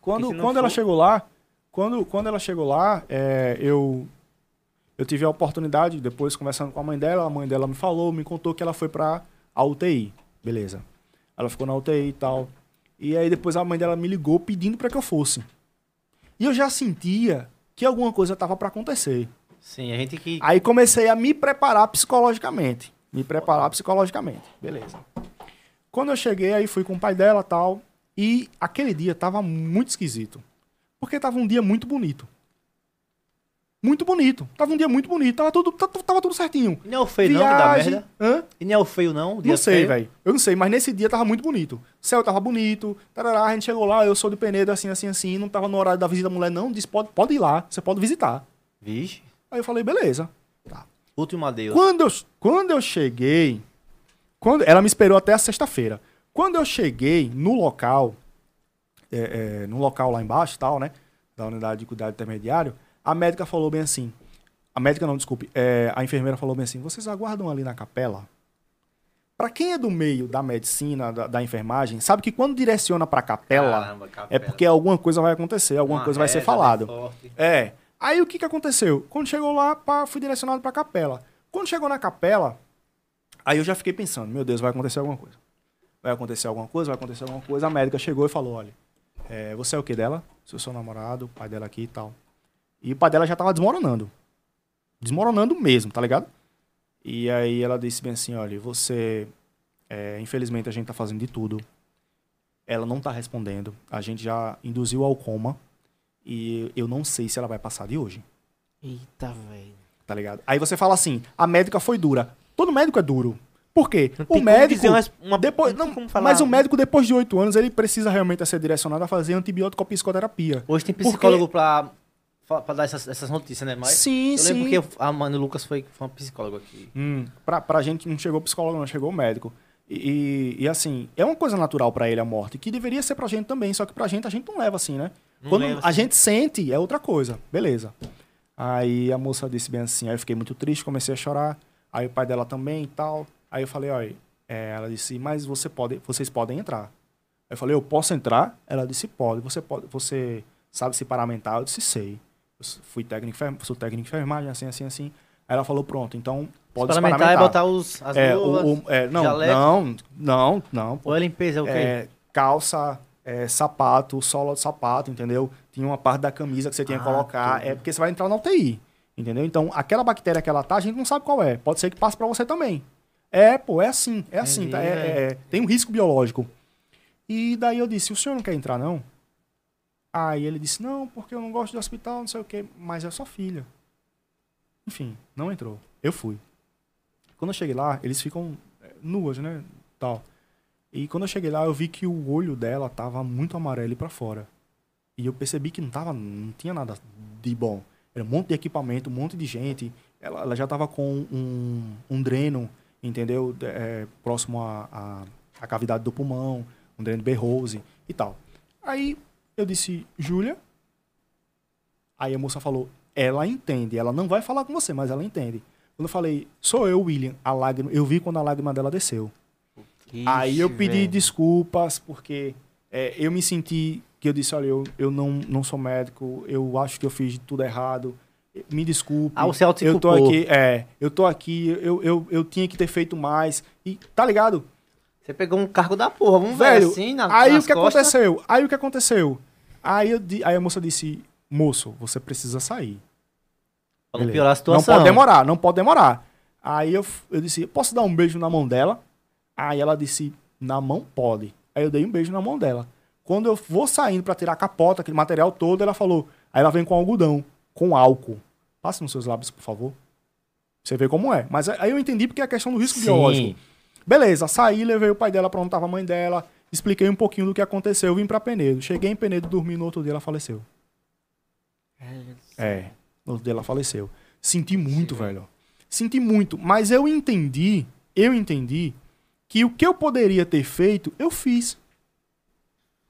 Quando, quando ela for- chegou lá, quando, quando ela chegou lá, é, eu, eu tive a oportunidade, depois conversando com a mãe dela, a mãe dela me falou, me contou que ela foi pra a UTI. Beleza. Ela ficou na UTI e tal. E aí depois a mãe dela me ligou pedindo para que eu fosse. E eu já sentia que alguma coisa tava para acontecer. Sim, a gente que. Aí comecei a me preparar psicologicamente. Me preparar psicologicamente. Beleza. Quando eu cheguei, aí fui com o pai dela tal. E aquele dia tava muito esquisito. Porque tava um dia muito bonito. Muito bonito. Tava um dia muito bonito. Tava tudo, tava, tudo certinho. E não é o feio não que dá Viagem. merda? Hã? E não é o feio não? Não sei, velho. Eu não sei, mas nesse dia tava muito bonito. O céu tava bonito. Tarará, a gente chegou lá, eu sou de Penedo, assim, assim, assim. Não tava no horário da visita da mulher, não. Disse, pode, pode ir lá, você pode visitar. Vixe. Aí eu falei, beleza. Último adeus. Quando eu, quando eu cheguei, quando ela me esperou até a sexta-feira. Quando eu cheguei no local, é, é, no local lá embaixo tal, né, da unidade de cuidado intermediário, a médica falou bem assim, a médica não, desculpe, é, a enfermeira falou bem assim, vocês aguardam ali na capela? Pra quem é do meio da medicina, da, da enfermagem, sabe que quando direciona pra capela, Caramba, é capela. porque alguma coisa vai acontecer, alguma Uma coisa vai ser reza falado. bem forte. É. Aí o que que aconteceu? Quando chegou lá, pá, fui direcionado pra capela. Quando chegou na capela, aí eu já fiquei pensando, meu Deus, vai acontecer alguma coisa. Vai acontecer alguma coisa, vai acontecer alguma coisa. A médica chegou e falou, olha, é, você é o que dela? Sou seu namorado, o pai dela aqui e tal. E o pai dela já tava desmoronando. Desmoronando mesmo, tá ligado? E aí ela disse bem assim, olha, você... é, infelizmente a gente tá fazendo de tudo. Ela não tá respondendo. A gente já induziu ao coma. E eu não sei se ela vai passar de hoje, Eita, velho. tá ligado? Aí você fala assim, a médica foi dura. Todo médico é duro. Por quê? Não O médico... uma- depois, não não, mas o médico, depois de oito anos, ele precisa realmente ser direcionado a fazer antibiótico psicoterapia. Hoje tem Porque- psicólogo pra, pra, pra dar essas, essas notícias, né? Mas sim, eu sim. lembro que eu- a Mano Lucas foi, foi uma psicóloga aqui. Hum, pra, pra gente não chegou psicólogo, não chegou médico. E, e, e, assim, é uma coisa natural pra ele a morte, que deveria ser pra gente também, só que pra gente a gente não leva assim, né? Não Quando leva a assim. gente sente, é outra coisa. Beleza. Aí a moça disse bem assim, aí eu fiquei muito triste, comecei a chorar. Aí o pai dela também e tal. Aí eu falei, olha, é, ela disse, mas você pode, vocês podem entrar. Aí eu falei, eu posso entrar? Ela disse, pode. Você pode, você sabe se paramentar? Eu disse, sei. Fui técnico, sou técnico de enfermagem, assim, assim, assim. Aí ela falou, pronto, então pode se Paramentar é botar os, as É, luvas, o, o- é, não, jaleco. não, não, não. pô. Ou é limpeza, é o quê? É, calça, é, sapato, sola de sapato, entendeu? Tinha uma parte da camisa que você tinha que Ah, colocar. tudo. É porque você vai entrar na UTI, entendeu? Então, aquela bactéria que ela tá, a gente não sabe qual é. Pode ser que passe pra você também. É, pô, é assim, é assim, Entendi, tá? É- é- tem um risco biológico. E daí eu disse, o senhor não quer entrar, não? Aí ele disse, não, porque eu não gosto de hospital, não sei o quê, mas é sua filha. Enfim, não entrou. Eu fui. Quando eu cheguei lá, eles ficam é, nuas, né? Tal. E quando eu cheguei lá, eu vi que o olho dela tava muito amarelo pra fora. E eu percebi que não tava, não tinha nada de bom. Era um monte de equipamento, um monte de gente. Ela, ela já tava com um, um dreno, entendeu? De- é, próximo à cavidade do pulmão, um dreno Berrose e tal. Aí eu disse, Júlia. Aí a moça falou, ela entende. Ela não vai falar com você, mas ela entende. Quando eu falei, sou eu, William, a lágrima, eu vi quando a lágrima dela desceu. Aí eu Ixi, pedi velho. desculpas, porque é, eu me senti que eu disse, olha, eu, eu não, não sou médico, eu acho que eu fiz tudo errado. Me desculpe. Ah, você eu tô aqui, é, eu tô aqui, eu, eu, eu tinha que ter feito mais. E tá ligado? Você pegou um cargo da porra, vamos ver Velho, assim na, aí nas o que costas. aconteceu? Aí o que aconteceu? Aí, eu, aí a moça disse, moço, você precisa sair. Pra não piorar a Não situação. pode demorar, não pode demorar. Aí eu, eu disse, posso dar um beijo na mão dela? Aí ela disse, na mão pode. Aí eu dei um beijo na mão dela. Quando eu vou saindo pra tirar a capota, aquele material todo, ela falou. Aí ela vem com algodão, com álcool. Passe nos seus lábios, por favor. Você vê como é. Mas aí eu entendi porque é a questão do risco Sim. biológico. Beleza, saí, levei o pai dela pra onde tava a mãe dela, expliquei um pouquinho do que aconteceu, vim pra Penedo. Cheguei em Penedo, dormi no outro dia, ela faleceu. É, no outro dia ela faleceu. Senti muito, velho. Senti muito, mas eu entendi, eu entendi que o que eu poderia ter feito, eu fiz.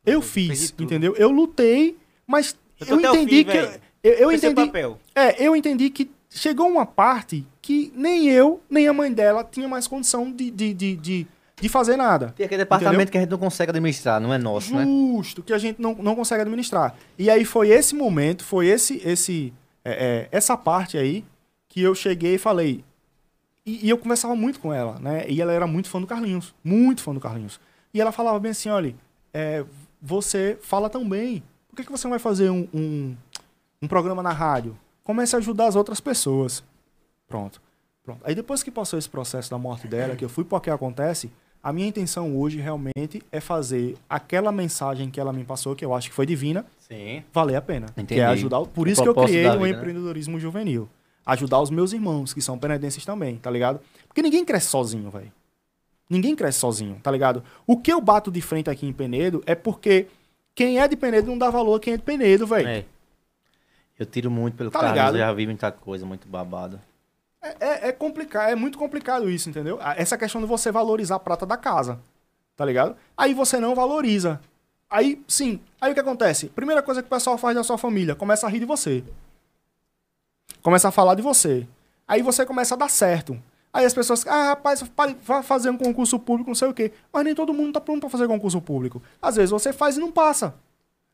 Eu fiz, entendeu? Eu lutei, mas Eu eu entendi fim, que eu, eu entendi, papel. é, eu entendi que chegou uma parte que nem eu, nem a mãe dela tinha mais condição de, de, de, de, de fazer nada. Tem aquele departamento Entendeu? que a gente não consegue administrar, não é nosso, né? Justo, que a gente não, não consegue administrar. E aí foi esse momento, foi esse, esse, é, é, essa parte aí que eu cheguei e falei. E, e eu conversava muito com ela, né? E ela era muito fã do Carlinhos, muito fã do Carlinhos. E ela falava bem assim, olha, é, você fala tão bem, por que, que você não vai fazer um, um, um programa na rádio? Comece a ajudar as outras pessoas. Pronto. Pronto. Aí depois que passou esse processo da morte dela, que eu fui para o que acontece, a minha intenção hoje realmente é fazer aquela mensagem que ela me passou, que eu acho que foi divina, Sim. valer a pena. Entendi. Que é ajudar. Por O isso que eu criei o né? empreendedorismo juvenil. Ajudar os meus irmãos, que são penedenses também, tá ligado? Porque ninguém cresce sozinho, velho. Ninguém cresce sozinho, tá ligado? O que eu bato de frente aqui em Penedo é porque quem é de Penedo não dá valor a quem é de Penedo, velho. É. Eu tiro muito pelo Tá Carlos, ligado? eu já vi muita coisa, muito babado. É, é, é complicado, é muito complicado isso, entendeu? Essa questão de você valorizar a prata da casa, tá ligado? Aí você não valoriza. Aí, sim, aí o que acontece? Primeira coisa que o pessoal faz da sua família, começa a rir de você. Começa a falar de você. Aí você começa a dar certo. Aí as pessoas, ah, rapaz, vá fazer um concurso público, não sei o quê. Mas nem todo mundo tá pronto pra fazer concurso público. Às vezes você faz e não passa.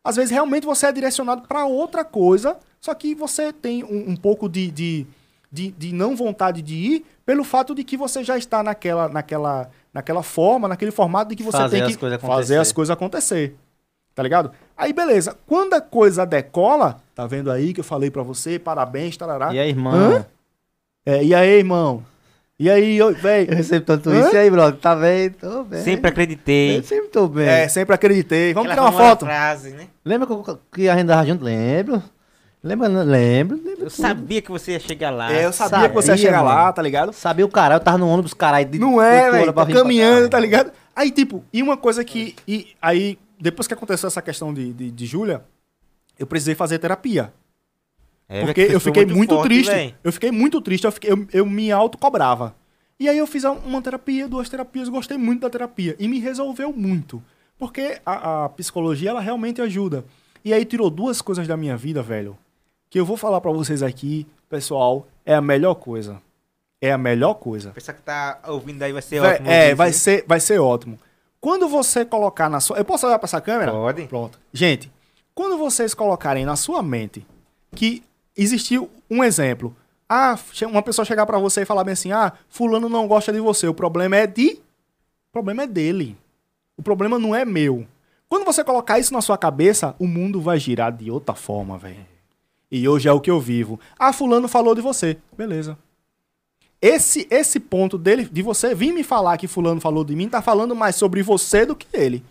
Às vezes realmente você é direcionado pra outra coisa, só que você tem um, um pouco de, de, de, de não vontade de ir pelo fato de que você já está naquela, naquela, naquela forma, naquele formato de que você Fazer tem as que coisas fazer as coisas acontecer. Tá ligado? Aí beleza. Quando a coisa decola, tá vendo aí que eu falei pra você, parabéns, tarará. E aí, irmão? Hã? É, e aí, irmão? E aí, ô, Eu velho? recebo tanto Hã? isso. E aí, brother? Tá bem? Tô bem. Sempre acreditei. Eu sempre tô bem. É, sempre acreditei. Vamos Aquela tirar uma foto? Frase, né? Lembra que a gente andava junto? Lembro. Lembra? Lembro. lembro Eu tudo. sabia que você ia chegar lá. É, eu sabia, Sabia, que você ia chegar mano. lá, tá ligado? Sabia o caralho, eu tava no ônibus, caralho. de Não é, velho. Tá caminhando, tá ligado? Aí, tipo, e uma coisa que. E aí, depois que aconteceu essa questão de, de, de Júlia, eu precisei fazer terapia. É, porque eu fiquei foi muito, forte, triste. velho. Eu fiquei muito triste. Eu, fiquei- eu, eu me autocobrava. E aí eu fiz uma terapia, duas terapias, gostei muito da terapia. E me resolveu muito. Porque a, a psicologia, ela realmente ajuda. E aí tirou duas coisas da minha vida, velho. Que eu vou falar pra vocês aqui, pessoal, é a melhor coisa. É a melhor coisa. O pessoal que tá ouvindo aí vai ser Vai- ótimo. é, vai ser, vai ser ótimo. Quando você colocar na sua. Eu posso olhar pra essa câmera? Pode. Pronto. Gente, quando vocês colocarem na sua mente que existiu um exemplo. Ah, uma pessoa chegar pra você e falar bem assim: ah, fulano não gosta de você. O problema é de. O problema é dele. O problema não é meu. Quando você colocar isso na sua cabeça, o mundo vai girar de outra forma, velho. E hoje é o que eu vivo. Ah, fulano falou de você. Beleza. Esse esse ponto dele, de você vir me falar que fulano falou de mim, tá falando mais sobre você do que ele.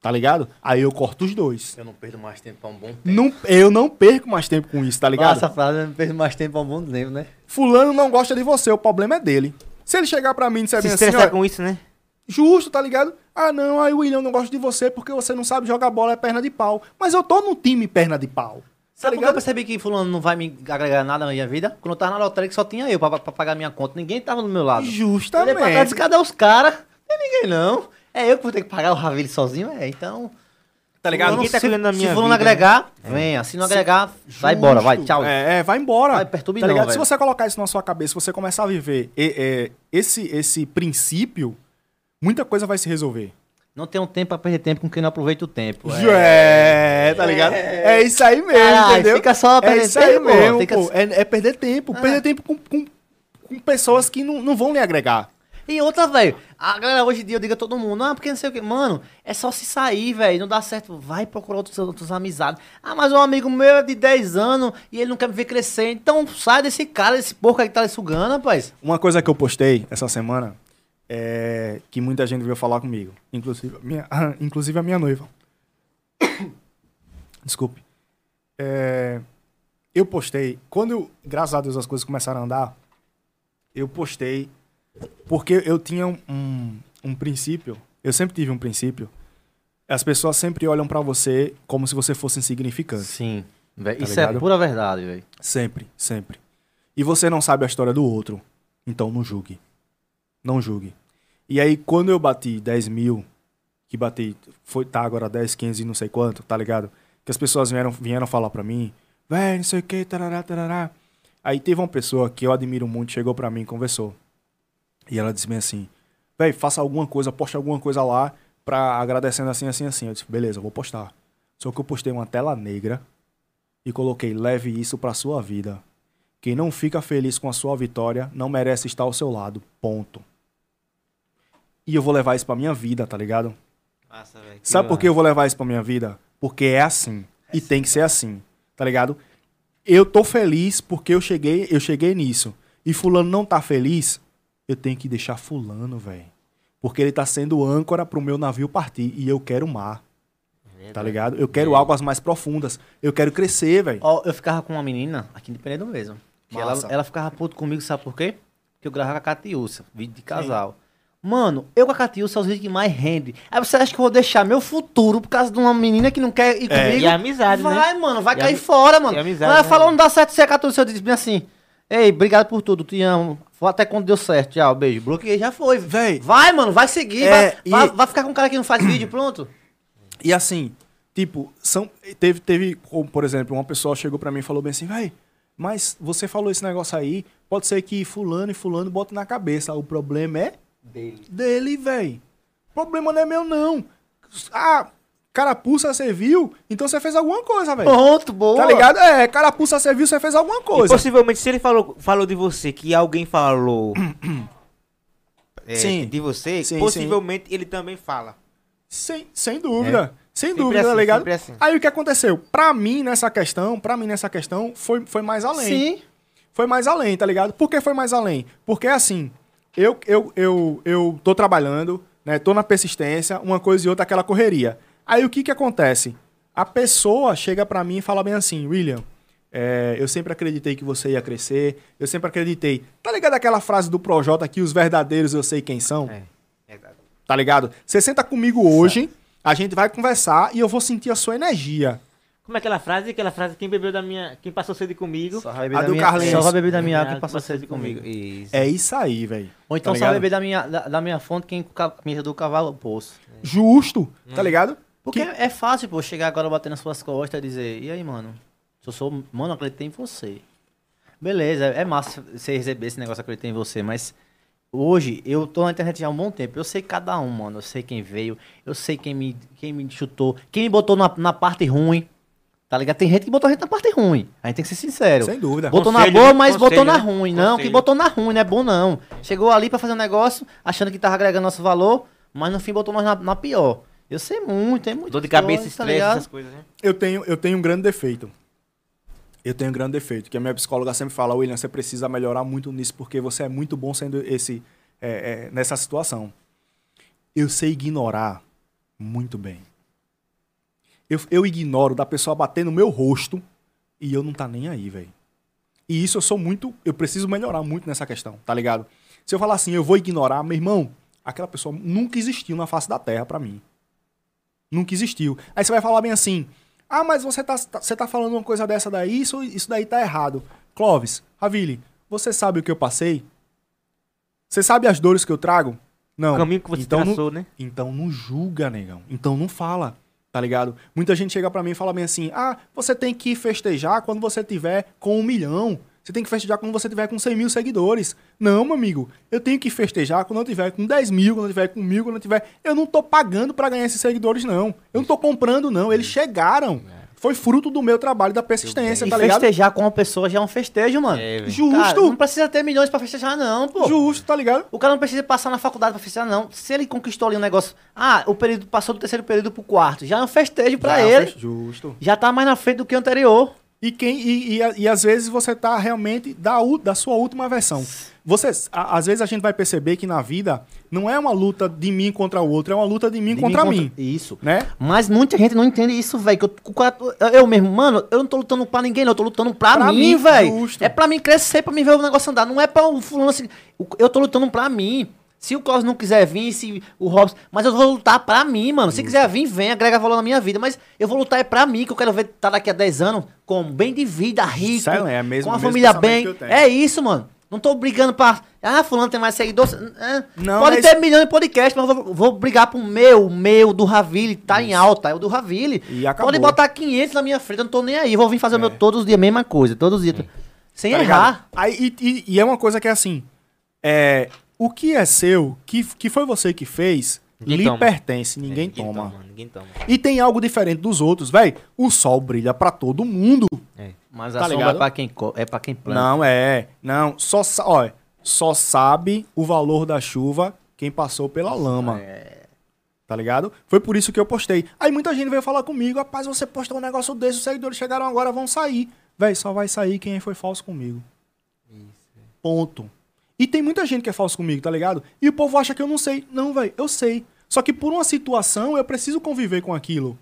Tá ligado? Aí eu corto os dois. Eu não perdo mais tempo pra um bom tempo. Não, eu não perco mais tempo com isso, tá ligado? Essa frase eu não perdo mais tempo pra um bom tempo, né? Fulano não gosta de você, o problema é dele. Se ele chegar pra mim e disser Se bem assim, estressar ó, com isso, né? justo, tá ligado? Ah, não, aí o William não gosta de você porque você não sabe jogar bola, é perna de pau. Mas eu tô no time perna de pau. Tá Sabe por que eu percebi que fulano não vai me agregar nada na minha vida? Quando eu tava na lotérica só tinha eu pra, pra pagar minha conta. Ninguém tava do meu lado. Olhei pra trás Justamente. disse, cadê os caras? Não tem ninguém não. É eu que vou ter que pagar o Ravile sozinho? É, então... Tá ligado? Ninguém tá se, cuidando da se minha fulano vida, né? agregar, venha. Se não agregar, vai embora, vai, tchau. É, é, vai embora. Vai, perturbe tá não, ligado? Se velho. você colocar isso na sua cabeça, se você começar a viver e- é, esse, esse princípio, muita coisa vai se resolver. Não tem um tempo pra perder tempo com quem não aproveita o tempo. É, tá ligado? É isso aí mesmo, Caralho, entendeu? fica só é perdendo isso aí tempo, mesmo, fica- pô. É, é perder tempo. Ah. Perder tempo com, com, com pessoas que não, não vão lhe agregar. E outra, velho, a galera hoje em dia eu digo a todo mundo, ah, porque não sei o que. Mano, é só se sair, velho, não dá certo. Vai procurar outros, outras amizades. Ah, mas um amigo meu é de 10 anos e ele não quer me ver crescer. Então sai desse cara, desse porco aí que tá lhe sugando, rapaz. Uma coisa que eu postei essa semana é que muita gente veio falar comigo. Inclusive, a minha, inclusive a minha noiva. Desculpe. É, eu postei. Quando, eu- graças a Deus, as coisas começaram a andar, eu postei porque eu tinha um, um, um princípio. Eu sempre tive um princípio. As pessoas sempre olham pra você como se você fosse insignificante. Sim. Tá Isso é ligado? pura verdade, velho. Sempre, sempre. E você não sabe a história do outro. Então não julgue. Não julgue. E aí, quando eu bati 10 mil, que bati, foi, tá agora 10, 15 e não sei quanto, tá ligado? Que as pessoas vieram, vieram falar pra mim, véi, não sei o que, tarará, tarará. Aí teve uma pessoa que eu admiro muito, chegou pra mim e conversou. E ela disse bem assim, véi, faça alguma coisa, poste alguma coisa lá, pra agradecendo assim, assim, assim. Eu disse, beleza, vou postar. Só que eu postei uma tela negra e coloquei, leve isso pra sua vida. Quem não fica feliz com a sua vitória não merece estar ao seu lado. Ponto. E eu vou levar isso pra minha vida, tá ligado? Massa, velho. Sabe por que eu vou levar isso pra minha vida? Porque é assim. e tem que ser assim, tá ligado? Eu tô feliz porque eu cheguei, eu cheguei nisso. E fulano não tá feliz, eu tenho que deixar fulano, velho. Porque ele tá sendo âncora pro meu navio partir e eu quero mar, tá ligado? Eu quero águas mais profundas. Eu quero crescer, velho. Ó, eu ficava com uma menina aqui de Penedo mesmo. Que ela, ela ficava puto comigo, sabe por quê? Porque eu gravava com a Catiúcia, vídeo de casal. Mano, eu com a Catiúcia é os vídeos que mais rende. Aí você acha que eu vou deixar meu futuro por causa de uma menina que não quer ir É. comigo? E a amizade, né? Vai, mano, vai E cair fora, mano. e amizade, ela né, falou, não dá certo ser a Catiúcia, eu disse bem assim, ei, obrigado por tudo, te amo. Vou até quando deu certo, tchau, beijo. Bloqueei, já foi. Véi. Vai, mano, vai seguir, É, vai, e- vai, vai ficar com um cara que não faz vídeo, pronto. E assim, tipo, são, teve, teve, como, por exemplo, uma pessoa chegou pra mim e falou bem assim, véi, mas você falou esse negócio aí, pode ser que fulano e fulano botem na cabeça. O problema é Dele. dele, véi. O problema não é meu, não. Ah, carapuça você viu? Então você fez alguma coisa, velho. Pronto, boa. Tá ligado? É, carapuça você viu, você fez alguma E coisa. possivelmente, se ele falou, falou de você, que alguém falou é, Sim. de você, Sim, possivelmente ele também fala. Sem, sem dúvida. Sem Sempre dúvida, tá assim, ligado? sempre assim. Aí o que aconteceu? Pra mim, nessa questão, pra mim, nessa questão, foi, foi mais além. Sim. Foi mais além, tá ligado? Por que foi mais além? Porque assim, eu, eu, eu, eu tô trabalhando, né? Tô na persistência, uma coisa e outra, aquela correria. Aí o que que acontece? A pessoa chega pra mim e fala bem assim, William, é, eu sempre acreditei que você ia crescer, eu sempre acreditei. Tá ligado aquela frase do Projota que os verdadeiros eu sei quem são? É, verdade. Tá ligado? Você senta comigo hoje, a gente vai conversar e eu vou sentir a sua energia. Como é aquela frase? Aquela frase, quem bebeu da minha. Quem passou sede comigo. Só vai beber A da do minha, Carlinhos. Só vai beber da minha Ah, água quem passou sede comigo. Isso. É isso aí, velho. Ou então Tá só vai beber da minha, da, da minha fonte quem camisa do cavalo poço. Justo, tá ligado? Porque Que- é fácil, pô, chegar agora bater nas suas costas e dizer, e aí, mano? Se eu sou. Mano, acreditei em você. Beleza, é massa você receber esse negócio, acreditei em você, mas hoje eu tô na internet já há um bom tempo. Eu sei cada um, mano. Eu sei quem veio, eu sei quem me, quem me chutou, quem me botou na, na parte ruim. Tá ligado? Tem gente que botou a gente na parte ruim. A gente tem que ser sincero. Sem dúvida. Botou Conselho, na boa, mas Conselho, botou na ruim. Não, que Conselho. botou na ruim, não é bom não. Chegou ali pra fazer um negócio, achando que tava agregando nosso valor, mas no fim botou nós na, na pior. Eu sei muito, tem muito. Dor de cabeça, coisa, tá estresse, ligado? essas coisas, né? Eu tenho, eu tenho um grande defeito. Eu tenho um grande defeito, que a minha psicóloga sempre fala, William, você precisa melhorar muito nisso, porque você é muito bom sendo esse é, é, nessa situação. Eu sei ignorar muito bem. Eu, eu ignoro da pessoa bater no meu rosto e eu não tá nem aí, velho. E isso eu sou muito. Eu preciso melhorar muito nessa questão, tá ligado? Se eu falar assim, eu vou ignorar, meu irmão, aquela pessoa nunca existiu na face da terra pra mim. Nunca existiu. Aí você vai falar bem assim: ah, mas você tá, você tá falando uma coisa dessa daí, isso, isso daí tá errado. Clóvis, Ravili, você sabe o que eu passei? Você sabe as dores que eu trago? Não. O caminho que você então não, traçou, né? então não julga, negão. Então não fala, tá ligado? Muita gente chega pra mim e fala bem assim: ah, você tem que festejar quando você tiver com um milhão. Você tem que festejar quando você tiver com 100 mil seguidores. Não, meu amigo. Eu tenho que festejar quando eu tiver com 10 mil, quando eu tiver com mil, quando eu tiver. Eu não tô pagando pra ganhar esses seguidores, não. Eu não tô comprando, não. Eles chegaram. Foi fruto do meu trabalho da persistência, E tá ligado? festejar com uma pessoa já é um festejo, mano. É. Justo. Cara, não precisa ter milhões pra festejar, não, pô. Justo, tá ligado? O cara não precisa passar na faculdade pra festejar, não. Se ele conquistou ali um negócio. Ah, o período passou do terceiro período pro quarto. Já é um festejo pra Já é um ele. Justo. Já tá mais na frente do que o anterior. E, quem, e, e, e às vezes você tá realmente da, da sua última versão. Você, a- às vezes a gente vai perceber que na vida não é uma luta de mim contra o outro, é uma luta de mim De contra mim mim. Isso. Né? Mas muita gente não entende isso, velho. Eu, eu mesmo, mano, eu não tô lutando pra ninguém, não. Eu tô lutando pra, Pra mim, mim, velho. É pra mim crescer, pra mim ver o negócio andar. Não é pra o fulano assim. Eu tô lutando pra mim. Se o Klaus não quiser vir, se o Robson. Mas eu vou lutar pra mim, mano. Se quiser vir, vem, agrega valor na minha vida. Mas eu vou lutar é pra mim, que eu quero ver tá daqui a 10 anos com bem de vida, rico. Sério, é mesmo- com a família bem. É isso, mano. Não tô brigando pra. Ah, fulano tem mais seguidores. É, Não, Pode mas- ter milhões de podcasts, mas eu vou, vou brigar pro meu, o meu, do Ravile, tá em alta, é o do Ravile. Pode botar 500 na minha frente, eu não tô nem aí. Vou vir fazer o meu todos os dias, mesma coisa, todos os dias. Sem Tá errar. Aí, e- e é uma coisa que é assim: é, o que é seu, que, que foi você que fez, Ninguém lhe toma. pertence, É, ninguém, toma. Ninguém toma. E tem algo diferente dos outros, velho. O sol brilha pra todo mundo. Mas a Tá sombra ligado? é pra quem, é pra quem planta. Não é, não. Só, ó, só sabe o valor da chuva quem passou pela lama. Tá ligado? Foi por isso que eu postei. Aí muita gente veio falar comigo, rapaz, você postou um negócio desse, os seguidores chegaram agora, vão sair. Véi, só vai sair quem foi falso comigo. Ponto. E tem muita gente que é falso comigo, tá ligado? E o povo acha que eu não sei. Não, velho, eu sei. Só que por uma situação eu preciso conviver com aquilo.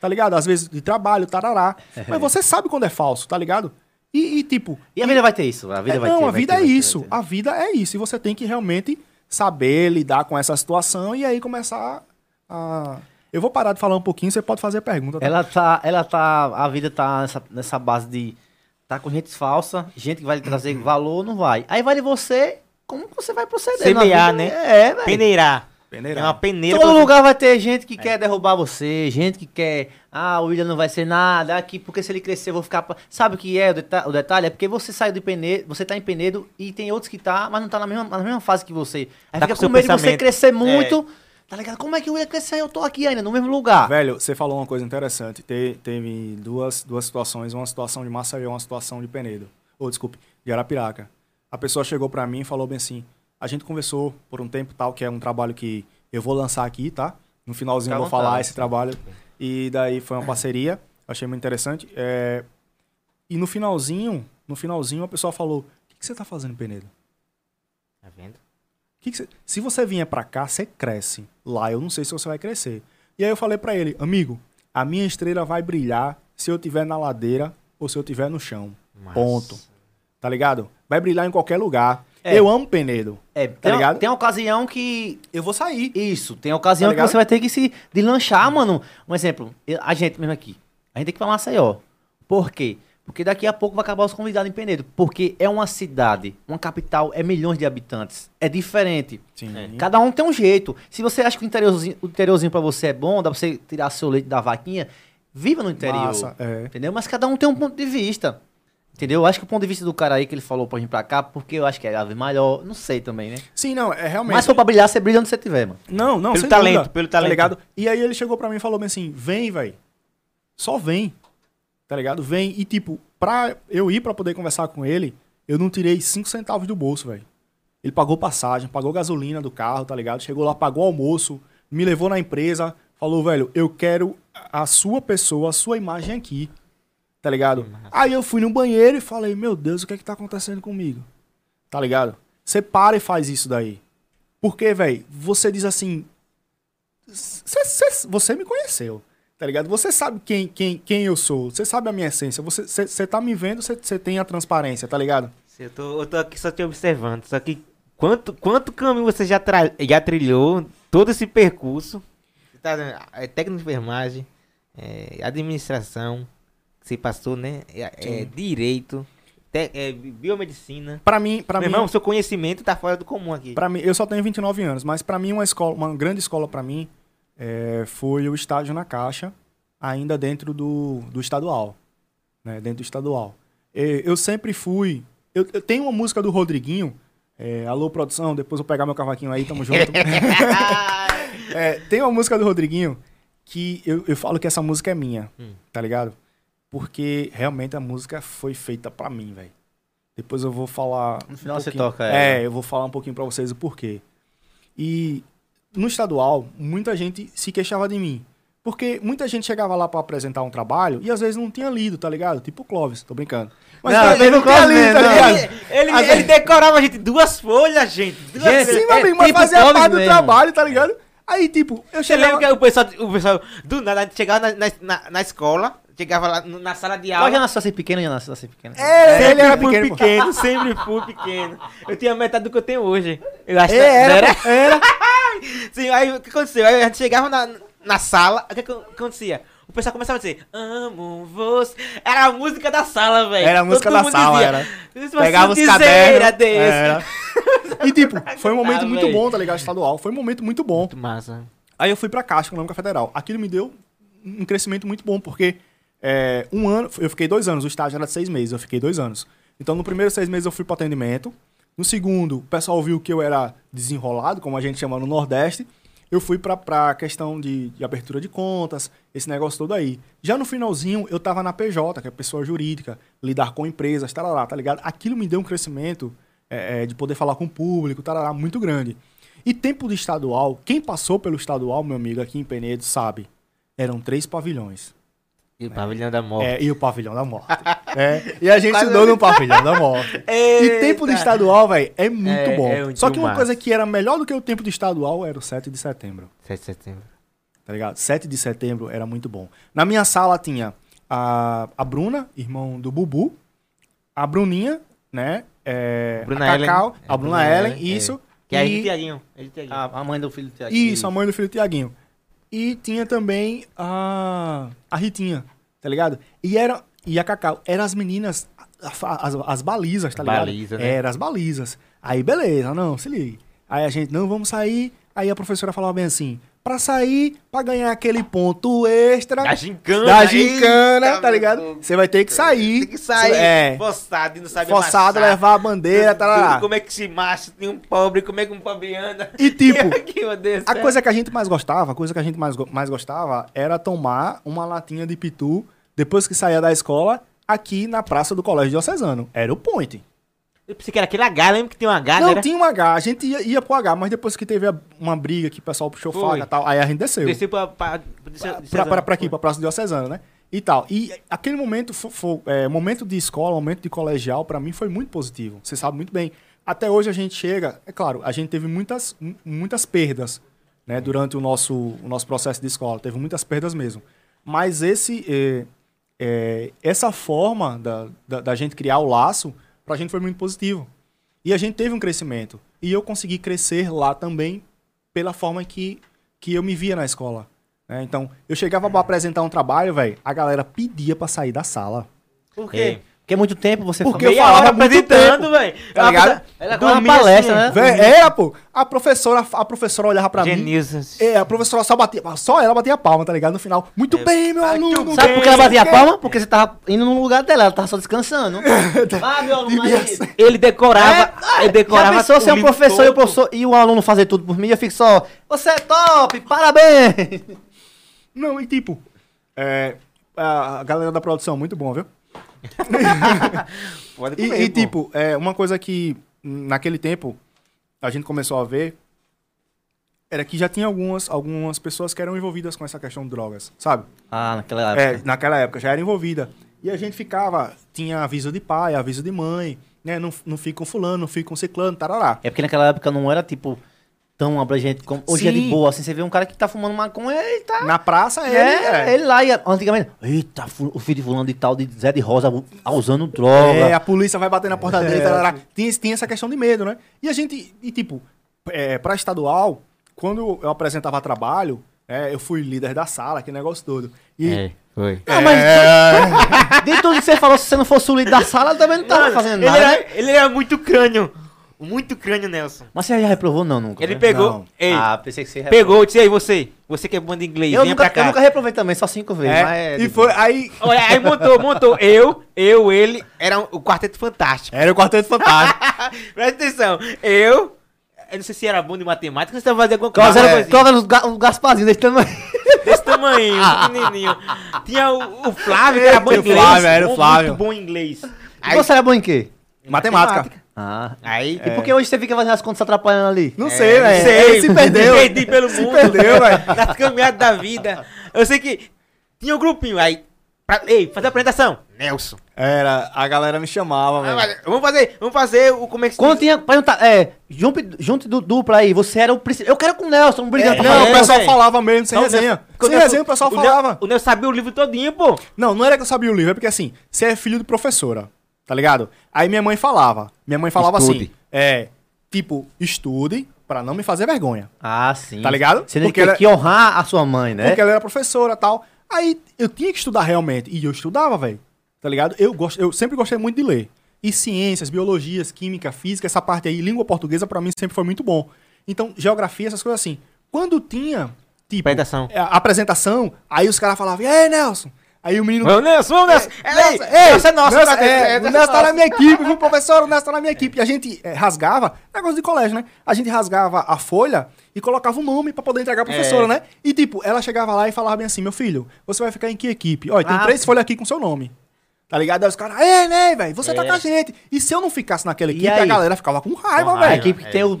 Tá ligado? Às vezes de trabalho, tarará. Mas você sabe quando é falso, tá ligado? E, e, tipo, E a vida vai ter isso, a vida é, vai não, ter. a vida ter, é isso. ter. A vida é isso. E você tem que realmente saber lidar com essa situação e aí começar a. Eu vou parar de falar um pouquinho, você pode fazer pergunta. tá? Ela tá, ela tá, a vida tá nessa, nessa base de tá com gente falsa, gente que vai lhe trazer valor, não vai. Aí vai de você, como você vai proceder Semear, né? É, velho. Peneirar. Peneirar. É uma peneira. Todo pra- lugar vai ter gente que quer derrubar você, gente que quer, ah, o William não vai ser nada aqui, porque se ele crescer eu vou ficar... pa-" Sabe o que é o, deta- o detalhe? É porque você saiu de Penedo, você tá em Penedo e tem outros que tá, mas não tá na mesma, na mesma fase que você. Aí Tá fica com com medo de você crescer muito, tá ligado? Como é que o William crescer eu tô aqui ainda, no mesmo lugar? Velho, você falou uma coisa interessante. Te- teve duas, duas situações, uma situação de Maceió e uma situação de Penedo. Ou, desculpe, de Arapiraca. A pessoa chegou pra mim e falou bem assim: a gente conversou por um tempo tal, que é um trabalho que eu vou lançar aqui, tá? No finalzinho eu vou falar vontade. esse trabalho. E daí foi uma parceria, achei muito interessante. É, E no finalzinho, no finalzinho, a pessoa falou: O que, que você tá fazendo, Penedo? Tá vendo? Que que você- Se você vier pra cá, você cresce. Lá eu não sei se você vai crescer. E aí eu falei pra ele, amigo, a minha estrela vai brilhar se eu tiver na ladeira ou se eu tiver no chão. Massa. Ponto. Tá ligado? Vai brilhar em qualquer lugar. É. Eu amo Penedo. É, Tá tem, ligado? tem ocasião que Eu vou sair. Isso, tem ocasião Tá que você vai ter que se deslanchar, mano. Um exemplo, a gente mesmo aqui. A gente tem que pra Maceió. Por quê? Porque daqui a pouco vai acabar os convidados em Penedo. Porque é uma cidade, uma capital, é milhões de habitantes. É diferente. Sim. Cada um tem um jeito. Se você acha que o interiorzinho, o interiorzinho pra você é bom, dá pra você tirar seu leite da vaquinha, viva no interior. Massa, é. Entendeu? Mas cada um tem um ponto de vista. Entendeu? Eu acho que o ponto de vista do cara aí que ele falou pra vir pra cá, porque eu acho que é ave maior. Não sei também, né? Sim, não, é realmente. Mas se for pra brilhar, você brilha onde você tiver, mano. Não, não, Pelo talento, dúvida, pelo Tá talento. ligado? E aí ele chegou pra mim e falou assim: vem, velho. Só vem. Tá ligado? Vem. E tipo, pra eu ir pra poder conversar com ele, eu não tirei 5 centavos do bolso, velho. Ele pagou passagem, pagou gasolina do carro, tá ligado? Chegou lá, pagou almoço, me levou na empresa, falou, velho, eu quero a sua pessoa, a sua imagem aqui. Tá ligado? Aí eu fui no banheiro e falei, meu Deus, o que é que tá acontecendo comigo? Tá ligado? Você para e faz isso daí. Porque, velho, você diz assim. cê- cê- você me conheceu, tá ligado? Você sabe quem, quem, quem eu sou, você sabe a minha essência. Você, você, você tá me vendo, você, você tem a transparência, tá ligado? Eu tô, eu tô aqui só te observando. Só que quanto, quanto caminho você já, tra- já trilhou, todo esse percurso. Tá, é, técnico de enfermagem, é, administração, que você passou, né? É, é, direito, te- é, biomedicina. Pra mim, Meu mim, irmão, seu conhecimento tá fora do comum aqui. Pra mim, eu só tenho 29 anos, mas pra mim uma escola, uma grande escola pra mim é, foi o estágio na Caixa, ainda dentro do, do estadual, né? Dentro do estadual. É, eu sempre fui. Eu, eu tenho uma música do Rodriguinho. é, Alô produção, depois eu vou pegar meu cavaquinho aí, tamo junto. É, tem uma música do Rodriguinho que eu, eu falo que essa música é minha, Hum. tá ligado? Porque realmente a música foi feita pra mim, velho. Depois eu vou falar. No final um você toca É, ela. eu vou falar um pouquinho pra vocês o porquê. E no estadual, muita gente se queixava de mim. Porque muita gente chegava lá pra apresentar um trabalho e às vezes não tinha lido, tá ligado? Tipo o Clóvis, tô brincando. Mas Não, ele, não tinha Clóvis lido, tá ligado? Ele, ele, ele vezes- decorava a gente duas folhas, gente. Duas Gente, folhas. Sim, meu É amigo, mas tipo fazia Clóvis parte do mesmo. trabalho, tá ligado? Aí, tipo, eu Você lembra chegava... que o pessoal, o pessoal do nada, a gente chegava na, na, na- escola, chegava lá na sala de Eu aula. já nasceu assim pequeno, já nasceu assim pequeno. É, Sempre ele era fui pequeno. pequeno, sempre fui pequeno. Eu tinha metade do que eu tenho hoje. Eu acho É, que era, pô, era. Sim, aí o que aconteceu? Aí a gente chegava na, na sala, o que, que acontecia? O pessoal começava a dizer, amo você. Era a música da sala, velho. Era a música Todo da sala, dizia, era. "Isso vai Pegava os cadernos. desse." Era. E tipo, foi um momento Ah, muito véi. bom, tá ligado? Estadual. Foi um momento muito bom. Muito massa. Aí eu fui pra Caixa Econômica Federal. Aquilo me deu um crescimento muito bom, porque é, um ano, eu fiquei dois anos, o estágio era de seis meses, eu fiquei dois anos. Então, no primeiro seis meses eu fui pro atendimento. No segundo, o pessoal viu que eu era desenrolado, como a gente chama no Nordeste. Eu fui pra, pra questão de, de abertura de contas, esse negócio todo aí. Já no finalzinho, eu tava na PJ, que é pessoa jurídica, lidar com empresas, tarará, tá ligado? Aquilo me deu um crescimento é, é, de poder falar com o público, tarará, muito grande. E tempo de estadual, quem passou pelo estadual, meu amigo, aqui em Penedo, sabe, eram três pavilhões. E o pavilhão da morte. É, e o pavilhão da morte. É, e a gente estudou no pavilhão da morte. E tempo de estadual, velho, é muito É, bom. é muito Só que uma massa. coisa que era melhor do que o tempo de estadual era o 7 de setembro. 7 de setembro. Tá ligado? 7 de setembro era muito bom. Na minha sala tinha a, a Bruna, irmão do Bubu, a Bruninha, né? É, Bruna a Cacau, Ellen. a É, Bruna Bruna Ellen, Ellen, é. isso. Que é a e- de Tiaguinho. É de Tiaguinho. A, a mãe do filho do Thiago. Isso, a mãe do filho do Tiaguinho. E tinha também a, a Ritinha, tá ligado? E era e a Cacau. Eram as meninas, as, as balizas, tá ligado? Baliza, né? Eram as balizas. Aí, beleza, não, se liga. Aí a gente, não, vamos sair. Aí a professora falava bem assim, pra sair, pra ganhar aquele ponto extra Da gincana. da gincana, Eita, tá ligado? Você vai ter que sair. Tem que sair É. forçado e não sabe Forçado, amassar. levar a bandeira, tá lá. Como é que se macha? Tem um pobre, como é que um pobre anda? E tipo, A coisa que a gente mais gostava, a coisa que a gente mais, mais gostava era tomar uma latinha de pitu depois que saía da escola aqui na praça do Colégio Diocesano. Era o point. Eu pensei que era aquele H, lembra que tem um H, Não, né? era? tinha um H, a gente ia, ia pro H, mas depois que teve a- uma briga que o pessoal puxou Foi. faca e tal, aí a gente desceu. Desceu pra... pra, Pra, desceu- pra, pra aqui, pra Praça Diocesano, né? E tal. E aquele momento, fo- fo- é, momento de escola, momento de colegial, pra mim foi muito positivo. Você sabe muito bem. Até hoje a gente chega, é claro, a gente teve muitas, mu- muitas perdas, né? Durante o nosso, o nosso processo de escola. Teve muitas perdas mesmo. Mas esse, é, é, essa forma da, da, da gente criar o laço, pra gente foi muito positivo. E a gente teve um crescimento. E eu consegui crescer lá também pela forma que, que eu me via na escola. né? Então, eu chegava pra apresentar um trabalho, velho, a galera pedia pra sair da sala. Por quê? Porque é muito tempo você Porque eu falava apresentando, tempo, velho. tá ligado? Ela agora Dormia uma palestra, assim, né? Véi, era, pô. A professora, a professora olhava pra mim. Genilson. É, a professora só batia, só ela batia palma, tá ligado? No final, muito bem, meu aluno. Sabe por que ela batia a quê. palma? Porque você tava indo no lugar dela, ela tava só descansando. ah, meu aluno ser. Ele decorava... ele decorava... Já pensou ser o um professor e o, professor e o aluno fazer tudo por mim eu fico só, você é top, parabéns! Não, e tipo, é, a a galera da produção, muito bom, viu? Pode E, comer, e, pô. tipo, é, uma coisa que naquele tempo a gente começou a ver era que já tinha algumas, algumas pessoas que eram envolvidas com essa questão de drogas, sabe? Ah, naquela época. É, naquela época já era envolvida. E a gente ficava, tinha aviso de pai, aviso de mãe, né? Não, não fica com fulano, não fica com ciclano, tarará. É porque naquela época não era tipo tão abrangente como hoje é de Sim. boa, assim, você vê um cara que tá fumando maconha e tá Na praça ele, É, é, ele lá ia, antigamente, eita, o filho de fulano de tal, de Zé de Rosa, ah, usando droga. É, a polícia vai bater na porta dele, É, tarará. Tinha, tinha essa questão de medo, né? E a gente, e tipo, é, pra estadual, quando eu apresentava trabalho, é, eu fui líder da sala, aquele negócio todo. E, É, foi. Não, mas É. de tudo que você falou, se você não fosse o líder da sala, também não tava fazendo ele nada. Era, né? ele era muito crânio. Muito crânio, Nelson. Mas você já reprovou não, nunca? Ele né? pegou... Não. Ei, Ah, pensei que você reprovou. pegou, disse aí você. Você que é bom de inglês, Eu nunca, pra cá. eu nunca reprovei também, só cinco vezes. É, mas é e foi, aí, Olha, aí montou, montou. Eu, eu, ele, era um- o Quarteto Fantástico. era o Quarteto Fantástico. Presta atenção. Eu, eu não sei se era bom de matemática, você estava fazendo alguma coisa. era, coisinha qual era os, ga, os Gasparzinhos desse tamanho? Desse tamanho, pequenininho. Tinha o, o Flávio, que era bom em O inglês. Flávio, era o Flávio. Muito bom em inglês. E Aí, você era bom em quê? Matemática. Ah. aí E por que hoje você fica fazendo as contas se atrapalhando ali? Não É, sei, não velho. sei, Ele se perdeu. Perdi pelo mundo. perdeu, velho. Nas caminhadas da vida. Eu sei que tinha um grupinho aí. Pra, ei, fazer a apresentação. Nelson. Era, a galera me chamava, Ah, velho. Vamos fazer, vamos fazer o como é que se Quando tinha. Perguntar, é, junto, junto do dupla aí, você era o principal. Eu quero com o Nelson, um brilhante. É, pra não, fazer. o pessoal falava mesmo, sem Não, o resenha. Nelson- Sem Nelson- resenha o pessoal Nel- falava. O Nelson sabia o livro todinho, pô. Não, não era que eu sabia o livro, é porque assim, você é filho de professora, tá ligado? Aí minha mãe falava, minha mãe falava Estude. assim, é, tipo, estude pra não me fazer vergonha, Ah, sim. tá ligado? Você tem Porque que, ela- que honrar a sua mãe, né? Porque ela era professora e tal. Aí eu tinha que estudar realmente. E eu estudava, velho. Tá ligado? Eu, gosto, eu sempre gostei muito de ler. E ciências, biologias, química, física, essa parte aí, língua portuguesa, pra mim sempre foi muito bom. Então, geografia, essas coisas assim. Quando tinha, tipo, Apresentação. a apresentação, aí os caras falavam, e aí, Nelson? Aí o menino. Vamos, Nelson, vamos, Nelson. É, Nelson, ei, Nelson é nosso. Nelson, cara. é, É, o Nelson tá é na minha equipe, viu, professor? O Nelson tá na minha equipe. E a gente é, rasgava, negócio de colégio, né? A gente rasgava a folha e colocava o nome pra poder entregar a professora, É. né? E tipo, ela chegava lá e falava bem assim: meu filho, você vai ficar em que equipe? Olha, tem Ah, três folhas aqui com seu nome. Tá ligado? Aí os caras, é, né, velho? Você tá É. com a gente. E se eu não ficasse naquela equipe, a galera ficava com raiva, Com A velho. equipe que tem o.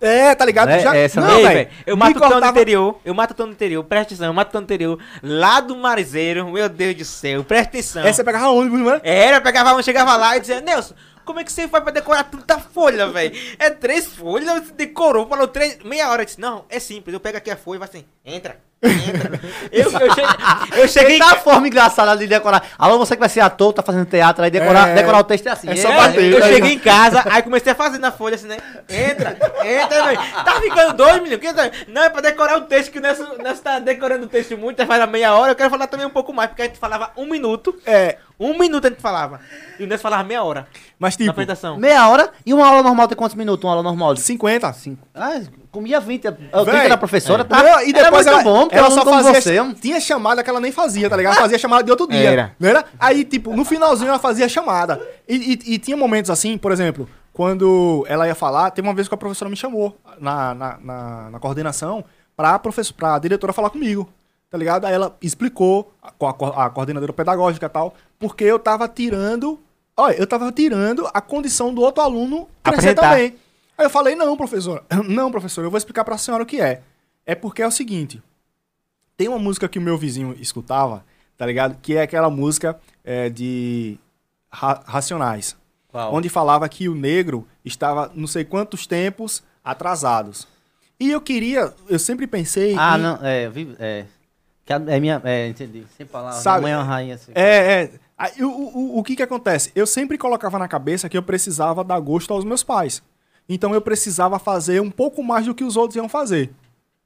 É, tá ligado? Né? Essa não, velho. eu mato o cortava- interior, eu mato o interior, presta atenção, eu mato o interior, lá do Marizeiro, meu Deus do céu, presta atenção. É, você pegava ônibus, né? Era, eu pegava um, chegava lá e dizia, Nelson, como é que você faz pra decorar tanta folha, velho? É três folhas, você decorou, falou três, meia hora. Eu disse, não, é simples, eu pego aqui a folha e vai assim, entra. Eu, eu, cheguei, eu cheguei a forma engraçada de decorar. Alô, você que vai ser ator, tá fazendo teatro, aí decorar, É. decorar o texto é assim. É só É, bater, eu né? cheguei em casa, aí comecei a fazer na folha assim, né? Entra, entra, velho. Tá ficando doido, menino? Tá- Não, é pra decorar o texto, que o Nelson, Nelson tá decorando o texto muito, já faz a meia hora. Eu quero falar também um pouco mais, porque a gente falava um minuto. É, Um minuto a gente falava. E o Nelson falava meia hora mas na tipo, apresentação. Meia hora e uma aula normal tem quantos minutos? Uma aula normal? De 50. cinco. Ah, comia 20. Eu tenho da professora, tá? Não, e depois era ela, bom, porque ela ela só fazia. você. Tinha chamada que ela nem fazia, tá ligado? Ela fazia chamada de outro dia. Era. Não era? Aí, tipo, no finalzinho ela fazia chamada. E, e- e tinha momentos assim, por exemplo, quando ela ia falar, teve uma vez que a professora me chamou na, na, na, na coordenação pra, professor, pra diretora falar comigo. Tá ligado? Aí ela explicou, a, co- a a coordenadora pedagógica e tal, porque eu tava tirando. Olha, eu tava tirando a condição do outro aluno crescer Apresentar. também. Aí eu falei, não, professora. Não, professora, eu vou explicar pra senhora o que é. É porque é o seguinte. Tem uma música que o meu vizinho escutava, tá ligado? Que é aquela música é, de Ra- Racionais. Qual? Onde falava que o negro estava não sei quantos tempos atrasados. E eu queria, eu sempre pensei. Ah, em- não, é, eu vi- é. Que é minha, é, entendi. Sem palavras. Sabe- mãe é uma rainha assim. É, é. Aí, o, o, o que que acontece? Eu sempre colocava na cabeça que eu precisava dar gosto aos meus pais. Então eu precisava fazer um pouco mais do que os outros iam fazer.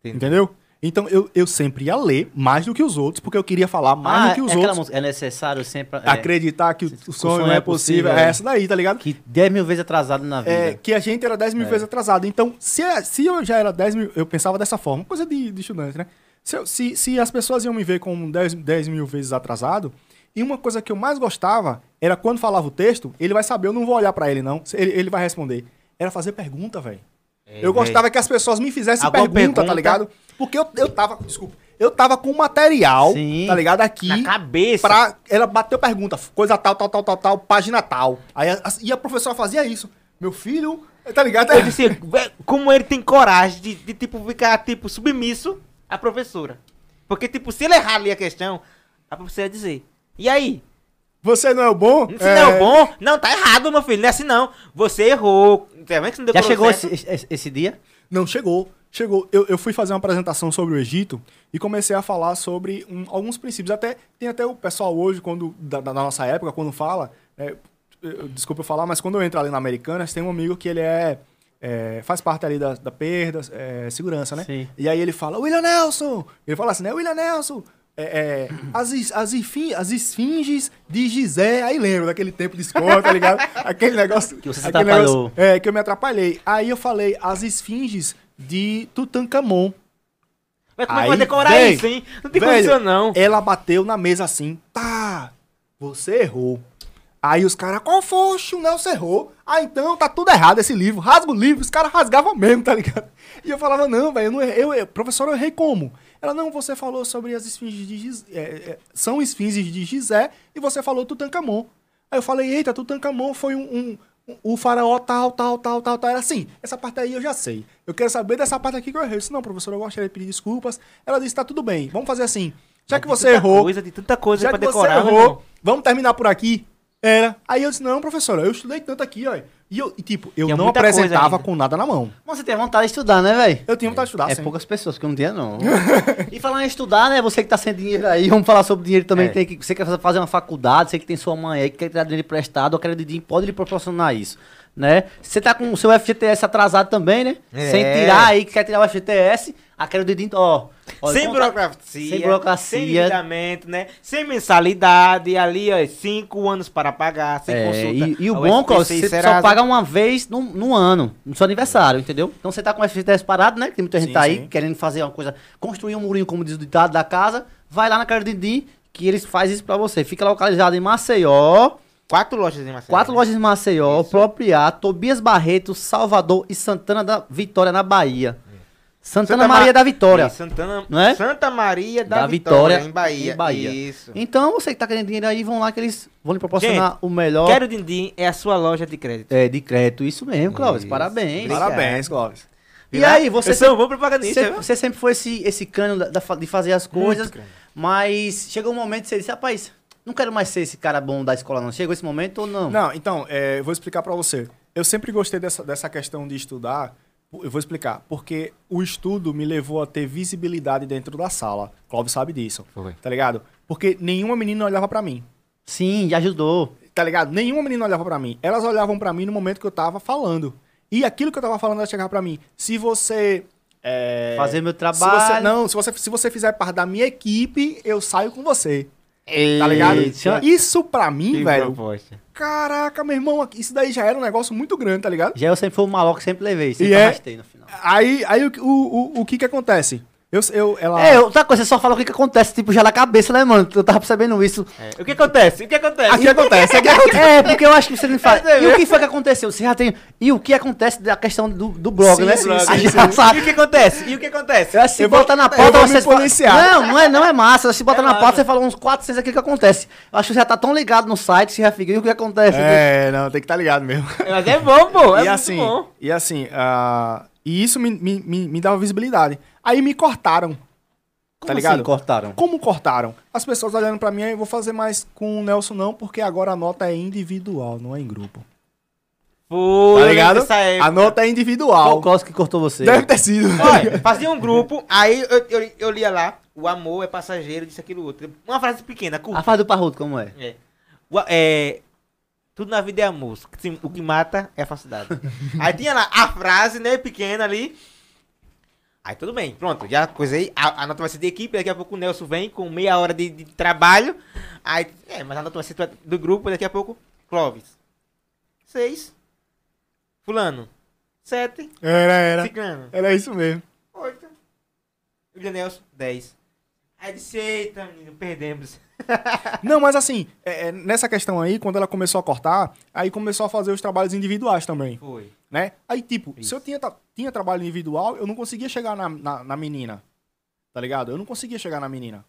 Entendi. Entendeu? Então eu, eu sempre ia ler mais do que os outros, porque eu queria falar mais Ah, do que os é outros. é necessário sempre. é, Acreditar que o, o sonho, sonho é é possível. É é. essa daí, tá ligado? Que 10 mil vezes atrasado na vida. É, que a gente era 10 mil É. vezes atrasado. Então, se, se eu já era 10 mil, eu pensava dessa forma, coisa de, de estudante, né? Se, se, se as pessoas iam me ver como 10, 10 mil vezes atrasado, e uma coisa que eu mais gostava era quando falava o texto, ele vai saber, eu não vou olhar pra ele, não. Ele, ele vai responder. Era fazer pergunta, velho. É, Eu gostava que as pessoas me fizessem Alguma pergunta, tá pergunta? ligado? Porque eu, eu tava, desculpa, eu tava com material, Sim. tá ligado? Aqui. Na cabeça. Pra, ela bateu pergunta, coisa tal, tal, tal, tal, tal, página tal. Aí, a- e a professora fazia isso. Meu filho, tá ligado? Eu disse, "Vé, como ele tem coragem de, de, tipo, ficar, tipo, submisso à professora. Porque, tipo, se ele errar ali a questão, a professora ia dizer, e aí? Você não é o bom? Se não é o bom? Não, tá errado, meu filho, não é assim não. Você errou. Tá vendo que você não Já chegou esse, esse, esse dia? Não, chegou. Chegou. Eu, eu fui fazer uma apresentação sobre o Egito e comecei a falar sobre um- alguns princípios. Até tem até o pessoal hoje, quando da, da nossa época, quando fala, né, eu- desculpa eu falar, mas quando eu entro ali na Americanas, tem um amigo que ele é, é, faz parte ali da, da perda, é, segurança, né? Sim. E aí ele fala, William Nelson! Ele fala assim, né? William Nelson! É, é, as, as, as esfinges de Gizé. Aí lembro daquele tempo de escola, tá ligado? Aquele negócio. Que você se aquele atrapalhou. é, que eu me atrapalhei. Aí eu falei as esfinges de Tutankhamon. Mas como é que Aí, vai decorar véi, isso, hein? Não tem velho, condição, não. Ela bateu na mesa assim, tá, você errou. Aí os caras, qual foi? O Nelson errou. Ah, então tá tudo errado esse livro. Rasga o livro. Os caras rasgavam mesmo, tá ligado? E eu falava, não, velho, eu não errei. Eu, eu, professor, eu errei como? Ela, não, você falou sobre as esfinges de Gizé. é, é, são esfinges de Gizé e você falou Tutankhamon. Aí eu falei, eita, Tutankhamon foi um, um, o faraó tal, tal, tal, tal, tal. Era assim, essa parte aí eu já sei. Eu quero saber dessa parte aqui que eu errei. Eu disse, não, professor, eu gostaria de pedir desculpas. Ela disse, tá tudo bem, vamos fazer assim. Já que você errou, Coisa, de tanta coisa já pra que você decorar, errou, vamos terminar por aqui? Era. Aí eu disse, não, professora, eu estudei tanto aqui, ó. E, eu, e tipo, eu Tinha não muita coisa apresentava com nada na mão. Mas você tem vontade de estudar, né, velho? Eu tinha vontade de estudar, É sim. poucas pessoas, que eu não tinha, não. e falando em estudar, né? Você que tá sem dinheiro aí, vamos falar sobre dinheiro também. É. Tem que, você quer fazer uma faculdade, você que tem sua mãe aí, que quer tirar dinheiro emprestado, a Credidim pode lhe proporcionar isso, né? Você tá com o seu FGTS atrasado também, né? É. Sem tirar aí, que quer tirar o FGTS, a Credidim, ó... ó, Sem conta- burocracia, Sem burocracia. sem endividamento, né? Sem mensalidade, ali, ó, cinco anos para pagar, sem É, consulta. e, e o bom, e você só paga uma vez no, no ano, no seu aniversário, entendeu? Então você tá com o FGTS parado, né? Tem muita gente Sim, tá aí sim. querendo fazer uma coisa, construir um murinho, como diz o ditado da casa, vai lá na cara de Didi, que eles fazem isso pra você. Fica localizado em Maceió, Quatro lojas em Maceió. quatro lojas em Maceió, Propriar, Tobias Barreto, Salvador e Santana da Vitória, na Bahia. Santana Santa Maria Ma- da Vitória. Isso, Santana, Não é? Santa Maria da, Da Vitória, Vitória, em Bahia. em Bahia. Isso. Então, você que tá querendo dinheiro aí, vão lá que eles vão lhe proporcionar o melhor Quero Dindim é a sua loja de crédito. é, de crédito. Isso mesmo, Cláudio. Isso. Parabéns. Obrigado. Parabéns, Clóvis. E aí, você Eu sou um bom propagandista, Você, viu? você sempre foi esse, esse cano da- da de fazer as coisas, mas chegou um momento que você disse, rapaz, não quero mais ser esse cara bom da escola, não. Chegou esse momento ou não? Não, então, é, eu vou explicar pra você. Eu sempre gostei dessa, dessa questão de estudar. Eu vou explicar. Porque o estudo me levou a ter visibilidade dentro da sala. Clóvis sabe disso. Foi. Tá ligado? Porque nenhuma menina olhava pra mim. Sim, já ajudou. Tá ligado? Nenhuma menina olhava pra mim. Elas olhavam pra mim no momento que eu tava falando. E aquilo que eu tava falando, ela chegava pra mim. Se você. é, Fazer meu se trabalho. você- não, se você, se você fizer parte da minha equipe, eu saio com você. Tá Eita. ligado? Isso pra mim, Que velho. proposta. Caraca, meu irmão, isso daí já era um negócio muito grande, tá ligado? Já eu sempre fui o maluco sempre levei, sempre E é- no final. Aí, aí o, o, o, o que que acontece? Eu, eu, ela... É, outra coisa, você só fala o que, que acontece, tipo, já na cabeça, né, mano? Eu tava percebendo isso. É. O que acontece? O que acontece? Aqui acontece, aqui acontece. É, porque eu acho que você me fala. Você E o que foi que aconteceu? Você já tem. E o que acontece da questão do, do blog, Sim, né? sim, A sim, gente sim. sabe. E o que acontece? E o que acontece? Eu acho que se Eu vou- botar na pauta, você fala- policiar. Não, não é, não é massa. Se botar É na massa. pauta, você fala uns 400 aqui que acontece. Eu acho que você já tá tão ligado no site, você já fica. E o que acontece? É, não, tem que estar ligado mesmo. Mas é bom, pô. É e muito assim, bom. e assim, ah, e isso me, me, me, me dava visibilidade. Aí me cortaram. Como tá ligado? assim, cortaram? Como cortaram? As pessoas olhando pra mim, "Ah, eu vou fazer mais com o Nelson não, porque agora a nota é individual, não é em grupo. Pô, Tá ligado? A nota é Qual individual. o Cláudio que cortou você? Deve ter sido. Olha, fazia um grupo, aí eu, eu, eu lia lá, o amor é passageiro, disso, aquilo, outro. Uma frase pequena, curta. A fase do Parrudo, como é? É. O- é, tudo na vida é amor. Sim, O que mata é a falsidade. aí tinha lá a frase, né, pequena ali. Aí tudo bem, pronto, já coisei. A, a nota vai ser de equipe, daqui a pouco o Nelson vem com meia hora de, de trabalho. Aí, é, mas a nota vai ser do grupo, daqui a pouco, Clóvis. Seis. Fulano. Sete. Era, era. Ciclano. Era isso mesmo. Oito. William Nelson, dez. Aí disse, eita, menino, perdemos. Não, mas assim, é, é, nessa questão aí, quando ela começou a cortar, aí começou a fazer os trabalhos individuais também, Foi. né? Aí, tipo, se Isso. eu tinha, tinha trabalho individual, eu não conseguia chegar na, na, na menina, tá ligado? Eu não conseguia chegar na menina.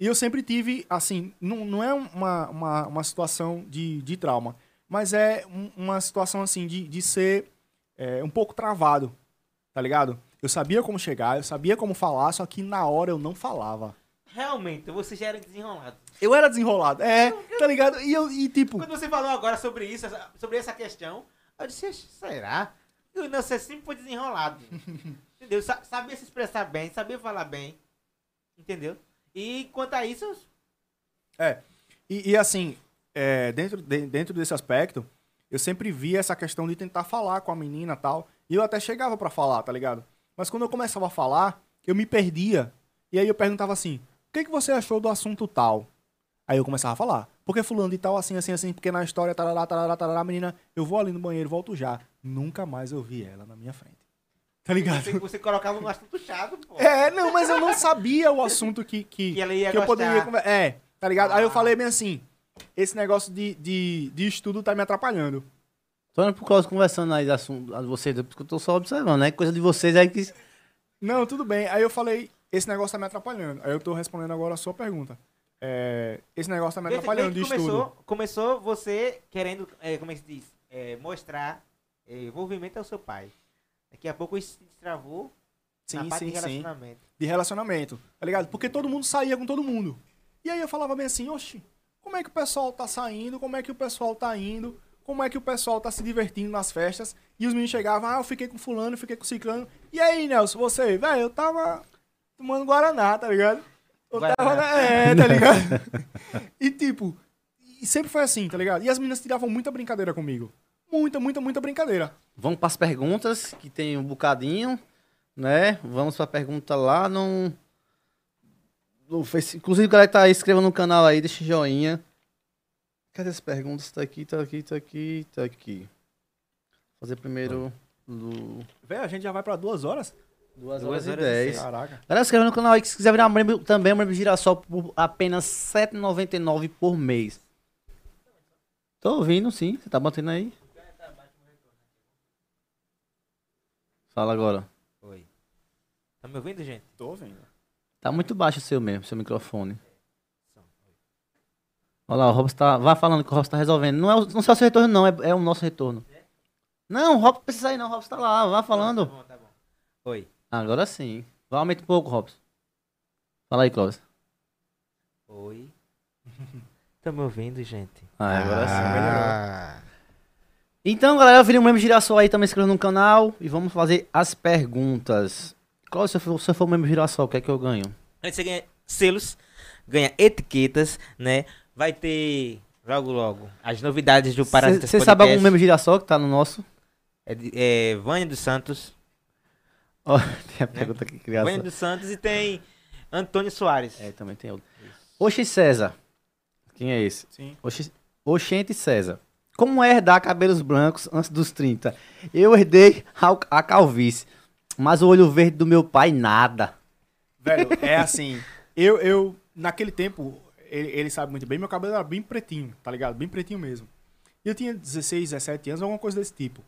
E eu sempre tive, assim, não, não é uma, uma, uma situação de, de trauma, mas é um- uma situação, assim, de, de ser é, um pouco travado, tá ligado? Eu sabia como chegar, eu sabia como falar, só que na hora eu não falava. Realmente, você já era desenrolado. Eu era desenrolado, é, tá ligado? E, eu, e tipo, Quando você falou agora sobre isso, sobre essa questão, eu disse, "Ixi, será? E o Nelson sempre foi desenrolado. entendeu? Sa- Sabia se expressar bem, sabia falar bem. Entendeu? E quanto a isso, E, e assim, é, dentro, de- dentro desse aspecto, eu sempre via essa questão de tentar falar com a menina e tal. E eu até chegava pra falar, tá ligado? Mas quando eu começava a falar, eu me perdia. E aí eu perguntava assim: que, que você achou do assunto tal? Aí eu começava a falar. Porque fulano de tal, assim, assim, assim, porque na história, tarará, tarará, tarará, menina, eu vou ali no banheiro, volto já. Nunca mais eu vi ela na minha frente. Tá ligado? você, você colocava um assunto chato, pô. É, não, mas eu não sabia o assunto que, que, Que ela ia que eu poderia conversar. É, tá ligado? Aí eu Ah. falei bem assim: esse negócio de, de, de estudo tá me atrapalhando. Tô olhando pro Cláudio conversando aí do assunto, vocês, porque eu tô só observando, né? Coisa de vocês aí que. Não, tudo bem. Aí eu falei: esse negócio tá me atrapalhando. Aí eu tô respondendo agora a sua pergunta. É, esse negócio tá me atrapalhando de que estudo. começou, começou você querendo, é, como é que se diz? é, mostrar é, envolvimento ao seu pai. Daqui a pouco isso se destravou na Sim, parte sim, de sim. relacionamento. de relacionamento, tá ligado? Porque todo mundo saía com todo mundo. E aí eu falava bem assim, oxi, como é que o pessoal tá saindo, como é que o pessoal tá indo, como é que o pessoal tá se divertindo nas festas. E os meninos chegavam, ah, eu fiquei com fulano, fiquei com ciclano. E aí, Nelson, você, velho, eu tava tomando Guaraná, tá ligado? Eu tava, Guaraná. na- é, tá ligado? e tipo, e sempre foi assim, tá ligado? E as meninas tiravam muita brincadeira comigo. Muita, muita, muita brincadeira. Vamos para as perguntas, que tem um bocadinho, né? Vamos para a pergunta lá no... no Face... Inclusive, o galera que tá aí, inscreva no canal aí, deixa joinha. Cadê as perguntas? Tá aqui, tá aqui, tá aqui, tá aqui. Vou fazer primeiro do... Velho, a gente já vai pra duas horas? Duas Duas horas e horas e dez. Caraca. Galera, inscreva no canal aí que se quiser virar membro, também, membro Girassol por apenas R$ 7,99 por mês. Tô ouvindo, sim. Você tá batendo aí? Fala agora. Oi. Tá me ouvindo, gente? Tô ouvindo. Tá muito baixo o seu mesmo, seu microfone. Olha lá, o Robson tá. Vai falando que o Robson tá resolvendo. Não é o, não é o seu retorno, não, é, é o nosso retorno. Não, o Robson precisa ir, não. O Robson tá lá, vai falando. Tá bom, tá bom. Oi. Agora sim. Vai aumentar um pouco, Robson. Fala aí, Clóvis. Oi. Tá me ouvindo, gente? Ah, agora sim. Ah. Então, galera, vire um membro Girassol aí, também se inscreva no canal e vamos fazer as perguntas. Clóvis, se eu for, se eu for membro Girassol, o que é que eu ganho? Antes você ganha selos, ganha etiquetas, né? Vai ter logo logo as novidades do Parasitas Você sabe algum membro Girassol que tá no nosso? É, é Vânia dos Santos. Ó, tem a pergunta aqui, criança. Vânia dos Santos e tem Antônio Soares. É, também tem outro. Oxi César. Quem é esse? Sim. Oxi... Oxente César. Como é herdar cabelos brancos antes dos 30? Eu herdei a, a calvície, mas o olho verde do meu pai, nada. Velho, é assim. Eu, eu naquele tempo, ele, ele sabe muito bem, meu cabelo era bem pretinho, tá ligado? Bem pretinho mesmo. E eu tinha 16, 17 anos, alguma coisa desse tipo.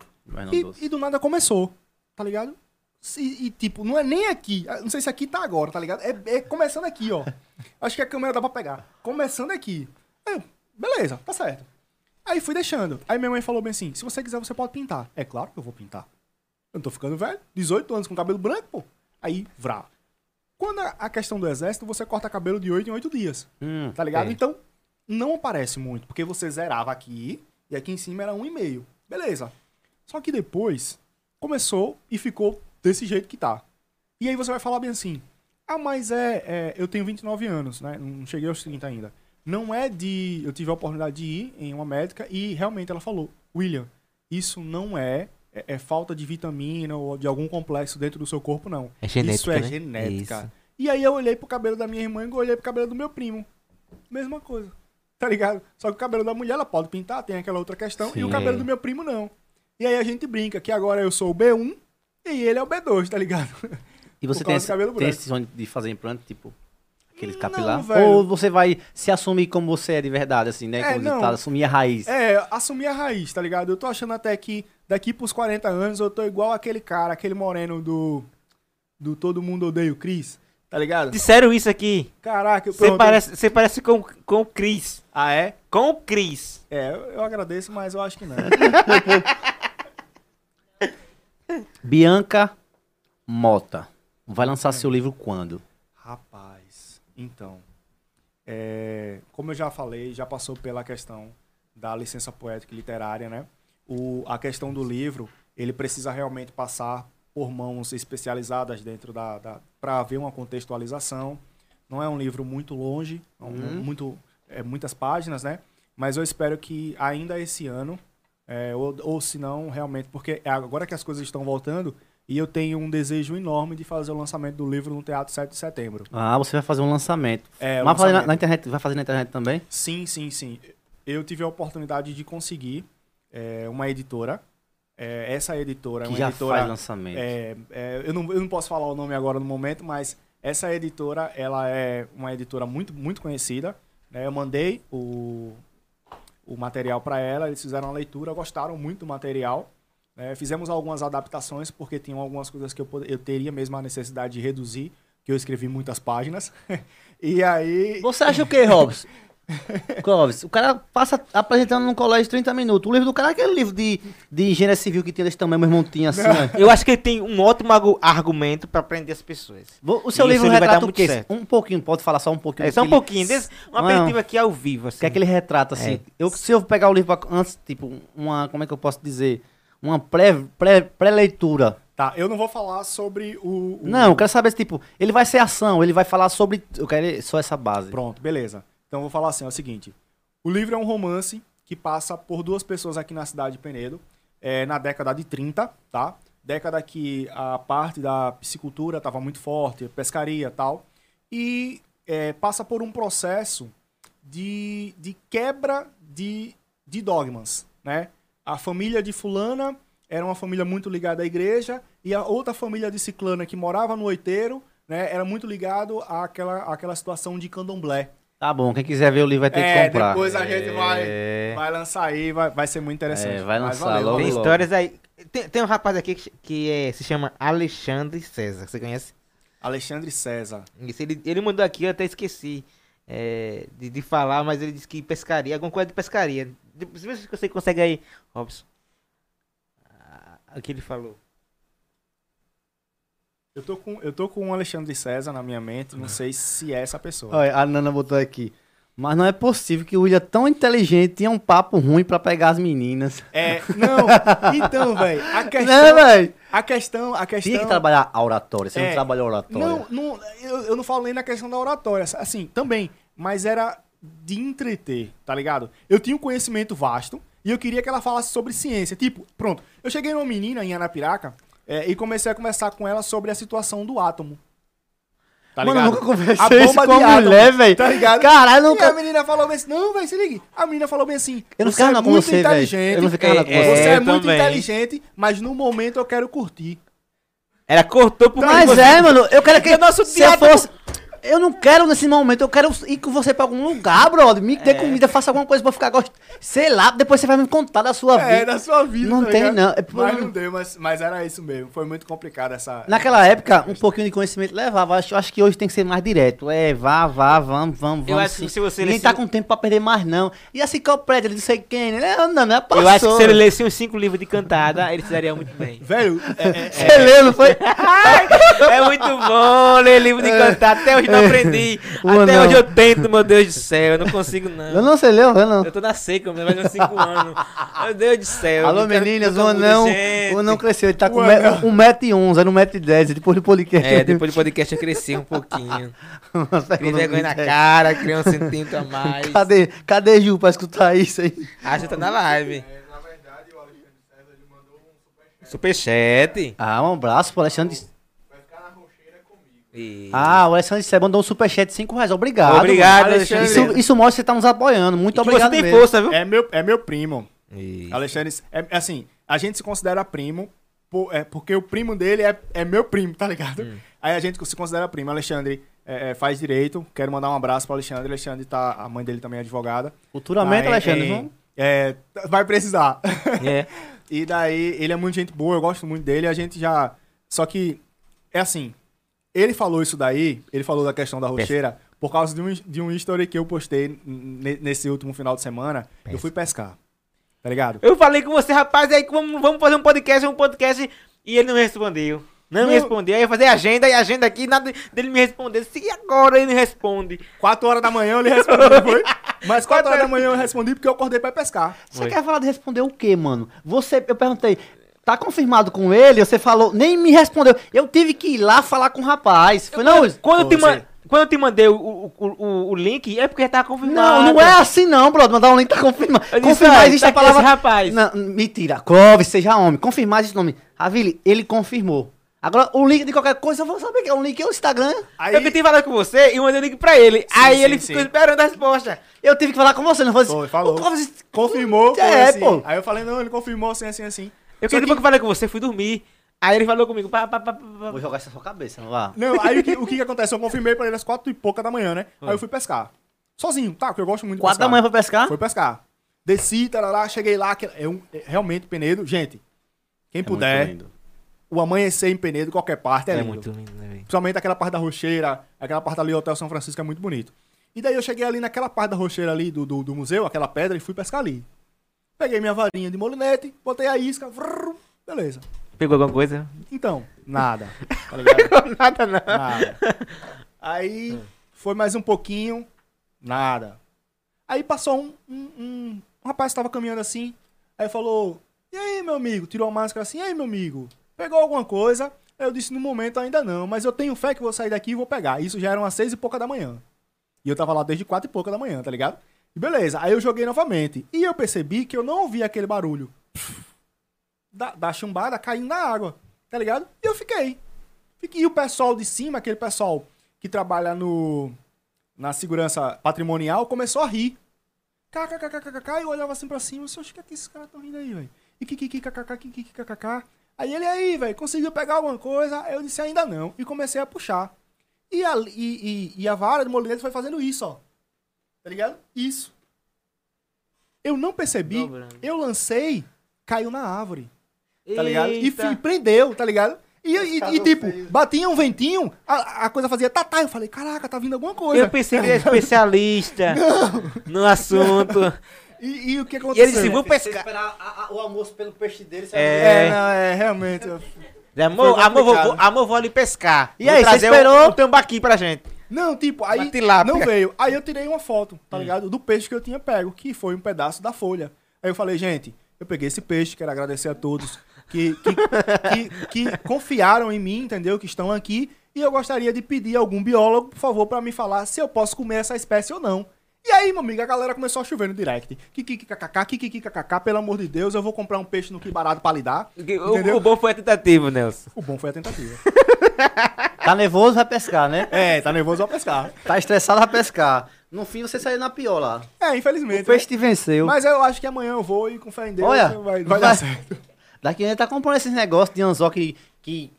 E, e do nada começou, tá ligado? E, e, tipo, não é nem aqui. ah, Não sei se aqui tá agora, tá ligado? É, é começando aqui, ó. Acho que a câmera dá pra pegar. Começando aqui. É, beleza, tá certo. Aí fui deixando. Aí minha mãe falou bem assim: se você quiser, você pode pintar. É claro que eu vou pintar. Eu não tô ficando velho. 18 anos com cabelo branco, pô. Aí, vrá. Quando a, questão do exército, você corta cabelo de 8 em 8 dias. Hum, Tá ligado? É. Então, não aparece muito, porque você zerava aqui e aqui em cima era um e meio. Beleza. Só que depois começou e ficou desse jeito que tá. E aí você vai falar bem assim: ah, mas é, é, eu tenho 29 anos, né? Não cheguei aos 30 ainda. Não é de. Eu tive a oportunidade de ir em uma médica e realmente ela falou: William, isso não é, é, é falta de vitamina ou de algum complexo dentro do seu corpo, não. É genética, Isso é né? genética. Isso. E aí eu olhei pro cabelo da minha irmã e olhei pro cabelo do meu primo. Mesma coisa. Tá ligado? Só que o cabelo da mulher ela pode pintar, tem aquela outra questão, e o Sim. cabelo do meu primo não. E aí a gente brinca que agora eu sou o B1 e ele é o B2, tá ligado? E você tem, esse, tem esse sonho de fazer implante, tipo, aquele Não, capilar? velho. Ou você vai se assumir como você é de verdade, assim, né? É, como não. tá, assumir a raiz. É, assumir a raiz, tá ligado? Eu tô achando até que daqui pros 40 anos eu tô igual aquele cara, aquele moreno do. Do Todo Mundo Odeia o Chris, tá ligado? Disseram isso aqui. Caraca, eu Você parece, você parece com, com o Cris. Ah, é? Com o Cris. É, eu, eu agradeço, mas eu acho que não. Bianca Mota. Vai lançar seu livro quando? Rapaz, então. é, como eu já falei, já passou pela questão da licença poética e literária, né? O, a questão do livro, ele precisa realmente passar por mãos especializadas dentro da. da para haver uma contextualização. Não é um livro muito longe, é um- Uhum. muito, é, muitas páginas, né? Mas eu espero que ainda esse ano, é, ou, ou se não, realmente, porque é agora que as coisas estão voltando, e eu tenho um desejo enorme de fazer o lançamento do livro no Teatro 7 de Setembro. Ah, você vai fazer um lançamento. É, Mas fazer na, lançamento. na internet, vai fazer na internet também? Sim, sim, sim. Eu tive a oportunidade de conseguir é, uma editora. É, essa editora é Que uma já editora. faz lançamento. é, é, eu, não, eu não posso falar o nome agora no momento, mas essa editora ela é uma editora muito, muito conhecida. né? Eu mandei o, o material para ela, eles fizeram a leitura, gostaram muito do material. né? Fizemos algumas adaptações, porque tinham algumas coisas que eu, eu teria mesmo a necessidade de reduzir, que eu escrevi muitas páginas. e aí. Você acha o que, Robson? Clóvis, o cara passa apresentando num colégio 30 minutos. O livro do cara é aquele livro de, de engenharia civil que tinha desse tamanho, meu irmão tinha assim, ó. Eu acho que ele tem um ótimo argu- argumento pra prender as pessoas. O seu Isso livro retrata o quê? certo. Um pouquinho, pode falar só um pouquinho. É só um ele- pouquinho, desse, um aperitivo aqui ao vivo, O assim. que é que ele retrata, assim? É. Eu, se eu pegar o livro pra- antes, tipo, uma. Como é que eu posso dizer? Uma pré- pré- pré-leitura. Tá, eu não vou falar sobre o. o- não, eu quero saber, tipo, ele vai ser ação, ele vai falar sobre. Eu quero só essa base. Pronto, beleza. Então vou falar assim, é o seguinte. O livro é um romance que passa por duas pessoas aqui na cidade de Penedo, é, na década de 30, tá? Década que a parte da piscicultura estava muito forte, pescaria tal. E é, passa por um processo de, de quebra de, de dogmas, né? A família de fulana era uma família muito ligada à igreja e a outra família de ciclana que morava no oiteiro, né, era muito ligado àquela, àquela situação de candomblé. Tá bom, quem quiser ver o livro vai ter que É, comprar. depois a gente vai, É. vai lançar aí, vai, vai ser muito interessante. É, vai lançar valeu, logo, Tem logo. histórias aí. Tem, tem um rapaz aqui que, que é- se chama Alexandre César. Você conhece? Alexandre César. Isso, ele, ele mandou aqui, eu até esqueci é, de, de falar, mas ele disse que pescaria, alguma coisa de pescaria. Vê se você consegue aí, Robson. Ah, O que ele falou. Eu tô com, eu tô com o Alexandre César na minha mente, não sei se é essa pessoa. Olha, a Nana botou aqui. Mas não é possível que o William, tão inteligente, tinha um papo ruim pra pegar as meninas. É, não, então, velho, a Né, questão, velho? a questão, a questão... Tinha que trabalhar a oratória. Você É. não trabalhou oratória. Não, não eu, eu não falo nem na questão da oratória, assim, também, mas era de entreter, tá ligado? Eu tinha um conhecimento vasto e eu queria que ela falasse sobre ciência. Tipo, pronto, eu cheguei numa menina em Anapiraca é, e comecei a conversar com ela sobre a situação do átomo. Tá Mano, eu ligado? nunca conversei A isso bomba com de a átomo, mulher, velho. Tá ligado? Caralho, eu E a nunca... menina falou bem assim, não, velho, se ligue. A menina falou bem assim, Eu não você ficava é muito você. Eu não ficava não com É, você. Você é, eu muito também. inteligente, mas no momento eu quero curtir. Ela cortou por Mas você- é, mano, eu quero que... Porque o nosso se eu fosse... Eu não quero nesse momento, eu quero ir com você pra algum lugar, brother. Me É. dê comida, faça alguma coisa pra eu ficar gost... Sei lá, depois você vai me contar da sua É, vida. da sua vida. Não tá tem, ligado? não. É por- Mas não deu, mas, mas era isso mesmo. Foi muito complicado essa. Naquela época, um pouquinho de conhecimento levava. Acho, acho que hoje tem que ser mais direto. É, vá, vá, vamos, vamos, Eu vamos. acho que sim. se você Ninguém lesse- tá com tempo pra perder mais, não. E a enciclopédia, ele não sei quem, né? Não, não, não, passou. Eu acho que se ele lesse uns cinco livros de cantada, ele se daria muito bem. Velho, é, é- Você leu, não foi? É muito bom ler livro de cantada. Até hoje não aprendi. Uma Até não. hoje eu tento, meu Deus do céu. Eu não consigo, não. Eu não, você leu, eu não. Eu tô na seca, mas vai uns 5 anos. Meu Deus do céu. Alô, meninas, o anão, o anão cresceu. Ele tá com O anão. 1,11m, era 1,10m, depois do podcast. É, depois do podcast eu cresci um pouquinho. Criei vergonha na cara, criei um centímetro a mais. Cadê, cadê Ju pra escutar isso aí? Acha que tá na live. É, na verdade, o Alexandre César ele mandou um superchat. Superchat. Ah, um abraço pro Alexandre. Vai ficar na rocheira comigo. E- Ah, o Alexandre Sé mandou um superchat de 5 reais. Obrigado. Obrigado, mano. Alexandre. Isso, isso mostra que você tá nos apoiando. Muito E obrigado você tem mesmo. força, viu? é meu, é meu primo. Isso. Alexandre. É, é assim, a gente se considera primo, por- é, porque o primo dele é, é meu primo, tá ligado? Hum. Aí a gente se considera primo. Alexandre é, é, faz direito. Quero mandar um abraço pro Alexandre. Alexandre tá. A mãe dele também é advogada. Futuramente, Tá, Alexandre. é, vamos- é, vai precisar. É. E daí, ele é muito gente boa, eu gosto muito dele, a gente já. Só que, é assim, ele falou isso daí, ele falou da questão da rocheira, por causa de um, de um history que eu postei nesse último final de semana. Eu fui pescar. Tá ligado? Eu falei com você, rapaz, aí vamos, vamos fazer um podcast, um podcast, e ele não respondeu. Não, me respondeu. Aí eu ia fazer agenda e agenda aqui, nada dele me responder. Se agora ele não responde. Quatro horas da manhã eu lhe respondi, foi? Mas quatro horas da manhã eu respondi porque eu acordei pra pescar. Você Oi. quer falar de responder o quê, mano? Você, eu perguntei, tá confirmado com ele? Você falou, nem me respondeu. Eu tive que ir lá falar com o rapaz. Foi, não, Quando, eu te man- quando eu te mandei o, o, o, o link, é porque já tava confirmado. não, não é assim não, brother. Mandar um link tá confirmado. Disse, Confirmar ah, existe tá a palavra... rapaz. Não, mentira. Clóvis, seja homem. Confirmar esse nome. Ravili, ele confirmou. Agora, o link de qualquer coisa, eu vou saber que é um link é o Instagram. Aí, Eu tinha falado com você e mandei o link pra ele. aí sim, ele sim. ficou esperando a resposta. Eu tive que falar com você, não foi assim. Foi, falou. O Clóvis... confirmou, foi É, assim. pô. Aí eu falei, não, ele confirmou assim, assim, assim. Eu Só que que eu falei com você, fui dormir. Aí ele falou comigo. Pá, pá, pá, pá, pá. Vou jogar isso na sua cabeça, não vá. Não, aí o que, o que que acontece? Eu confirmei pra ele às quatro e pouca da manhã, né? Aí eu fui pescar. Sozinho, tá? Porque eu gosto muito de Quatro da pescar. manhã pra pescar? Foi pescar. Desci, tarará, cheguei lá. que É um, é realmente Penedo. Gente, quem puder, o amanhecer em Penedo, qualquer parte, é, É lindo. muito lindo, né? Principalmente aquela parte da Rocheira, aquela parte ali, Hotel São Francisco, é muito bonito. E daí eu cheguei ali naquela parte da rocheira ali do, do, do museu, aquela pedra, e fui pescar ali. Peguei minha varinha de molinete, botei a isca, vrrr, beleza. Pegou alguma coisa? Então, nada. Tá ligado? Nada, não. Nada. Aí foi mais um pouquinho, nada. Aí passou um, um, um, um rapaz que tava caminhando assim, aí falou: E aí, meu amigo? Tirou a máscara assim, e aí, meu amigo? Pegou alguma coisa? Eu disse: No momento ainda não, mas eu tenho fé que vou sair daqui e vou pegar. Isso já eram umas seis e pouca da manhã. E eu tava lá desde quatro e pouca da manhã, tá ligado? E beleza, aí eu joguei novamente. E eu percebi que eu não ouvi aquele barulho da, da chumbada caindo na água, tá ligado? E eu fiquei. Fiquei. E o pessoal de cima, aquele pessoal que trabalha no na segurança patrimonial, começou a rir. KKKKKK, eu olhava assim pra cima, eu disse, "Oxe, o que é que esses caras tão rindo aí, velho? E kkkkkk, kkkkkk. Aí ele aí, velho, conseguiu pegar alguma coisa? Eu disse, ainda não. E comecei a puxar. E a, e, e, e vara do molinete foi fazendo isso, ó. Tá ligado? Isso. Eu não percebi. Dobrando. Eu lancei, caiu na árvore. Tá ligado? E, Eita. fi- prendeu, tá ligado? E, e- e, tipo, feios. batia um ventinho, a, a coisa fazia tatá. Eu falei, caraca, tá vindo alguma coisa. Eu pensei que ele era especialista no assunto. E, e o que E aconteceu? ele disse, vou pescar. esperar a- a- o almoço pelo peixe dele, É. É, não, é, realmente. eu- Amor, amor, vou, amor, vou ali pescar. E Vou aí, você esperou? Um, um tambaqui pra gente. Não, tipo, aí não veio. Aí eu tirei uma foto, tá ligado? Do peixe que eu tinha pego, que foi um pedaço da folha. Aí eu falei, gente, eu peguei esse peixe, quero agradecer a todos que, que, que, que confiaram em mim, entendeu? Que estão aqui. E eu gostaria de pedir a algum biólogo, por favor, pra me falar se eu posso comer essa espécie ou não. E aí, meu amigo, a galera começou a chover no direct. Kikikkkk, kikikkkk, pelo amor de Deus, eu vou comprar um peixe no que barato pra lidar. O, o bom foi a tentativa, Nelson. O bom foi a tentativa. Tá nervoso, vai pescar, né? é, tá nervoso, vai pescar. Tá estressado, vai pescar. No fim, você saiu na pior lá. É, infelizmente. O peixe te venceu. Mas eu acho que amanhã eu vou e com fé em Deus Olha, vai, vai vai- dar certo. Daqui a gente tá comprando esses negócios de anzol que, que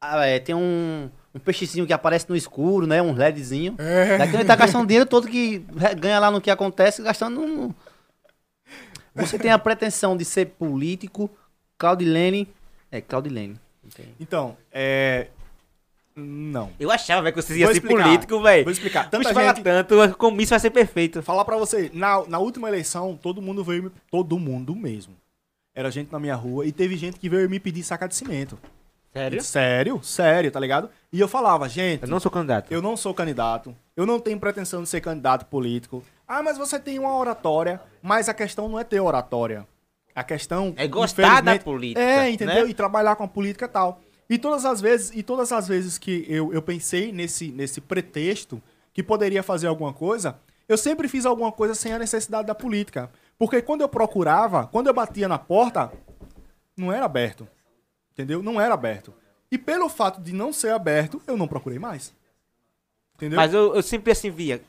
ah, é, tem um, um peixezinho que aparece no escuro, né? Um LEDzinho. É. Daqui a gente tá gastando dinheiro todo que ganha lá no que acontece, gastando no... Você tem a pretensão de ser político, Claudilene... É, Claudilene. Entendi. Então, é. Não. Eu achava, velho, que você ia Vou ser explicar. político, velho. Vou explicar. Tanta fala gente. tanto, como isso vai ser perfeito. Falar pra você, na, na última eleição, todo mundo veio. me- Todo mundo mesmo. Era gente na minha rua e teve gente que veio me pedir saca de cimento. Sério? Sério? Sério, tá ligado? E eu falava, gente, Eu não sou candidato. eu não sou candidato, eu não tenho pretensão de ser candidato político. Ah, mas você tem uma oratória, mas a questão não é ter oratória. A questão É gostar da política, É, entendeu? né? E trabalhar com a política e tal. E todas as vezes, e todas as vezes que eu, eu pensei nesse, nesse pretexto que poderia fazer alguma coisa, eu sempre fiz alguma coisa sem a necessidade da política. Porque quando eu procurava, quando eu batia na porta, não era aberto. Entendeu? Não era aberto. E pelo fato de não ser aberto, eu não procurei mais. Entendeu? Mas eu, eu sempre assim via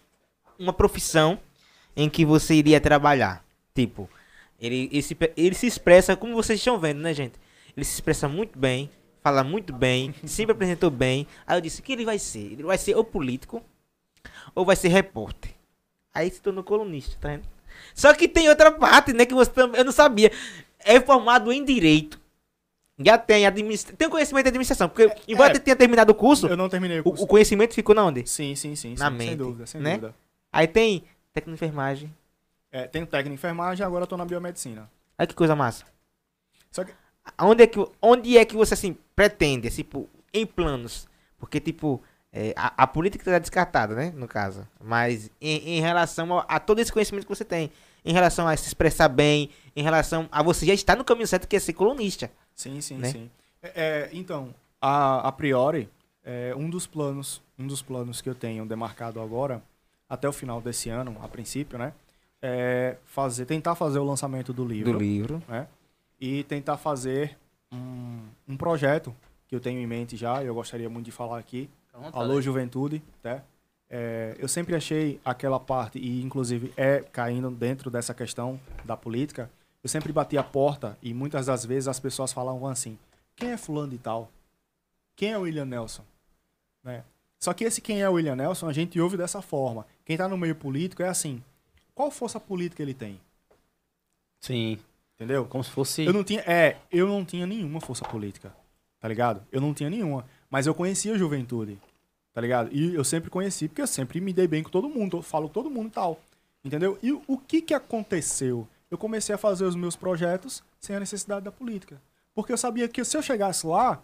uma profissão em que você iria trabalhar. Tipo, ele, ele, se, ele se expressa como vocês estão vendo, né, gente? Ele se expressa muito bem, fala muito bem, sempre apresentou bem. Aí eu disse: o que ele vai ser? Ele vai ser ou político ou vai ser repórter. Aí se tornou colunista, tá vendo? Só que tem outra parte, né, que você também. Eu não sabia. É formado em direito. Já tem administração. Tem conhecimento de administração. Porque, embora é. tenha terminado o curso, eu não terminei o curso. o conhecimento ficou na onde? Sim, sim, sim. Na sim, mente, Sem dúvida, sem né? dúvida. Aí tem técnico de enfermagem. É, tenho técnico em enfermagem agora eu tô na biomedicina. Olha que coisa massa. Só que Onde é que, onde é que você, assim, pretende, tipo, em planos? Porque, tipo, é, a, a política tá descartada, né, no caso. Mas em, em relação a, a todo esse conhecimento que você tem, em relação a se expressar bem, em relação a você já estar no caminho certo, que é ser colunista. Sim, sim, né? sim. É, é, então, a, a priori, é, um dos planos, um dos planos que eu tenho demarcado agora, até o final desse ano, a princípio, né? É fazer, tentar fazer o lançamento do livro. Do livro. né? E tentar fazer um, um projeto que eu tenho em mente já, e eu gostaria muito de falar aqui. Alô, Juventude, né? É, eu sempre achei aquela parte, e inclusive é caindo dentro dessa questão da política, eu sempre bati a porta e muitas das vezes as pessoas falavam assim: quem é fulano de tal? Quem é o William Nelson? Né? Só que esse quem é o William Nelson a gente ouve dessa forma. Quem está no meio político é assim: qual força política ele tem? Sim, Entendeu? como se fosse... Eu não tinha, é, eu não tinha nenhuma força política, tá ligado? Eu não tinha nenhuma, mas eu conhecia a juventude. tá ligado? E eu sempre conheci, porque eu sempre me dei bem com todo mundo, eu falo com todo mundo e tal, entendeu? E o que que aconteceu? Eu comecei a fazer os meus projetos sem a necessidade da política. Porque eu sabia que se eu chegasse lá,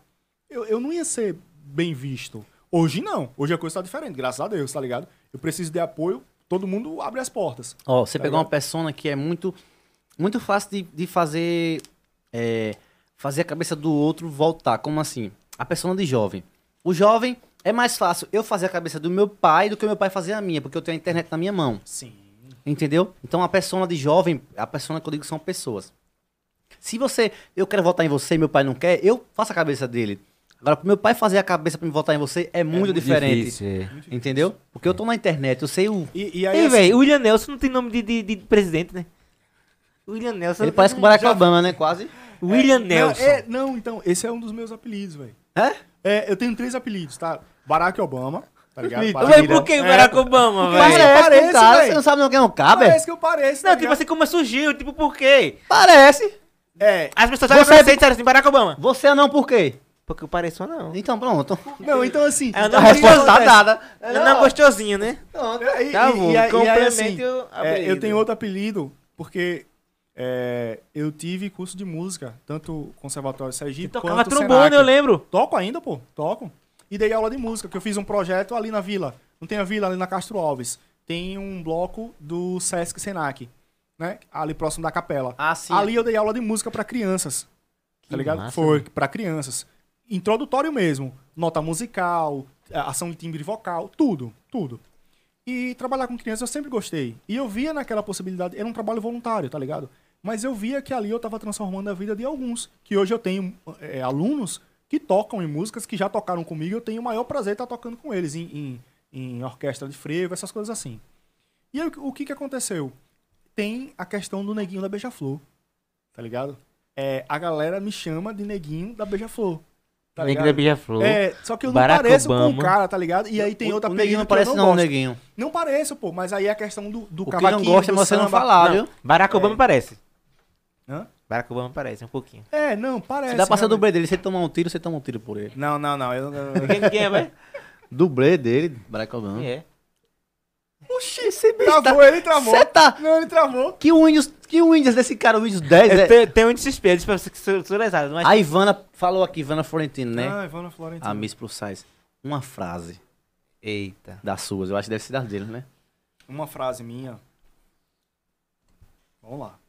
eu, eu não ia ser bem visto. Hoje não. Hoje a coisa tá diferente, graças a Deus, tá ligado? Eu preciso de apoio, todo mundo abre as portas. Ó, você Tá pegou uma ligado? persona que é muito, muito fácil de, de fazer, é, fazer a cabeça do outro voltar. Como assim? A persona de jovem. O jovem é mais fácil eu fazer a cabeça do meu pai do que o meu pai fazer a minha, porque eu tenho a internet na minha mão. Sim. Entendeu? Então a persona de jovem, a persona que eu digo são pessoas. Se você, eu quero votar em você e meu pai não quer, eu faço a cabeça dele. Agora, pro meu pai fazer a cabeça pra me votar em você é muito, diferente. Difícil, é. Entendeu? Porque eu tô na internet, eu sei o. E, e aí, Ei, assim, velho, o William Nelson não tem nome de, de, de presidente, né? William Nelson. Ele parece com o Barack Obama, né? Quase. William não, Nelson. é- não, então, esse é um dos meus apelidos, velho. É? É, eu tenho três apelidos, tá? Barack Obama, tá ligado? Mas Mas por que o É, Barack Obama, velho? parece- Parece, o cara, você não sabe não quem é um cabe? Parece que eu pareço, tá Não, tipo assim, como surgiu, tipo, por quê? Parece. É, As pessoas olham pra você e disseram assim, Barack Obama. Você é não por quê? Porque eu pareço não. Então pronto. não, então assim... É, A não, resposta tá dada. É não gostosinho, né? É, e- Tá bom, e aí- e aí, complemente assim, o é, apelido. eu tenho outro apelido, porque é, eu tive curso de música, tanto Conservatório E Sergipe tocava quanto trombone, Senac. eu lembro. Toco ainda, pô, toco. E dei aula de música, que eu fiz um projeto ali na vila. Não tem a vila ali na Castro Alves. Tem um bloco do Sesc Senac, né? Ali próximo da capela. Ah, sim. Ali eu dei aula de música pra crianças. Que tá ligado? massa, Foi pra crianças. Introdutório mesmo. Nota musical, eh, ação de timbre vocal, tudo, tudo. E trabalhar com crianças eu sempre gostei. E eu via naquela possibilidade, era um trabalho voluntário, tá ligado? Mas eu via que ali eu tava transformando a vida de alguns. Que hoje eu tenho eh, alunos que tocam em músicas, que já tocaram comigo, eu tenho o maior prazer de estar tocando com eles em, em, em orquestra de frevo, essas coisas assim. E aí, o que que aconteceu? Tem a questão do neguinho da Beija-Flor, tá ligado? É, a galera me chama de neguinho da Beija-Flor. Tá Neguinho da Beija-Flor. É, só que eu não Barack pareço com Obama. o cara, tá ligado? E aí tem O- outra o neguinho não que eu parece não não, gosto. neguinho. Não pareço, pô, mas aí é a questão do, do O que cavaquinho, não gosta é do você não samba. falar, Não, viu? Barack Obama parece. Hã? Barack Obama parece, um pouquinho. É, não, parece. Se dá pra ser dublê dele, se ele tomar um tiro, você toma um tiro por ele. Não, não, não. Eu, eu, Quem, quem é, velho? Dublê dele, Barack Obama. Quem é? Oxi, esse bicho tá... Travou, ele travou. Você tá... Não, ele travou. Que Windows, que Windows desse cara, o Windows 10, É, é... tem, tem um desespero, isso pra você que sou, sou lesado, mas... A Ivana falou aqui, Ivana Florentino, né? Ah, Ivana Florentino. A Miss Plus Size. Uma frase Eita. das suas, eu acho que deve ser das dele, né? Uma frase minha. Vamos lá.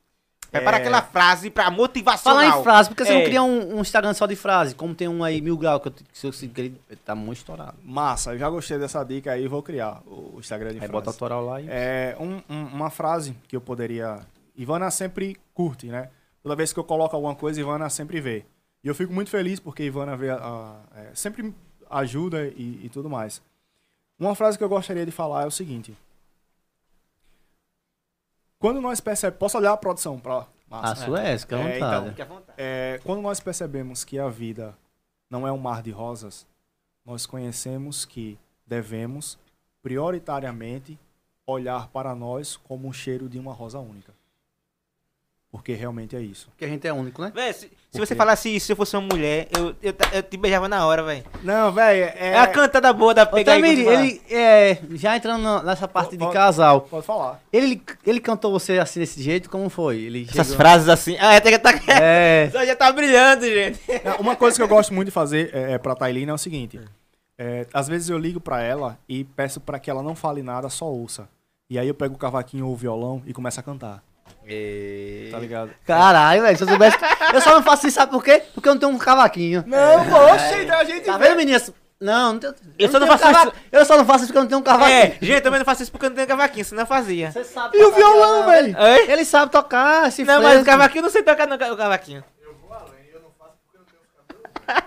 Prepara É, aquela frase pra motivacional. Falar em frase, por que você É. não cria um, um Instagram só de frase? Como tem um aí, Mil Grau, que eu, que eu, que ele tá muito estourado. Massa, eu já gostei dessa dica aí, vou criar o Instagram de Aí frase. bota autoral lá e... É, um- um- uma frase que eu poderia. Ivana sempre curte, né? Toda vez que eu coloco alguma coisa, Ivana sempre vê. E eu fico muito feliz porque Ivana vê a- a- é, sempre ajuda e, e tudo mais. Uma frase que eu gostaria de falar é o seguinte. Quando nós percebemos. Posso olhar a produção pra. A sua é é É, então. Fique à vontade. É, quando nós percebemos que a vida não é um mar de rosas, nós conhecemos que devemos, prioritariamente, olhar para nós como o cheiro de uma rosa única. Porque realmente é isso. Porque a gente é único, né? Véi, se, se você falasse isso, se eu fosse uma mulher, eu, eu, eu te beijava na hora, velho. Não, velho, É, é. a cantada boa da pegar e Tamiri, ele, é, já entrando na- nessa parte de Pode- casal, Pode falar. ele, ele cantou você assim desse jeito? Como foi? Ele Essas chegou- frases assim. Ah, até que tá. É, Só já tá brilhando, gente. Não, Uma coisa que eu gosto muito de fazer é, é, pra Tailina é o seguinte. É, às vezes eu ligo pra ela e peço pra que ela não fale nada, só ouça. E aí eu pego o cavaquinho ou o violão e começo a cantar. Tá ligado? caralho, velho, se eu soubesse... Eu só não faço isso, sabe por quê? Porque eu não tenho um cavaquinho. Não, poxa, então a gente Tá vendo, meninas? Não, não tenho... Eu só não tenho faço cava- Eu só não faço isso porque eu não tenho um cavaquinho. É, gente, eu também não faço isso porque eu não tenho cavaquinho, senão eu fazia. Você sabe E o violão, velho? Oi? Ele sabe tocar, esse Não, mas o cavaquinho eu não sei tocar no ca- o cavaquinho.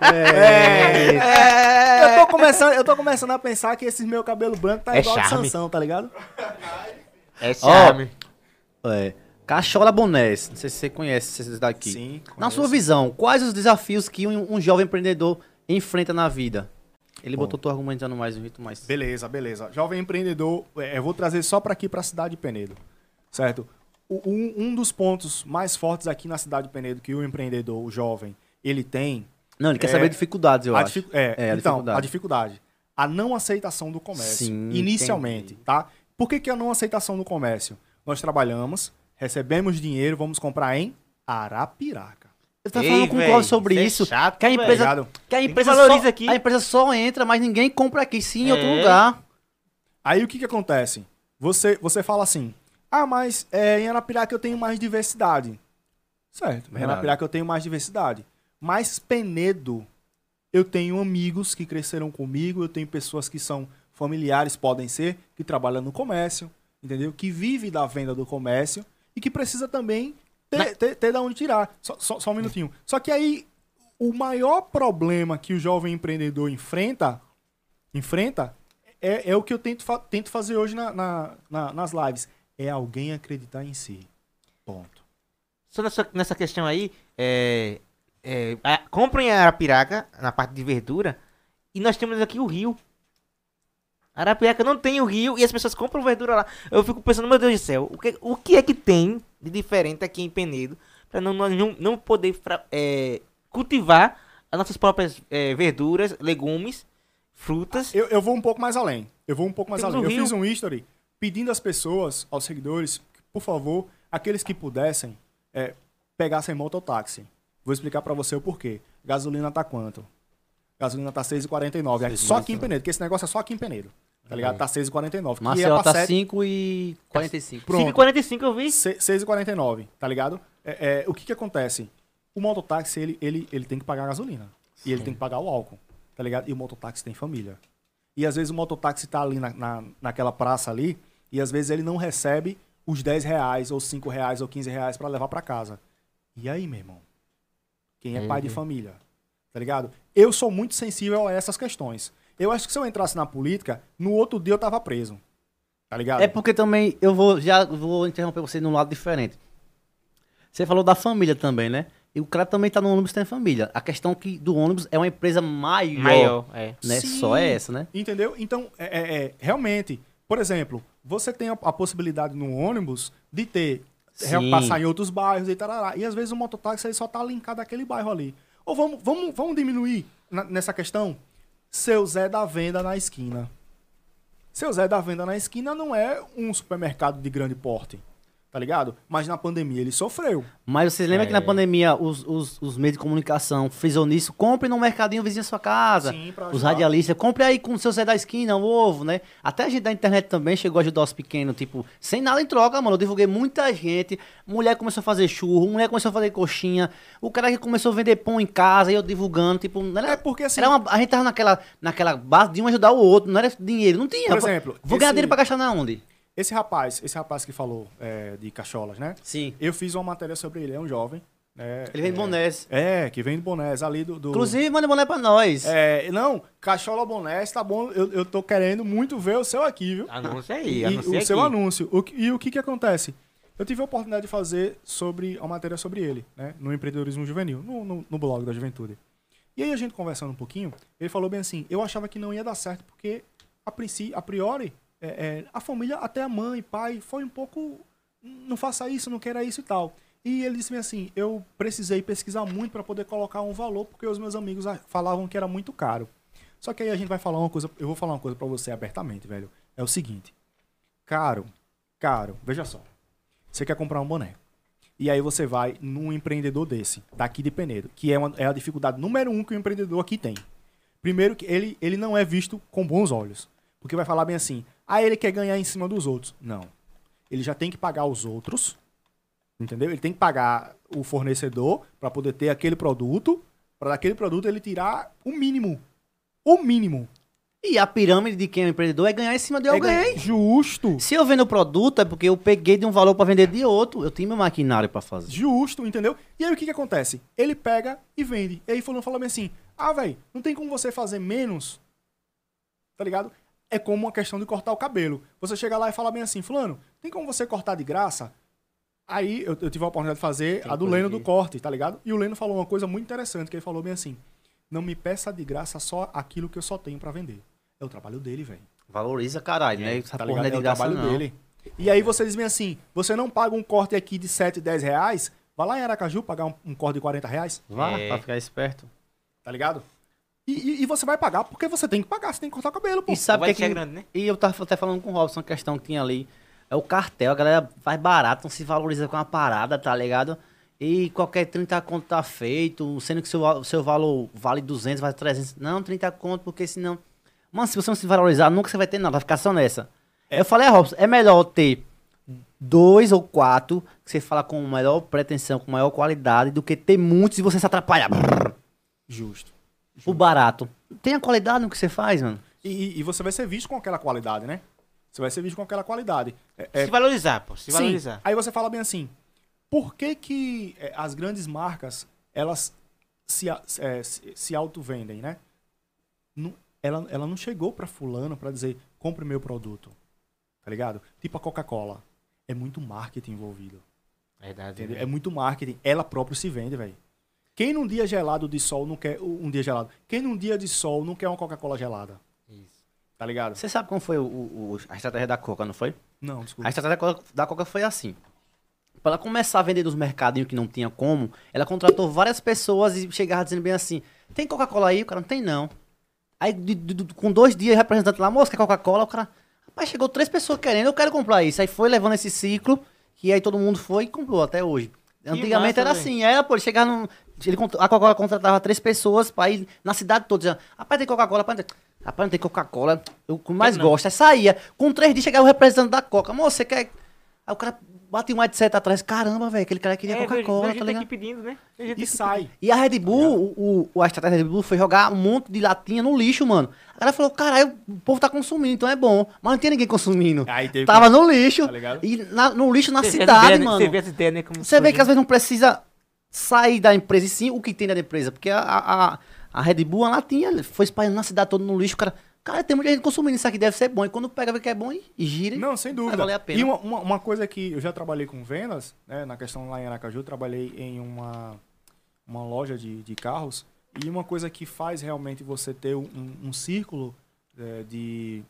É. É. Eu tô, começando, eu tô começando a pensar que esse meu cabelo branco tá É igual de charme. Sansão, tá ligado? É charme. É. Cachola Bonés, não sei se você conhece esses daqui. Sim. Na sua visão, quais os desafios que um, um jovem empreendedor enfrenta na vida? Ele botou tu argumentando mais um jeito mais. Beleza, beleza. Jovem empreendedor, é, eu vou trazer só pra aqui, pra cidade de Penedo. Certo? Um, um dos pontos mais fortes aqui na cidade de Penedo que o empreendedor, o jovem, ele tem. Não, ele quer É, saber dificuldades, eu a acho. é, É, a então, dificuldade. a dificuldade. a não aceitação do comércio, Sim, inicialmente, entendi. tá? Por que, que a não aceitação do comércio? Nós trabalhamos, recebemos dinheiro, vamos comprar em Arapiraca. Tava Ei, falando com o Cláudio sobre isso é isso. chato, que a empresa, Obrigado. que a que empresa valoriza só, aqui. a empresa só entra, mas ninguém compra aqui, sim, em outro É. lugar. Aí o que, que acontece? Você, você fala assim, ah, mas é, em Arapiraca eu tenho mais diversidade. Certo, em. Arapiraca eu tenho mais diversidade. Mas Penedo, eu tenho amigos que cresceram comigo, eu tenho pessoas que são familiares, podem ser, que trabalham no comércio, entendeu? Que vivem da venda do comércio e que precisa também ter, Na- ter, ter da onde tirar. Só, só, só um minutinho. Só que aí, o maior problema que o jovem empreendedor enfrenta, enfrenta é, é o que eu tento, fa- tento fazer hoje na- na- na- nas lives. É alguém acreditar em si. Ponto. Só nessa, nessa questão aí, é, é, a- comprem a Arapiraca, na parte de verdura, e nós temos aqui o rio. Arapiraca não tem o rio e as pessoas compram verdura lá. Eu fico pensando, meu Deus do céu, o que, o que é que tem de diferente aqui em Penedo para não, não, não poder é, cultivar as nossas próprias é, verduras, legumes, frutas? Eu, eu vou um pouco mais além. Eu vou um pouco mais Temos além. Eu Rio. fiz um history pedindo às pessoas, aos seguidores, que, por favor, aqueles que pudessem, é, pegassem mototáxi. Vou explicar pra você o porquê. Gasolina tá quanto? Gasolina tá 6,49. É Só aqui em Penedo, porque esse negócio é só aqui em Penedo. Tá ligado? Tá 6,49. que é tá sete- 5 e 45. Pronto. 5,45 eu vi. Se- 6,49, tá ligado? É, é, o que que acontece? O mototáxi, ele, ele, ele tem que pagar a gasolina. E ele tem que pagar o álcool, tá ligado? E o mototáxi tem família. E às vezes o mototáxi tá ali na, na, naquela praça ali, e às vezes ele não recebe os 10 reais, ou 5 reais, ou 15 reais pra levar pra casa. E aí, meu irmão? Quem é pai de família? Tá ligado? Eu sou muito sensível a essas questões. Eu acho que se eu entrasse na política, no outro dia eu tava preso. Tá ligado? É porque também eu vou já vou interromper você num lado diferente. Você falou da família também, né? E o cara também tá no ônibus tem família. A questão que do ônibus é uma empresa maior, Maior, é. né? Sim. Só é essa, né? Entendeu? Então, é, é- é, realmente, por exemplo, você tem a, a possibilidade no ônibus de ter, Sim. re- passar em outros bairros e tarará. E às vezes o mototáxi ele só tá linkado àquele bairro ali. Ou vamos, vamos, vamos diminuir na- nessa questão? Seu Zé da Venda na esquina. Seu Zé da Venda na esquina não é um supermercado de grande porte, tá ligado? Mas na pandemia ele sofreu. Mas vocês lembram É. que na pandemia os, os, os meios de comunicação frisou nisso? Compre no mercadinho vizinho à sua casa. Sim, pra os radialistas, compre aí com o seu Zé da esquina, o ovo, né? Até a gente da internet também chegou a ajudar os pequenos, tipo, sem nada em troca, mano. Eu divulguei muita gente. Mulher começou a fazer churro, mulher começou a fazer coxinha. O cara que começou a vender pão em casa e eu divulgando, tipo, não era, É porque assim, era uma- a gente tava naquela, naquela base de um ajudar o outro, não era dinheiro, não tinha. Por exemplo, Vou ganhar esse- dinheiro pra gastar na onde? Esse rapaz, esse rapaz que falou é, de cacholas, né? Sim. Eu fiz uma matéria sobre ele, é um jovem. né? Ele vende é, bonés. É, que vende bonés ali do. do- Inclusive, manda boné pra nós. É, não, Cachola Bonés, tá bom. Eu, eu tô querendo muito ver o seu aqui, viu? Anúncio aí, E anúncio o aqui. seu anúncio. O e o que que acontece? Eu tive a oportunidade de fazer sobre uma matéria sobre ele, né? No empreendedorismo juvenil, no, no, no blog da juventude. E aí a gente conversando um pouquinho, ele falou bem assim, eu achava que não ia dar certo, porque a, princí- a priori, é, é, a família, até a mãe, pai, foi um pouco. Não faça isso, não queira isso e tal. E ele disse assim: eu precisei pesquisar muito para poder colocar um valor, porque os meus amigos falavam que era muito caro. Só que aí a gente vai falar uma coisa, eu vou falar uma coisa para você abertamente, velho. É o seguinte: caro, caro, veja só. Você quer comprar um boné. E aí você vai num empreendedor desse, daqui de Penedo, que é, uma- é a dificuldade número um que o empreendedor aqui tem. Primeiro que ele, ele não é visto com bons olhos. Porque vai falar bem assim, ah, ele quer ganhar em cima dos outros. Não. Ele já tem que pagar os outros, entendeu? Ele tem que pagar o fornecedor para poder ter aquele produto, para daquele produto ele tirar o mínimo. O mínimo. E a pirâmide de quem é empreendedor é ganhar em cima de É alguém. ganhar- Justo. Se eu vendo o produto é porque eu peguei de um valor pra vender de outro. Eu tenho meu maquinário pra fazer. Justo, entendeu? E aí o que que acontece? Ele pega e vende. E aí fulano fala bem assim, ah, velho, não tem como você fazer menos, tá ligado? É como uma questão de cortar o cabelo. Você chega lá e fala bem assim, fulano, tem como você cortar de graça? Aí eu, eu tive a oportunidade de fazer Tem a do Leno do corte, tá ligado? E o Leno falou uma coisa muito interessante, que ele falou bem assim, não me peça de graça só aquilo que eu só tenho pra vender. É o trabalho dele, velho. Valoriza, caralho, né? Essa Tá porra é É de o graça, trabalho não. dele. E aí você diz bem assim, você não paga um corte aqui de 7, 10 reais, vai lá em Aracaju pagar um, um corte de 40 reais, Vá, É. pra ficar esperto. tá ligado? E, e- e você vai pagar porque você tem que pagar, você tem que cortar o cabelo, pô. E sabe o Vai que é ser que... grande, né? E eu tava até falando com o Robson, uma questão que tinha ali. É o cartel, a galera faz barato, não se valoriza com a parada, tá ligado? E qualquer 30 conto tá feito, sendo que seu, seu valor vale 200, vale 300. Não, 30 conto, porque senão... Mano, se você não se valorizar, nunca você vai ter nada, vai ficar só nessa. Eu falei, a Robson, é melhor ter dois ou quatro, que você fala com maior pretensão, com maior qualidade, do que ter muitos e você se atrapalhar. Justo. O barato. Tem a qualidade no que você faz, mano. E, e- você vai ser visto com aquela qualidade, né? Você vai ser visto com aquela qualidade. É- é- Se valorizar, pô. Se Sim. valorizar. Aí você fala bem assim, por que que é, as grandes marcas, elas se, é, se, se auto-vendem, né? Não- ela, ela não chegou pra fulano pra dizer, compre meu produto. Tá ligado? Tipo a Coca-Cola. É muito marketing envolvido. Verdade. Entendeu? É muito marketing. Ela própria se vende, velho. Quem num dia gelado de sol não quer. Um dia gelado. Quem num dia de sol não quer uma Coca-Cola gelada? Isso. Tá ligado? Você sabe como foi o- o- a estratégia da Coca, não foi? Não, A desculpa. estratégia da Coca, da Coca foi assim. Pra ela começar a vender nos mercadinhos que não tinha como, ela contratou várias pessoas e chegava dizendo bem assim: tem Coca-Cola aí? O cara não tem, não. Aí, de- de- com dois dias, representante lá, moça, quer Coca-Cola? O cara, rapaz, chegou três pessoas querendo, eu quero comprar isso. Aí foi levando esse ciclo, que aí todo mundo foi e comprou até hoje. Antigamente massa, era assim, era, pô, ele chegava num. Ele, a Coca-Cola contratava três pessoas pra ir na cidade toda. dizendo, Rapaz, tem Coca-Cola, rapaz, rapaz, não tem Coca-Cola. Eu que mais não. gosto. Aí saía. Com três dias chegava o representante da Coca. Moça, você quer. Aí o cara bate um headset atrás. Caramba, velho, aquele cara queria É, Coca-Cola, tá aqui pedindo, né? Vejo gente E sai. E a Red Bull, o, o- a estratégia da Red Bull foi jogar um monte de latinha no lixo, mano. A galera falou, caralho, o povo tá consumindo, então é bom. Mas não tinha ninguém consumindo. Aí teve Tava no lixo. Tá? E na- no lixo na Você vê cidade, ideias, né? mano. Você vê as ideias, né? Você vê que às vezes não precisa sair da empresa, e sim o que tem da empresa. Porque a, a, a- Red Bull, a latinha, foi espalhando na cidade toda no lixo. O cara, cara, tem muita gente consumindo isso aqui, deve ser bom. E quando pega, vê que é bom e, gira. Não, sem dúvida. Vai valer a pena. E uma, uma, uma coisa que eu já trabalhei com vendas, né, na questão lá em Aracaju, eu trabalhei em uma, uma loja de, de carros. E uma coisa que faz realmente você ter um, um círculo é, de,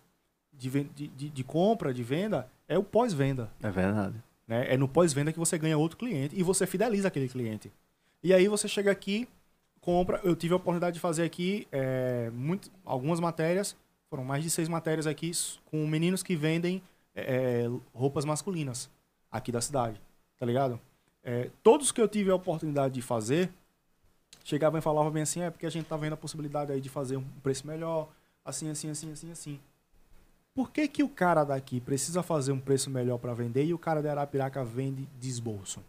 de, de- de compra, de venda, é o pós-venda. É verdade. Né? É no pós-venda que você ganha outro cliente e você fideliza aquele cliente. E aí você chega aqui, compra. Eu tive a oportunidade de fazer aqui é, muito, algumas matérias, foram mais de seis matérias aqui com meninos que vendem é, roupas masculinas aqui da cidade, tá ligado? É, todos que eu tive a oportunidade de fazer, chegavam e falavam bem assim, é porque a gente tá vendo a possibilidade aí de fazer um preço melhor, assim, assim, assim, assim, assim. Por que, que o cara daqui precisa fazer um preço melhor para vender e o cara de Arapiraca vende desbolso?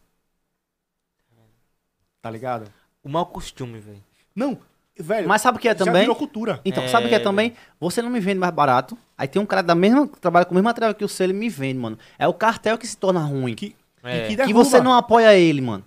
Tá ligado? O mau costume, velho. Não, velho. Mas sabe o que é já também? virou cultura. Então, sabe o que é É, também? Você não me vende mais barato. Aí tem um cara da mesma. que trabalha com o mesmo material que o seu, ele me vende, mano. É o cartel que se torna ruim. Que, É. que, que você não apoia ele, mano.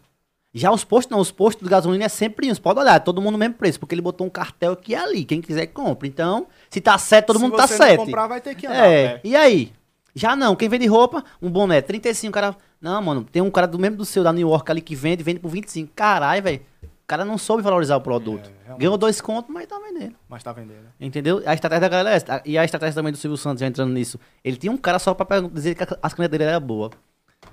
Já os postos não, os postos de gasolina é sempre uns. Pode olhar, é todo mundo no mesmo preço, porque ele botou um cartel é ali. Quem quiser compra. Então, se tá certo, todo Se mundo tá certo. comprar, vai ter que andar. É, né? e aí? Já não, quem vende roupa, um boné, 35, cara. Não, mano, tem um cara do mesmo do seu da New York ali que vende, vende por 25. Caralho, velho. O cara não soube valorizar o produto. É. Ganhou dois contos, mas tá vendendo. Mas tá vendendo. Entendeu? A estratégia da galera é essa. E a estratégia também do Silvio Santos, já entrando nisso. Ele tinha um cara só pra dizer que a- as canetas dele eram boas.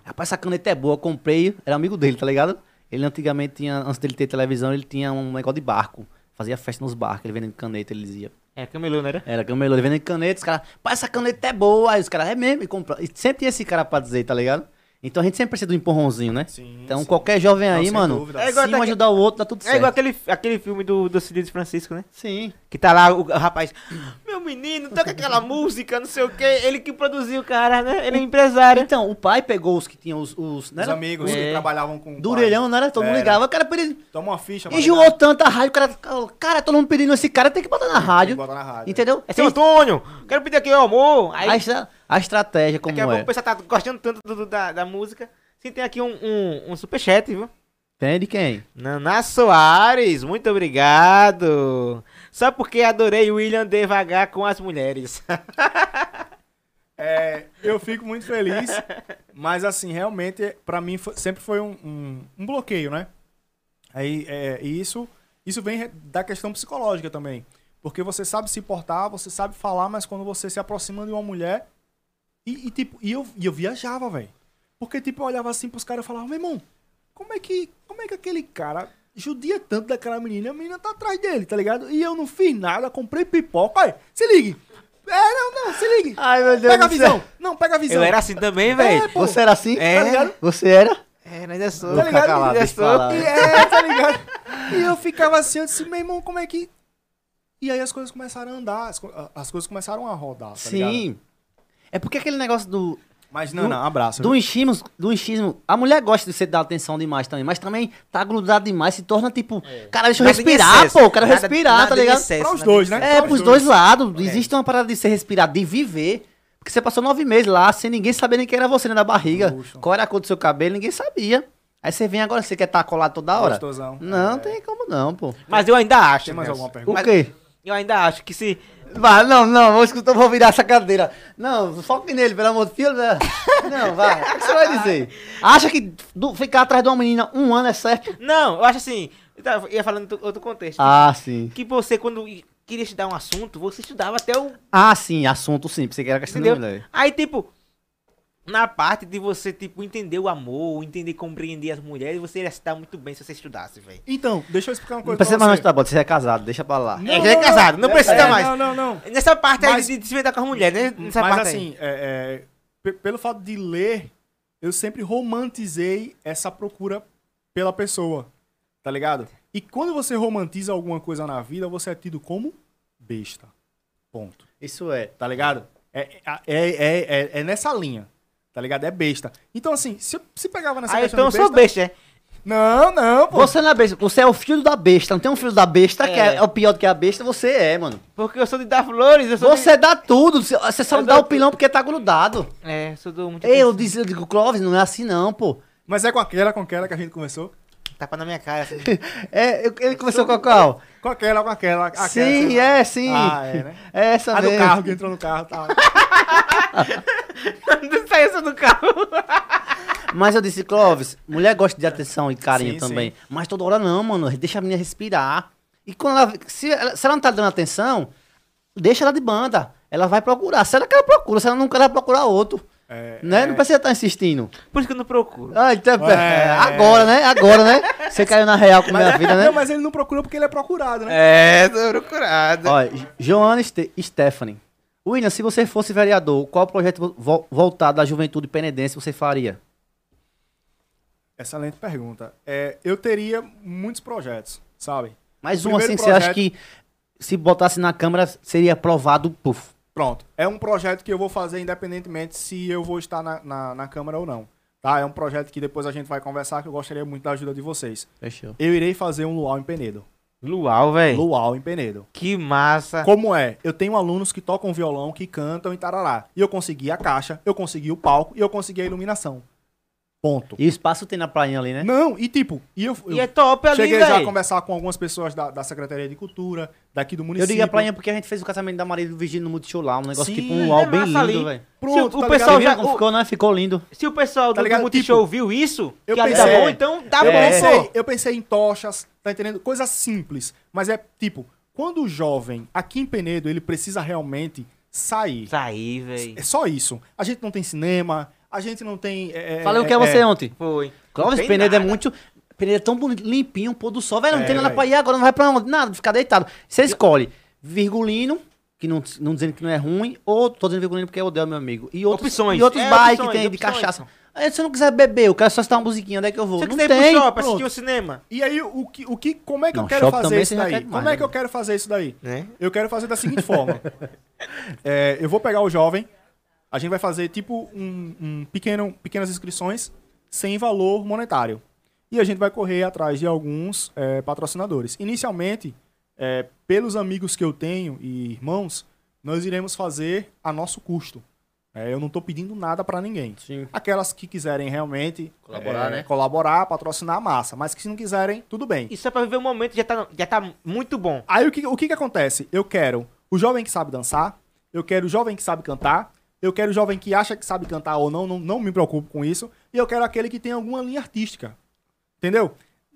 Rapaz, essa caneta é boa, eu comprei, era amigo dele, tá ligado? Ele antigamente tinha, antes dele ter televisão, ele tinha um negócio de barco. Fazia festa nos barcos, ele vendendo caneta, ele dizia. É, camelô, não era? Era camelô, ele vendendo caneta, os caras, pá, essa caneta é boa. Aí os caras, é mesmo, e compra. E sempre tinha esse cara pra dizer, tá ligado? Então a gente sempre precisa de um empurrãozinho, né? Sim, Então sim. qualquer jovem Não, aí, sem mano, dúvida. É se igual um daque- ajudar o outro, dá tudo É certo. igual aquele, aquele filme do, do Cid de Francisco, né? Sim. Que tá lá o, o rapaz, meu menino, toca aquela música, não sei o quê. Ele que produziu o cara, né? Ele é empresário. Então, o pai pegou os que tinham os... os não Os amigos É. que trabalhavam com. o Do pai. orelhão, não era? Todo mundo ligava. O cara pediu... Toma uma ficha. mas Enjoou tanta rádio, o cara... Cara, todo mundo pedindo esse cara, tem que botar na Tem que rádio. botar na rádio. Entendeu? É seu Antônio, quero pedir aqui o amor. Aí, A, estra- a estratégia como daqui a pouco é. o pessoal tá gostando tanto do- do- da, da música. Sim, tem aqui um, um, um superchat, viu? Tem de quem? Naná Soares, muito obrigado. Só porque adorei o William devagar com as mulheres. É, eu fico muito feliz, mas assim, realmente, pra mim, foi- sempre foi um, um, um bloqueio, né? Aí, é, e isso, isso vem da questão psicológica também. Porque você sabe se portar, você sabe falar, mas quando você se aproxima de uma mulher. E, e, tipo, e eu, e eu viajava, velho. Porque, tipo, eu olhava assim pros caras e falava, meu irmão, como é que. Como é que aquele cara judia tanto daquela menina, a menina tá atrás dele, tá ligado? E eu não fiz nada, comprei pipoca. Olha, se ligue. É, não, não, se ligue. Ai, meu Deus Pega a do céu. visão. Não, pega a visão. Eu era assim também, velho. pô. Você era assim? É. Tá ligado? Você era? É, ainda sou. Vou ficar ligado? calado, sou. E é, tá ligado? E eu ficava assim, eu disse, meu irmão, como é que. E aí as coisas começaram a andar, as, co- as coisas começaram a rodar, tá ligado? Sim. É porque aquele negócio do, Mas não, Do- não, abraço. do enchismo, do enchismo, a mulher gosta de você dar atenção demais também, mas também tá grudado demais, se torna tipo, cara, deixa eu Nada respirar, pô, eu quero Nada- respirar, nada tá ligado? excesso, Pra os dois, né? É, Pra pros os dois dois. lados. Existe uma parada de ser respirar, de viver. Porque você passou nove meses lá, sem ninguém saber nem quem era você, né, da barriga. Puxa. Qual era a cor do seu cabelo, ninguém sabia. Aí você vem agora, você quer estar colado toda hora? Gostosão. Não, É. tem como não, pô. Mas eu ainda acho. Tem mais Nelson. alguma O pergunta? Mas- quê? Eu ainda acho que se. Vai, não, não, vou escutar, vou virar essa cadeira. Não, foque nele, pelo amor de Deus. Não, vai. O que você vai dizer? Acha que do- ficar atrás de uma menina um ano é certo? Não, eu acho assim. Eu ia falando em outro- outro contexto. Ah, sim. Que você, quando queria estudar um assunto, você estudava até o. Ah, sim, assunto sim, você quer questão da Entendeu? mulher. Aí, tipo. Na parte de você, tipo, entender o amor, entender compreender as mulheres, você ia se dar muito bem se você estudasse, velho. Então, deixa eu explicar uma Não coisa precisa pra mais você. não estudar, você é casado, deixa pra lá. É, já é casado, não precisa É, mais. Não, não, não. Nessa parte Mas- aí de, de se inventar com as mulheres, né? Nessa Mas parte assim, é, é, pe- pelo fato de ler, eu sempre romantizei essa procura pela pessoa, tá ligado? E quando você romantiza alguma coisa na vida, você é tido como besta. Ponto. Isso é. Tá ligado? É, é, é, é, é nessa linha. Tá ligado? É besta. Então, assim, se, se pegava nessa questão então eu de sou besta, é. Não, não, pô. Você não é besta, você é o filho da besta. Não tem um filho da besta que É. é, o pior do que a besta, você é, mano. Porque eu sou de dar flores, eu sou Você dá tudo, você- só Eu não dá o pilão porque tá grudado. de... É, sou do muito... Eu disse, eu digo, Clóvis, não é assim não, pô. Mas é com aquela, com aquela que a gente começou. Tapa na minha cara, assim. É, eu- ele começou com a qual? Com aquela, com aquela. aquela Sim, é, sim. Ah, é, né? É essa A do mesmo. carro que entrou no carro tá. Não saiu essa do carro. Mas eu disse, Clóvis, mulher gosta de atenção e carinho Sim, também. Mas toda hora não, mano. Deixa a menina respirar. E quando ela. Se ela, se ela não tá dando atenção, deixa ela de banda. Ela vai procurar. Se ela quer, ela procura. Se ela não quer, ela vai procurar outro. É, Né? é. Não precisa estar insistindo. Por isso que eu não procuro. Ah, então, É. é, agora, né? Agora, né? Você caiu na real com a minha vida, né? Não, mas ele não procura porque ele é procurado, né? É, tô procurado. Olha, Joana Ste Stephanie. William, se você fosse vereador, qual projeto vo- voltado à juventude penedense você faria? Excelente pergunta. É, eu teria muitos projetos, sabe? Mais O um assim, primeiro você acha projeto- que se botasse na Câmara seria aprovado, puf. Pronto. É um projeto que eu vou fazer independentemente se eu vou estar na, na, na Câmara ou não. Tá? É um projeto que depois a gente vai conversar que eu gostaria muito da ajuda de vocês. Fechou. Eu irei fazer um luau em Penedo. Luau, velho. Luau em Penedo. Que massa. Como é? Eu tenho alunos que tocam violão, que cantam e tarará. E eu consegui a caixa, eu consegui o palco e eu consegui a iluminação. Ponto. E o espaço tem na praia ali, né? Não, e tipo, e eu, E eu é top ali, cheguei já a conversar com algumas pessoas da, da Secretaria de Cultura, daqui do Eu município. digo a praia porque a gente fez o casamento da Maria do Virgínio no Multishow lá, um negócio Sim, tipo um uau é bem lindo, ali. velho. Pronto, Se o tá pessoal ligado? Você viu já- o- ficou, né? Ficou lindo. Se o pessoal do, Tá ligado? do Multishow Tipo, viu isso, eu que ali pensei- tá bom, então tá eu, bom, pensei, eu pensei em tochas, tá entendendo? Coisas simples. Mas é tipo, quando o jovem, aqui em Penedo, ele precisa realmente sair. Aí, velho. É só isso. A gente não tem cinema, a gente não tem. é, Falei o que é, é você é, ontem. Foi. Clóvis Penedo é muito. Penedo é tão bonito, limpinho, pôr do sol. Velho, não É, tem nada velho. pra ir agora, não vai pra onde? Nada, ficar deitado. Você escolhe Virgulino, que não, não dizendo que não é ruim, ou tô dizendo Virgulino porque eu odeio meu amigo. E outros, Opções. E outros É, opções, que tem de opções. cachaça. Aí se eu não quiser beber, eu quero só estar uma musiquinha, onde é que eu vou? Você não quiser ir tem. pro shopping, assistir pronto. o cinema, E aí, o que, o que, como é que Não, eu quero fazer isso daí? Como é né, que eu quero fazer isso daí? né? Eu quero fazer da seguinte forma. É, eu vou pegar o jovem, a gente vai fazer tipo um, um pequeno, pequenas inscrições sem valor monetário. E a gente vai correr atrás de alguns é, patrocinadores. Inicialmente, é, pelos amigos que eu tenho e irmãos, nós iremos fazer a nosso custo. É, eu não estou pedindo nada para ninguém. Sim. Aquelas que quiserem realmente Colaborar, é, né? colaborar, patrocinar a massa. Mas que se não quiserem, tudo bem. Isso é pra viver o momento, já tá, já tá muito bom. Aí o que, o que que acontece? Eu quero o jovem que sabe dançar, eu quero o jovem que sabe cantar, eu quero o jovem que acha que sabe cantar ou não, não, não me preocupo com isso, e eu quero aquele que tem alguma linha artística. Entendeu?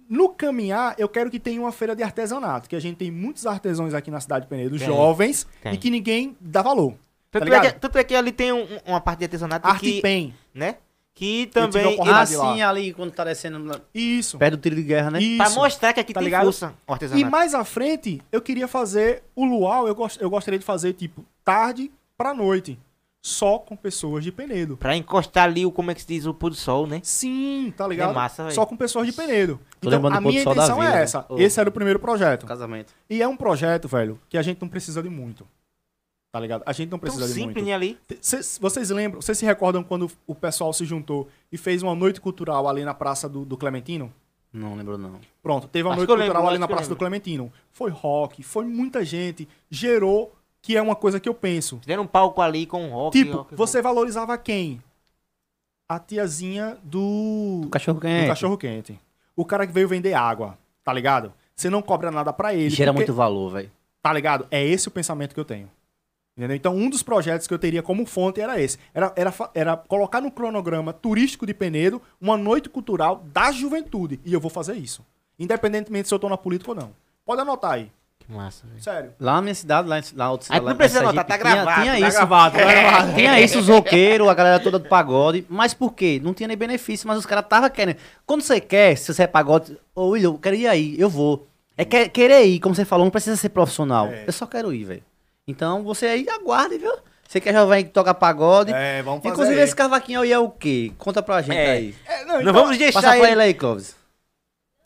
No caminhar, eu quero que tenha uma feira de artesanato, que a gente tem muitos artesãos aqui na cidade de Penedo, Tem, jovens, tem. e que ninguém dá valor. Tanto, Tá é que, tanto é que ali tem um- uma parte de artesanato Arte que, pen. né? Que também. Ah, sim, ali quando tá descendo Isso. perto do tiro de guerra, né? Isso. Pra mostrar que aqui Tá tem ligado? força. o E artesanato. mais à frente, eu queria fazer o luau, eu, gost, eu gostaria de fazer, tipo, tarde pra noite. Só com pessoas de Penedo. Pra encostar ali o, como é que se diz, o pôr do sol, né? Sim, tá ligado? É massa, velho. Só com pessoas de Penedo. Tô Então, lembrando a minha intenção vida, é né? essa. Ô. Esse era o primeiro projeto. Casamento. E é um projeto, velho, que a gente não precisa de muito. Tá ligado? A gente não Tão precisa de simples, muito. né, ali. Cês- vocês lembram, vocês se recordam quando o pessoal se juntou e fez uma noite cultural ali na Praça do, do Clementino? Não lembro, não. Pronto, teve uma Acho noite cultural lembro, ali na Praça do. Clementino. Foi rock, foi muita gente, gerou, que é uma coisa que eu penso. Fizeram um palco ali com rock. Tipo, rock, você valorizava quem? A tiazinha do, O cachorro do quente. cachorro quente. O cara que veio vender água, tá ligado? Você não cobra nada pra ele. Gera porque- muito valor, velho. Tá ligado? É esse o pensamento que eu tenho. Entendeu? Então, um dos projetos que eu teria como fonte era esse. Era, era, era colocar no cronograma turístico de Penedo uma noite cultural da juventude. E eu vou fazer isso. Independentemente se eu tô na política ou não. Pode anotar aí. Que massa, velho. Sério. Lá na minha cidade, lá, em- lá outra Aí cidade. lá não precisa anotar, tá tinha- gravado, Tinha tá isso. gravado, tá gravado. Tinha isso, os roqueiros, a galera toda do pagode. Mas por quê? Não tinha nem benefício, mas os caras estavam querendo. Quando você quer, se você é pagode, ô William, eu quero ir aí, eu vou. É que- querer ir, como você falou, não precisa ser profissional. É. Eu só quero ir, velho. Então você aí aguarde, viu? Você que é jovem que toca pagode. É, vamos fazer Inclusive, aí. esse cavaquinho aí é o quê? Conta pra gente É. aí. É, não, Não então- vamos deixar Passa pra ele. ele aí, Clóvis.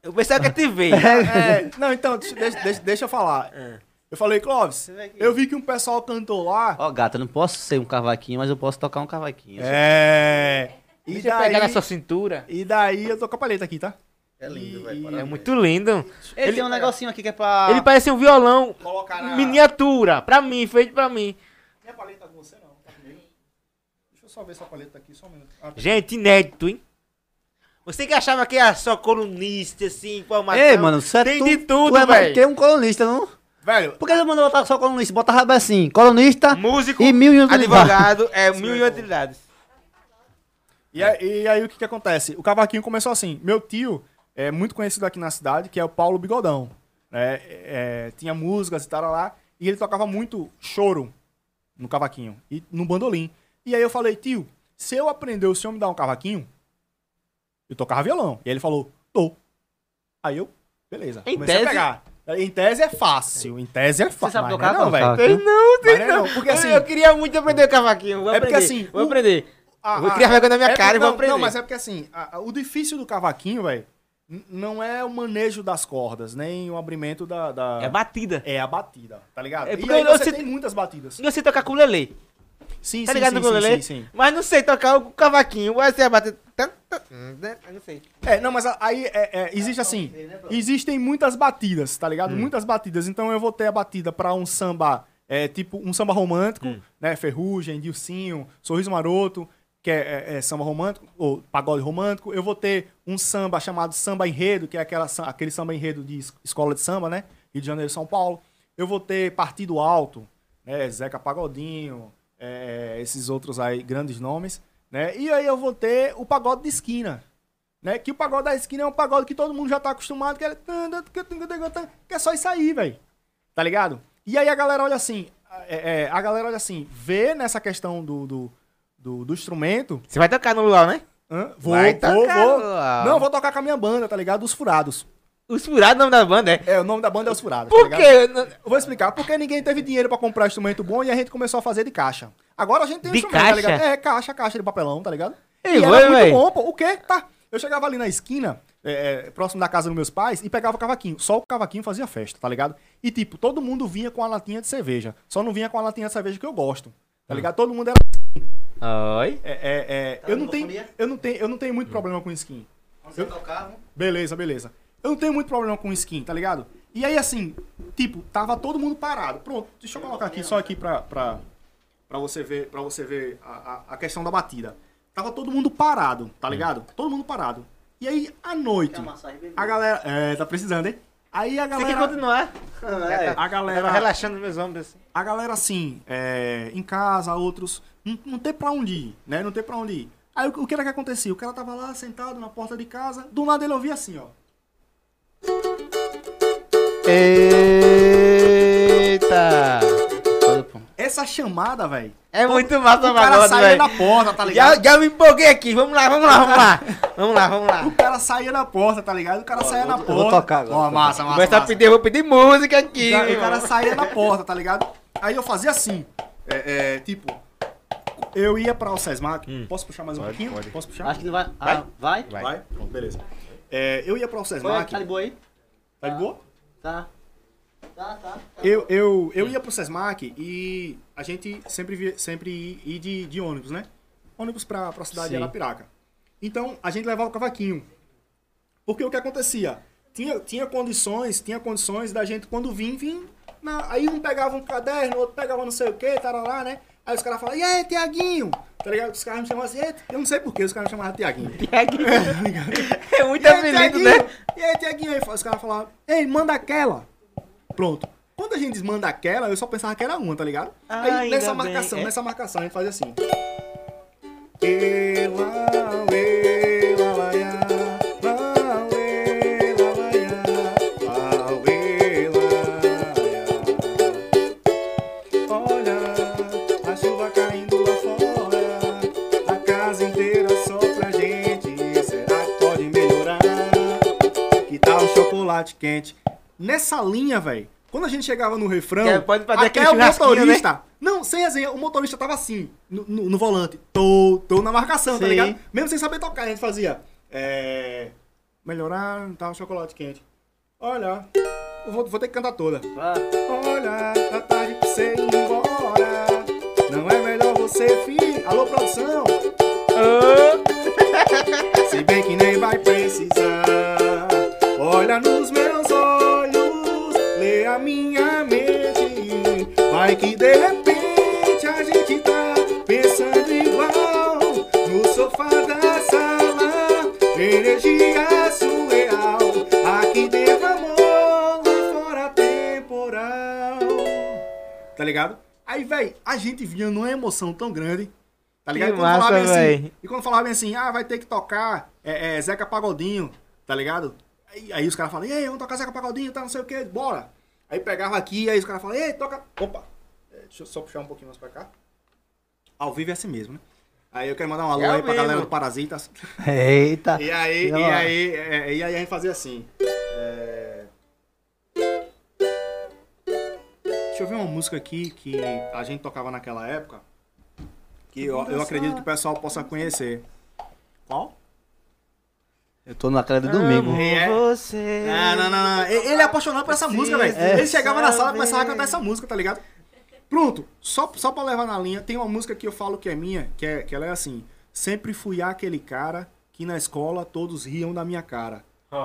O pessoal quer te ver. É, não, então, deixa, deixa- deixa- eu falar. É. Eu falei, Clóvis, eu vi que um pessoal cantou lá. Ó, gata, eu não posso ser um cavaquinho, mas eu posso tocar um cavaquinho. É. E Deixa eu pegar na daí, sua cintura. e daí eu tô com a palheta aqui, tá? É lindo, velho. É muito lindo. Ele, tem um negocinho aqui que é pra. Ele parece um violão Colocar na. miniatura. Pra mim, feito pra mim. Minha paleta com você não, tá comigo? Deixa eu só ver essa paleta aqui, só um minuto. Ah, tá. Gente, inédito, hein? Você que achava que era só colunista, assim, informação. Ei, mano, você é Tem tu, de tudo, tu é velho. que um colunista, não? Velho, Por que ele mandou botar só colunista? Bota rabo assim, colunista Músico, e mil e um advogado, é mil e utilidades. e aí, e aí o que que acontece? O cavaquinho começou assim. Meu tio é muito conhecido aqui na cidade, que é o Paulo Bigodão. né? É, tinha músicas e tal lá. E ele tocava muito choro no cavaquinho e no bandolim. E aí eu falei, tio, se eu aprender o senhor me dar um cavaquinho, eu tocava violão. E aí ele falou, tô. Aí eu, beleza. Em comecei tese- a pegar. Em tese é fácil. Em tese é fácil. sabe mas tocar não, é não, velho. Tem não, tem não é não. não, porque assim- Eu queria muito aprender o cavaquinho. Vou É porque aprender, assim, Vou o- aprender. Ah, vou criar vergonha na minha é cara e porque- vou não, aprender. Não, mas é porque assim, a- a- o difícil do cavaquinho, velho, não é o manejo das cordas, nem o abrimento da. da- É batida. É a batida, tá ligado? É e porque aí eu- você você tem muitas batidas. Eu sei tocar com lelê. Sim, Tá sim, ligado sim, no ukulele? sim, sim, sim. Mas não sei tocar o cavaquinho. Vai ser a batida. Né? Eu não sei. É, não, mas aí é, é, existe assim, existem muitas batidas, tá ligado? Muitas batidas. Então eu vou ter a batida pra um samba, é, tipo um samba romântico, né? Ferrugem, Dilcinho, Sorriso Maroto, que é, é- é samba romântico, ou pagode romântico. Eu vou ter um samba chamado samba enredo, que é aquela, aquele samba enredo de es- escola de samba, né? Rio de Janeiro, São Paulo. Eu vou ter partido alto, né? Zeca Pagodinho, é, esses outros aí, grandes nomes, né? E aí eu vou ter o pagode de esquina, né? Que o pagode da esquina é um pagode que todo mundo já tá acostumado, que é, que é só isso aí, velho. Tá ligado? E aí a galera olha assim, é, é, a galera olha assim, vê nessa questão do, do, do, do instrumento. Você vai tocar no luau, né? hã? Vou, Vai vou, tocar vou. Não, vou tocar com a minha banda, tá ligado? Os Furados. Os furados, o nome da banda é. É, o nome da banda é Os Furados. Por tá quê? Não- Eu vou explicar. Porque ninguém teve dinheiro pra comprar instrumento bom e a gente começou a fazer de caixa. Agora a gente tem De instrumento, tá caixa? ligado? É, caixa, caixa de papelão, tá ligado? Ei, e vai, era muito bom, pô. O quê? Tá. Eu chegava ali na esquina, é, é, próximo da casa dos meus pais, e pegava o cavaquinho. Só o cavaquinho fazia festa, tá ligado? E, tipo, todo mundo vinha com a latinha de cerveja. Só não vinha com a latinha de cerveja que eu gosto. Tá ligado? Todo mundo era. Oi. É, é, é, Tá eu, não tenho, eu, não tenho, eu não tenho muito problema com skin. Você tocava? Beleza, beleza. Eu não tenho muito problema com skin, tá ligado? E aí, assim, tipo, tava todo mundo parado. Pronto, deixa eu colocar aqui só aqui pra, pra, pra você ver, pra você ver a, a, a questão da batida. Tava todo mundo parado, tá ligado? Todo mundo parado. E aí, à noite, a galera... É, tá precisando, hein? Aí a Você quer galera... continuar? A Tava galera, relaxando meus ombros assim. a galera assim, é, em casa, outros, não, não tem pra onde ir, né? Não tem pra onde ir. Aí o, o que era que acontecia? O cara tava lá sentado na porta de casa, do nada ele ouvia assim, ó. Eita! Essa chamada, velho. É muito massa O o cara saía velho. na porta, tá ligado? Já, já me empolguei aqui. Vamos lá, vamos lá, vamos lá. Vamos lá, vamos lá. O cara saía na porta, tá ligado? O cara saía na eu porta. vou tocar agora, Ó, vou massa, massa. Começa a pedir, eu vou pedir música aqui. O cara, o cara saía na porta, tá ligado? Aí eu fazia assim. É, é, tipo, eu ia pra o Sesmac. Posso puxar mais um Pode, pouquinho? pode. Posso puxar? Acho que não vai. Ah, vai? Vai. Vai? Pronto, beleza. É, eu ia pra o Oi, Sesmac. tá de boa aí? Tá de boa? Tá. Tá, tá. Eu, eu, eu ia pro Sesmac e a gente sempre, via, sempre ia de, de ônibus, né? Ônibus pra, pra cidade de Sim. Arapiraca. Então, a gente levava o cavaquinho. Porque o que acontecia? Tinha, tinha condições, tinha condições da gente, quando vim, vim. na- aí um pegava um caderno, outro pegava não sei o que, tarará, né? Aí os caras falavam, e aí, Tiaguinho? Tá ligado? Os caras me chamavam assim, "E aí?" eu não sei por que os caras me chamavam Tiaguinho. É muito E aí, apelido, Tiaguinho? né? E aí, Tiaguinho? Aí os caras falavam, ei, manda aquela. Pronto. Quando a gente diz manda aquela, eu só pensava que era uma, tá ligado? Ah, aí nessa marcação, é. nessa marcação, a gente fazia assim. Ela, quente? Nessa linha, velho, quando a gente chegava no refrão, Que pode fazer até o né? motorista... Não, sem resenha, o motorista tava assim, no, no- no volante. Tô, tô na marcação, tá Sim. ligado? Mesmo sem saber tocar, a gente fazia... É... Melhorar, tal um chocolate quente. Olha, vou, vou ter que cantar toda. Vai. Olha, tá tarde pra você ir embora. Não é melhor você vir. Alô, produção? Se bem que nem vai precisar. Olha nos meus Vai que de repente a gente tá pensando igual. No sofá da sala, energia surreal. Aqui dentro amor, fora temporal. Tá ligado? Aí, velho, a gente vinha numa emoção tão grande. Tá ligado? Que E quando falava massa, bem assim, véi. e quando falava bem assim, ah, vai ter que tocar é, é, Zeca Pagodinho, tá ligado? Aí, aí os caras falam, ei, vamos tocar Zeca Pagodinho, tá, não sei o que, bora. Aí pegava aqui, aí os caras falam, ei, toca. Opa, deixa eu só puxar um pouquinho mais pra cá. Ao vivo é assim mesmo, né? Aí eu quero mandar um alô É aí ao pra galera do Parasitas. Eita. E aí, e aí, é, e aí a gente fazia assim. é, Deixa eu ver uma música aqui que a gente tocava naquela época. Que eu, eu acredito que o pessoal possa conhecer. Qual? Eu tô naquela de domingo. Amo É. você. Não, não, não, não. Ele é apaixonado por essa música, velho. é. Ele chegava na sala e começava a cantar essa música, tá ligado? Pronto, só, só pra levar na linha, tem uma música que eu falo que é minha, que, é, que ela é assim. Sempre fui aquele cara que na escola todos riam da minha cara.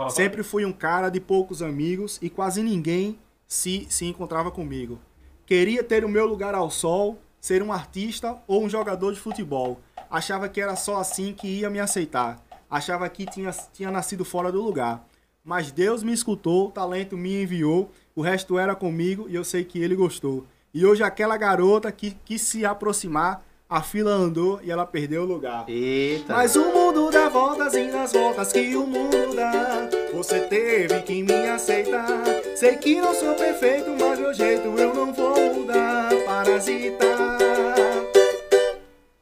Sempre fui um cara de poucos amigos e quase ninguém se, se encontrava comigo. Queria ter o meu lugar ao sol, ser um artista ou um jogador de futebol. Achava que era só assim que ia me aceitar. Achava que tinha, tinha nascido fora do lugar. Mas Deus me escutou, o talento me enviou, o resto era comigo e eu sei que ele gostou. E hoje aquela garota que quis se aproximar, a fila andou e ela perdeu o lugar. Eita. Mas o mundo dá voltas e nas voltas que o mundo dá. Você teve que me aceitar. Sei que não sou perfeito, mas meu jeito eu não vou mudar. Parasitar.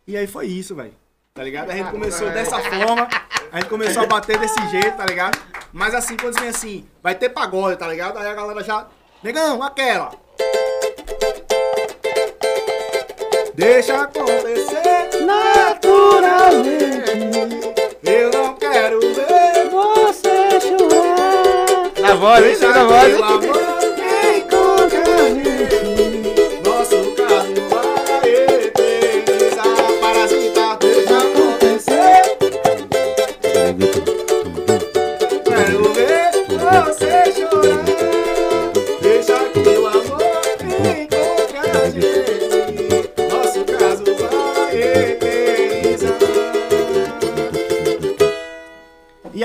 E aí foi isso, velho. Tá ligado? A gente começou dessa forma. A gente começou a bater desse jeito, tá ligado? Mas assim, quando vem assim, vai ter pagode, tá ligado? Aí a galera já. Negão, aquela. Deixa acontecer naturalmente. Eu não quero ver Você chorar. Na voz, hein? Deixa Na voz.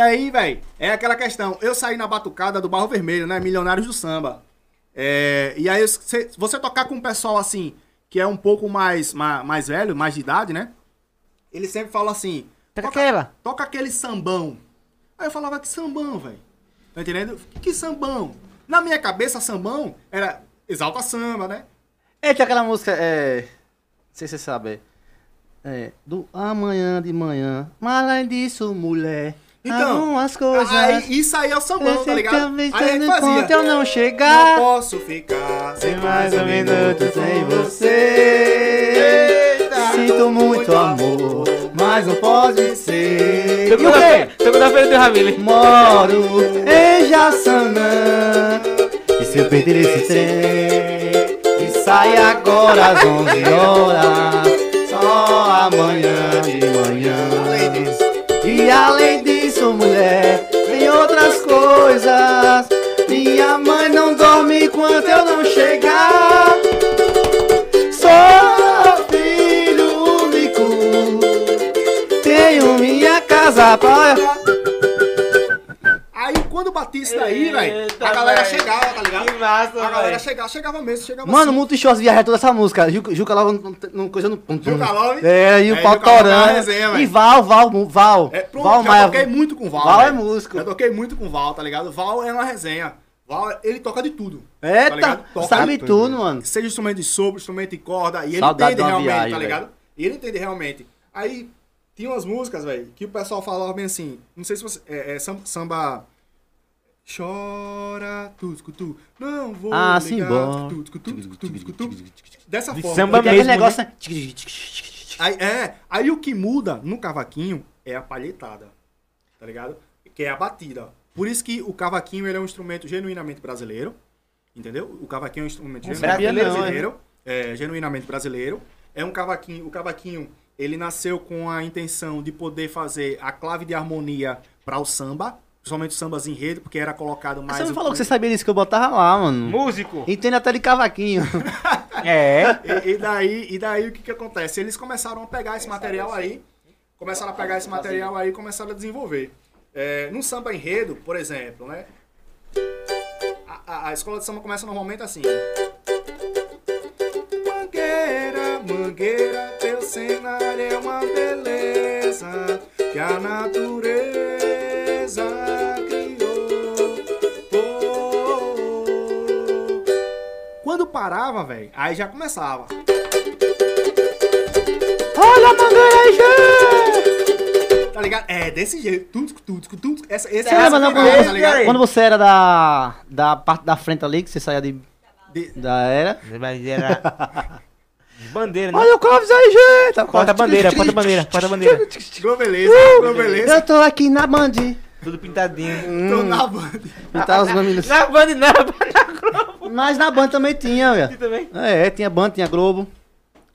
Aí, velho, é aquela questão. Eu saí na batucada do Barro Vermelho, né? Milionários do Samba. É, e aí, você, você tocar com um pessoal assim, que é um pouco mais, mais, mais velho, mais de idade, né? Ele sempre fala assim: Toca aquela. toca aquele sambão. Aí eu falava que sambão, velho. Tá entendendo? Que, que sambão? Na minha cabeça, sambão era exalta samba, né? Eita, aquela música, é... Não sei se você sabe. É, do amanhã de manhã. Mas além disso, mulher... Então, algumas coisas... Aí, isso aí é o sambão, tá ligado? Aí Enquanto fazia. eu não Não chegar... posso ficar sem mais um minuto sem você. você. Sinto muito amor, mas não pode ser. Segunda-feira segunda-feira do Ramile. Moro em Jaçanã. E se eu perder esse trem? E sai agora às 11 horas. Só amanhã. E além disso, mulher, tem outras coisas. Minha mãe não dorme enquanto eu não chegar. Sou filho único. Tenho minha casa pra. Aí velho, a galera chegava, tá ligado? Que massa, A galera velho. chegava, chegava mesmo, chegava Mano, assim. muito show viajar toda essa música. Juca, Juca Love não, não coisa no. Juca Love? É, e o É, pau é torando. resenha, E velho. Val, Val, Val. É, pronto, Val Maia. toquei muito com o Val. Val é velho. músico. Já toquei muito com o Val, tá ligado? Val é uma resenha. Val, ele toca de tudo. tá Eita, ligado? Toca sabe de tudo, mano. Seja instrumento de sopro, instrumento de corda, e ele Saudade entende realmente, viagem, tá ligado? E ele entende realmente. Aí, tinha umas músicas, velho, que o pessoal falava bem assim, não sei se você... É, é sam- samba... Chora, tu, tu, tu, não vou Ah, ligar, sim, bom. tu, tu, tu, tu, tu, tu, tu. Dessa De forma. samba mesmo, negócio, né? Aí, é, aí o que muda no cavaquinho é a palhetada, tá ligado? Que é a batida. Por isso que o cavaquinho ele é um instrumento genuinamente brasileiro, entendeu? O cavaquinho é um instrumento Não genuinamente não, brasileiro, é, genuinamente brasileiro. É um cavaquinho, o cavaquinho ele nasceu com a intenção de poder fazer a clave de harmonia para o samba, principalmente o sambas em rede, porque era colocado mais Você me falou que você sabia disso que eu botava lá, mano. Músico. Entende até de cavaquinho. É. E, e daí, e daí o que que acontece? Eles começaram a pegar esse material aí, começaram a pegar esse material aí e começaram a desenvolver. É, no samba enredo, por exemplo, né? A, a- a escola de samba começa normalmente assim. Mangueira, mangueira, teu cenário é uma beleza que a natureza parava, velho, aí já começava. Olha a mangueira aí, gente! Tá ligado? É desse jeito. Tudo, tudo, tudo. Essa, esse Você lembra não, essa quando, tá ligado? quando você era da, da parte da frente ali, que você saía de, De- da era? Mas era. Bandeira, né? Olha o Clóvis aí, gente! Porta a bandeira, porta a bandeira, porta a bandeira. Ficou beleza, ficou beleza. Eu tô aqui na Band. Tudo pintadinho. Tô na banda. Pintar os mamilos. Na Band não, na Band Mas na Band também tinha, velho. também. É, tinha Band, tinha Globo.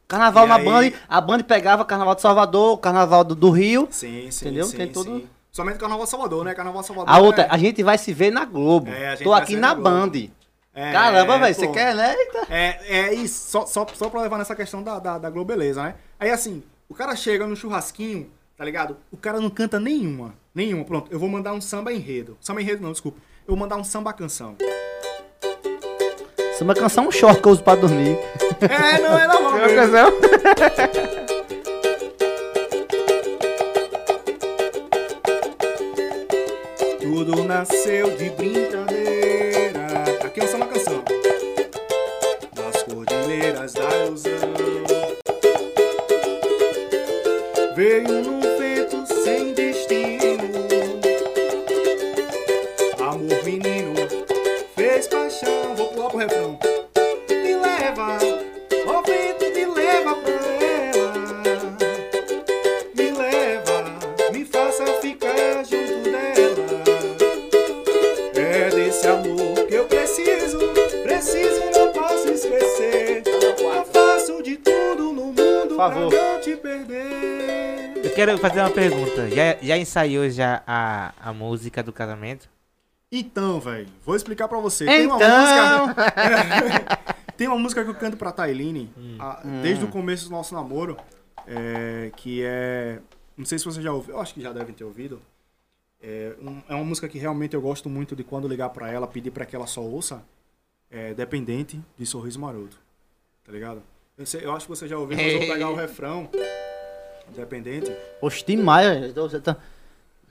Carnaval E na aí? Band, a Band pegava Carnaval de Salvador, Carnaval do, do Rio. Sim, sim, Entendeu? sim, Tem todo- sim. Somente Carnaval Salvador, né? Carnaval Salvador. A outra, é- a gente vai se ver na Globo. É, a gente Tô vai aqui na na Globo. Band. é, Caramba, é, velho, você quer, né? Eita. É, é isso, só, só, só pra levar nessa questão da, da, da Globeleza, né? Aí assim, o cara chega no churrasquinho, tá ligado? O cara não canta nenhuma. Nenhuma. Pronto, eu vou mandar um samba enredo. Samba enredo não, desculpa. Eu vou mandar um samba canção. Canção é um short que eu uso pra dormir. É, não, é normal. Uma mesmo. canção. Tudo nasceu de brincadeira. Aqui é um samba canção. Nas cordilheiras da ilusão. Veio num mundo favor. pra não te perder. Eu quero fazer uma pergunta. Já, já ensaiou já a, a música do casamento? Então, velho, vou explicar pra você. Tem uma Então. música. Tem uma música que eu canto pra Tailine a- desde o começo do nosso namoro. é, que é. Não sei se você já ouviu, eu acho que já devem ter ouvido. É, um- é uma música que realmente eu gosto muito de quando ligar pra ela, pedir pra que ela só ouça. É Dependente de Sorriso Maroto. Tá ligado? Eu, sei- eu acho que você já ouviu, mas eu vou pegar o refrão. Dependente. Oxe, demais, velho. Você tá...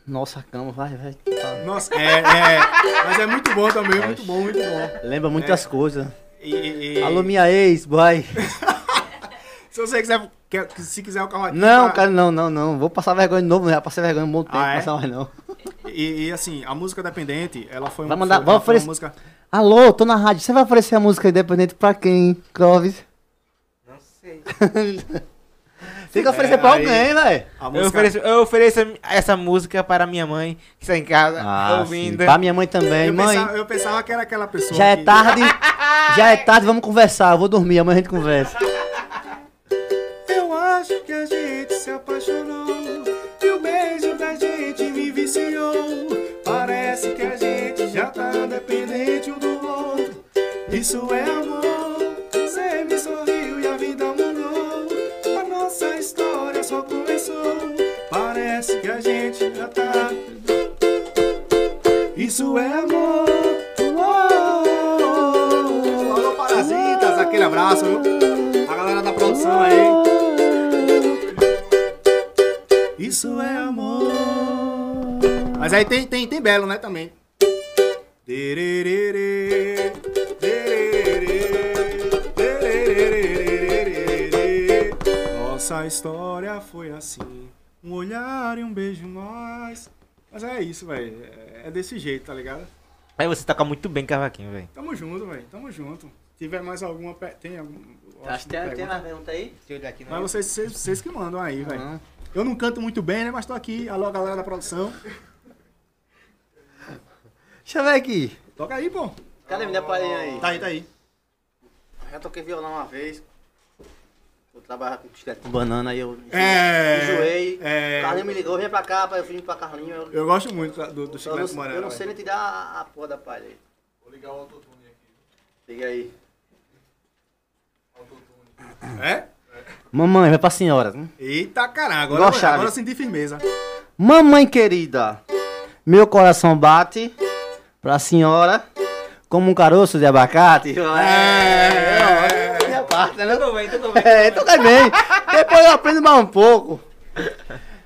Nossa, a cama, vai, vai. Nossa, é, é. Mas é muito bom também, muito bom, muito bom. Lembra muitas coisas. E, e- Alô, minha ex, boy. Se você quiser, quer- se quiser o carro aqui. Não, pra- cara, não, não, não. Vou passar vergonha de novo, não. Já passei vergonha um bom tempo, Ah, é? passar mais não. E, e, assim, a música dependente, ela foi Vai mandar- foi- vai ela foi uma oferecer- música. Alô, tô na rádio. Você vai oferecer a música independente pra quem, Clóvis? Tem que oferecer pra aí- alguém, velho. Eu ofereço, eu ofereço essa música para minha mãe, que está em casa, Ah, ouvindo. sim. Pra minha mãe também. eu, mãe, pensava, eu pensava que era aquela pessoa. já é que- tarde. Já é tarde, vamos conversar. Eu vou dormir, amanhã a gente conversa. Eu acho que a gente se apaixonou E o beijo da gente me viciou Parece que a gente já tá dependente um do outro Isso é amor A história só começou Parece que a gente já tá Isso é amor Uou. Alô Parasitas, aquele abraço, viu? A galera da produção aí isso é amor. Mas aí tem, tem, tem belo, né, também. Tererê, tererê, Nossa história foi assim. Um olhar e um beijo mais. Mas é isso, velho. É desse jeito, tá ligado? Aí você toca muito bem cavaquinho, velho. Tamo junto, velho. Tamo junto. Se tiver mais alguma. pe- Tem algum. Acho que tem, tem pergunta? mais pergunta aí? Deixa eu olhar aqui, Mas vocês, vocês, vocês que mandam aí, velho. Não. Eu não canto muito bem, né? Mas tô aqui. Alô, galera da produção. Deixa eu ver aqui. Toca aí, pô. Cadê minha palhinha aí? Tá aí, tá aí. Já toquei violão uma vez. Eu trabalhava com chiclete com banana aí eu É. enjoei. É. O Carlinho me ligou, vem pra cá, eu vim pra Carlinho. Eu, Eu gosto muito do, do eu chiclete não, Morena. eu não sei nem tirar a, a porra da palha aí. Vou ligar o autotune aqui. Liga aí. Autotune. É? Mamãe, vai pra senhora. Eita caralho, agora, Chaves. agora eu senti firmeza. Mamãe querida, meu coração bate pra senhora como um caroço de abacate. É. é minha parte, né? Tudo bem, tudo bem. É, toca bem. Depois eu aprendo mais um pouco.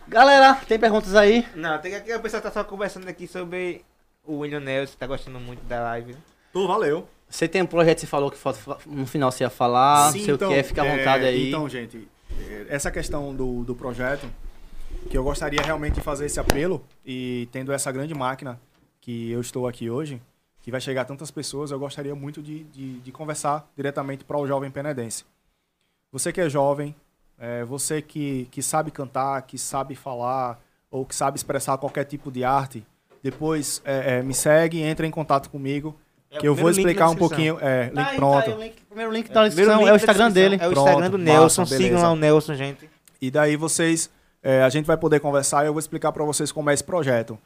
Galera, tem perguntas aí? Não, tem que o pessoal tá só conversando aqui sobre o William Nelson, tá gostando muito da live. né? Tô, valeu. Você tem um projeto, você falou que no final você ia falar, não sei o que é, fica à vontade é, aí. Então, gente, é, essa questão do, do projeto, que eu gostaria realmente de fazer esse apelo, e tendo essa grande máquina que eu estou aqui hoje, que vai chegar a tantas pessoas, eu gostaria muito de, de, de conversar diretamente para o jovem penedense. Você que é jovem, é, você que, que sabe cantar, que sabe falar, ou que sabe expressar qualquer tipo de arte, depois é, é, me segue, entra em contato comigo, É que eu vou explicar um pouquinho. É, link Tá aí, tá pronto. aí, o, link- primeiro link que tá na descrição link é o da Instagram dele. É o Pronto, Instagram do massa, Nelson. beleza. Sigam lá o Nelson, gente. E daí vocês, é, a gente vai poder conversar e eu vou explicar para vocês como é esse projeto.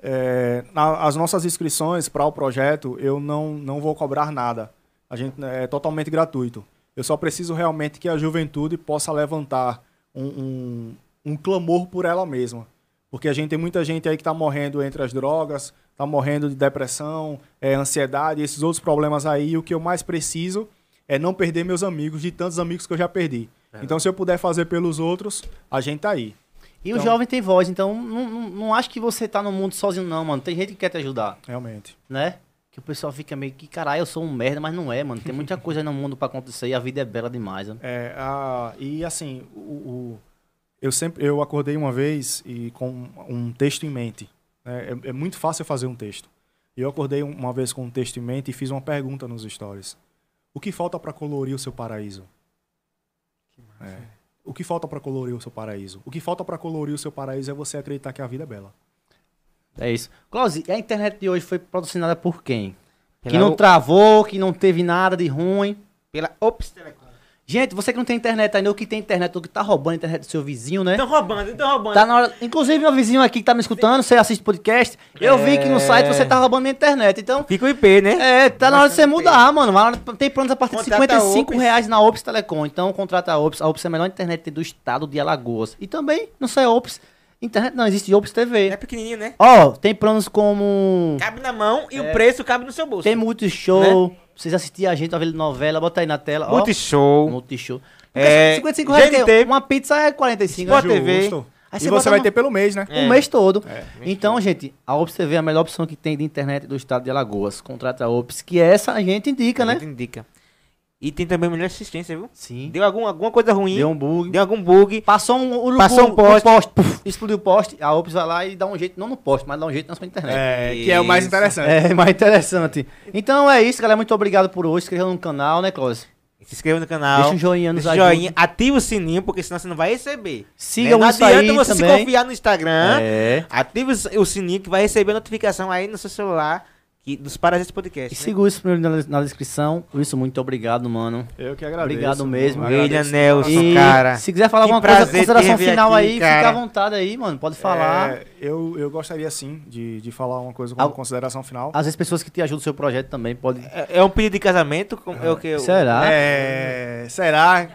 É, na- as nossas inscrições para o projeto, eu não, não vou cobrar nada. A gente é totalmente gratuito. Eu só preciso realmente que a juventude possa levantar um, um, um clamor por ela mesma. Porque a gente tem muita gente aí que está morrendo entre as drogas, está morrendo de depressão, é, ansiedade, esses outros problemas aí. O que eu mais preciso é não perder meus amigos, de tantos amigos que eu já perdi. Então, se eu puder fazer pelos outros, a gente tá aí. E o Então- jovem tem voz, então não, não, não acho que você tá no mundo sozinho não, mano. Tem gente que quer te ajudar, Realmente. né? Que o pessoal fica meio que, caralho, eu sou um merda, mas não é, mano. Tem muita coisa no mundo pra acontecer e a vida é bela demais, mano. É, a, e assim, o, o- eu sempre eu acordei uma vez e com um texto em mente. né? É, é muito fácil fazer um texto. E eu acordei uma vez com um texto em mente e fiz uma pergunta nos stories. O que falta para colorir o seu paraíso? É. O que falta para colorir o seu paraíso? O que falta para colorir o seu paraíso é você acreditar que a vida é bela. É isso. Close, e a internet de hoje foi patrocinada por quem? que Pela não O- travou, que não teve nada de ruim. Pela Ops Telecom. Gente, você que não tem internet ainda, ou que tem internet, ou que tá roubando a internet do seu vizinho, né? Estão roubando, estão roubando. Tá na hora. Inclusive, meu vizinho aqui que tá me escutando, você assiste podcast, eu vi que no É. site você tá roubando minha internet. Então, Fica o IP, né? é, tá na hora de você mudar, mano. Tem planos a partir de Contrata a 55 Ops. reais na Ops Telecom. Então, contrata a Ops. A Ops é a melhor internet do estado de Alagoas. E também, não só é Ops, internet não, existe Ops É TV. pequenininho, né? Ó, tem planos como... Cabe na mão e É. o preço cabe no seu bolso. Tem Multishow, vocês assistirem a gente, uma novela, bota aí na tela. ó. Multishow. Multishow. É, 55 reais, GNT. é- uma pizza é 45. Sport né? TV. Justo. Aí e você você bota vai no- ter pelo mês, né? o É. mês todo. É. Então, gente, a Ops TV é a melhor opção que tem de internet do estado de Alagoas. Contrata a Ops, que é essa a gente indica, A né? gente indica. E tem também melhor assistência, viu? Sim. Deu algum, alguma coisa ruim, Deu deu, um bug. algum bug. Passou um urubu Passou um poste. puf, explodiu o poste, a Ops vai lá e dá um jeito, não no poste, mas dá um jeito na sua internet. É, que é o mais Isso. interessante. É, mais interessante. Então é isso, galera. Muito obrigado por hoje. Se inscreva no canal, né, Close? Se inscreva no canal. Deixa um joinha nos Deixa um joinha, ativa o sininho, porque senão você não vai receber. Siga né? o Não isso adianta você se também. confiar no Instagram. É. Ative o sininho que vai receber a notificação aí no seu celular que, dos Parasitas E Podcast. né? siga o isso primeiro na, na descrição. Isso, muito obrigado, mano. Eu que agradeço. Obrigado mesmo. William Nelson, E cara. se quiser falar que alguma coisa, consideração final aqui, aí, fica cara. à vontade aí, mano. Pode falar. É, eu, eu gostaria sim de, de falar uma coisa como Al- consideração final. Às vezes pessoas que te ajudam no seu projeto também podem. É, é um pedido de casamento? como- É o que eu... Será? É, será?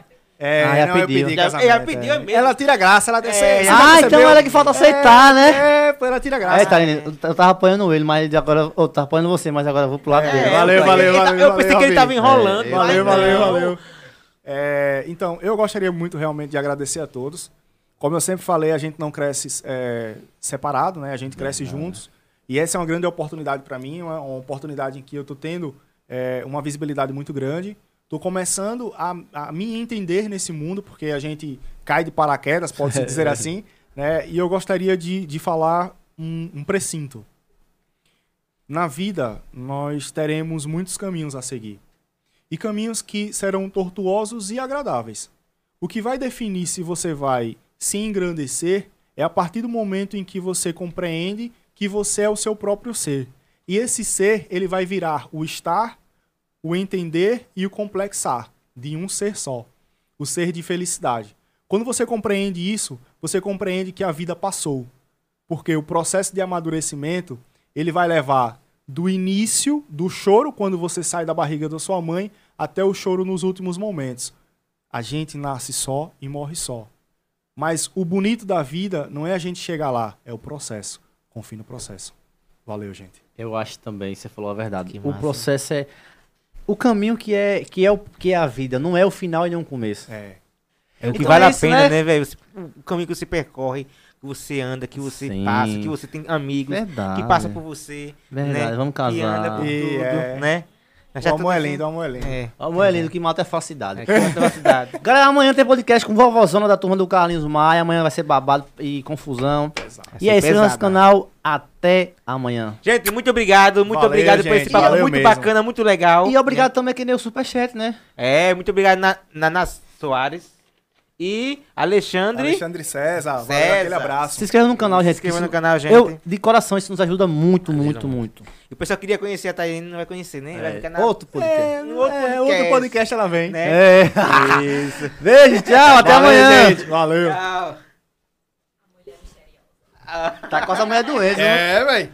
É, Ah, já não, eu pediu. pedi casamento, já pediu é. mesmo. Ela tira graça, ela desce. É, ah, então era que falta aceitar, né? É, pô, ela tira graça. É, Tarine, eu tava apoiando ele, mas agora. Eu tava apoiando você, mas agora eu vou pro lado É, dele. valeu, eu- valeu, tá- valeu, Eu pensei valeu, que ele tava enrolando. É, Valeu, valeu, valeu. É, então, eu gostaria muito realmente de agradecer a todos. Como eu sempre falei, a gente não cresce é, separado, né? A gente cresce juntos. E essa é uma grande oportunidade para mim, uma, uma oportunidade em que eu estou tendo é, uma visibilidade muito grande. Estou começando a, a me entender nesse mundo, porque a gente cai de paraquedas, pode-se dizer assim. Né? E eu gostaria de, de falar um, um precinto. Na vida, nós teremos muitos caminhos a seguir. E caminhos que serão tortuosos e agradáveis. O que vai definir se você vai se engrandecer é a partir do momento em que você compreende que você é o seu próprio ser. E esse ser, ele vai virar o estar, o entender e o complexar de um ser só. O ser de felicidade. Quando você compreende isso, você compreende que a vida passou. Porque o processo de amadurecimento, ele vai levar do início do choro quando você sai da barriga da sua mãe até o choro nos últimos momentos. A gente nasce só e morre só. Mas o bonito da vida não é a gente chegar lá, é o processo. Confie no processo. Valeu, gente. Eu acho também, você falou a verdade. Que O massa. processo é. O caminho que é, que, é o, que é a vida, não é o final e nem o começo. É. É o que Então vale é a isso, pena, né? né, velho? O caminho que você percorre, que você anda, que você Sim. passa, que você tem amigos Verdade. que passam por você. Verdade, né? vamos Que anda casar. por E tudo, é- né? Nós O amor é lindo, o amor é lindo. É. O amor é lindo, que mata é falsidade. É, que manda velocidade. Galera, amanhã tem podcast com vovozona da turma do Carlinhos Maia. Amanhã vai ser babado e confusão. E é isso, pesado. nosso canal. Até amanhã. Gente, muito obrigado, muito Valeu, obrigado por esse gente, papo valeu muito mesmo. bacana, muito legal. E obrigado também quem deu o superchat, né? É, muito obrigado, Na- Naná Soares e Alexandre. Alexandre César, valeu, César. aquele abraço. Se inscreva no canal, Se gente. inscreva que no canal, gente. Eu, de coração, isso nos ajuda muito, Ajuda muito, muito. muito. E o pessoal queria conhecer a Tairine, não vai conhecer, né? Vai ficar na... Outro podcast. É, Um outro é, podcast. outro podcast ela vem. Né? É. Isso. Beijo, tchau, até Valeu, amanhã. gente. Valeu. Tchau. Tá com essa mulher doente, né? É, velho.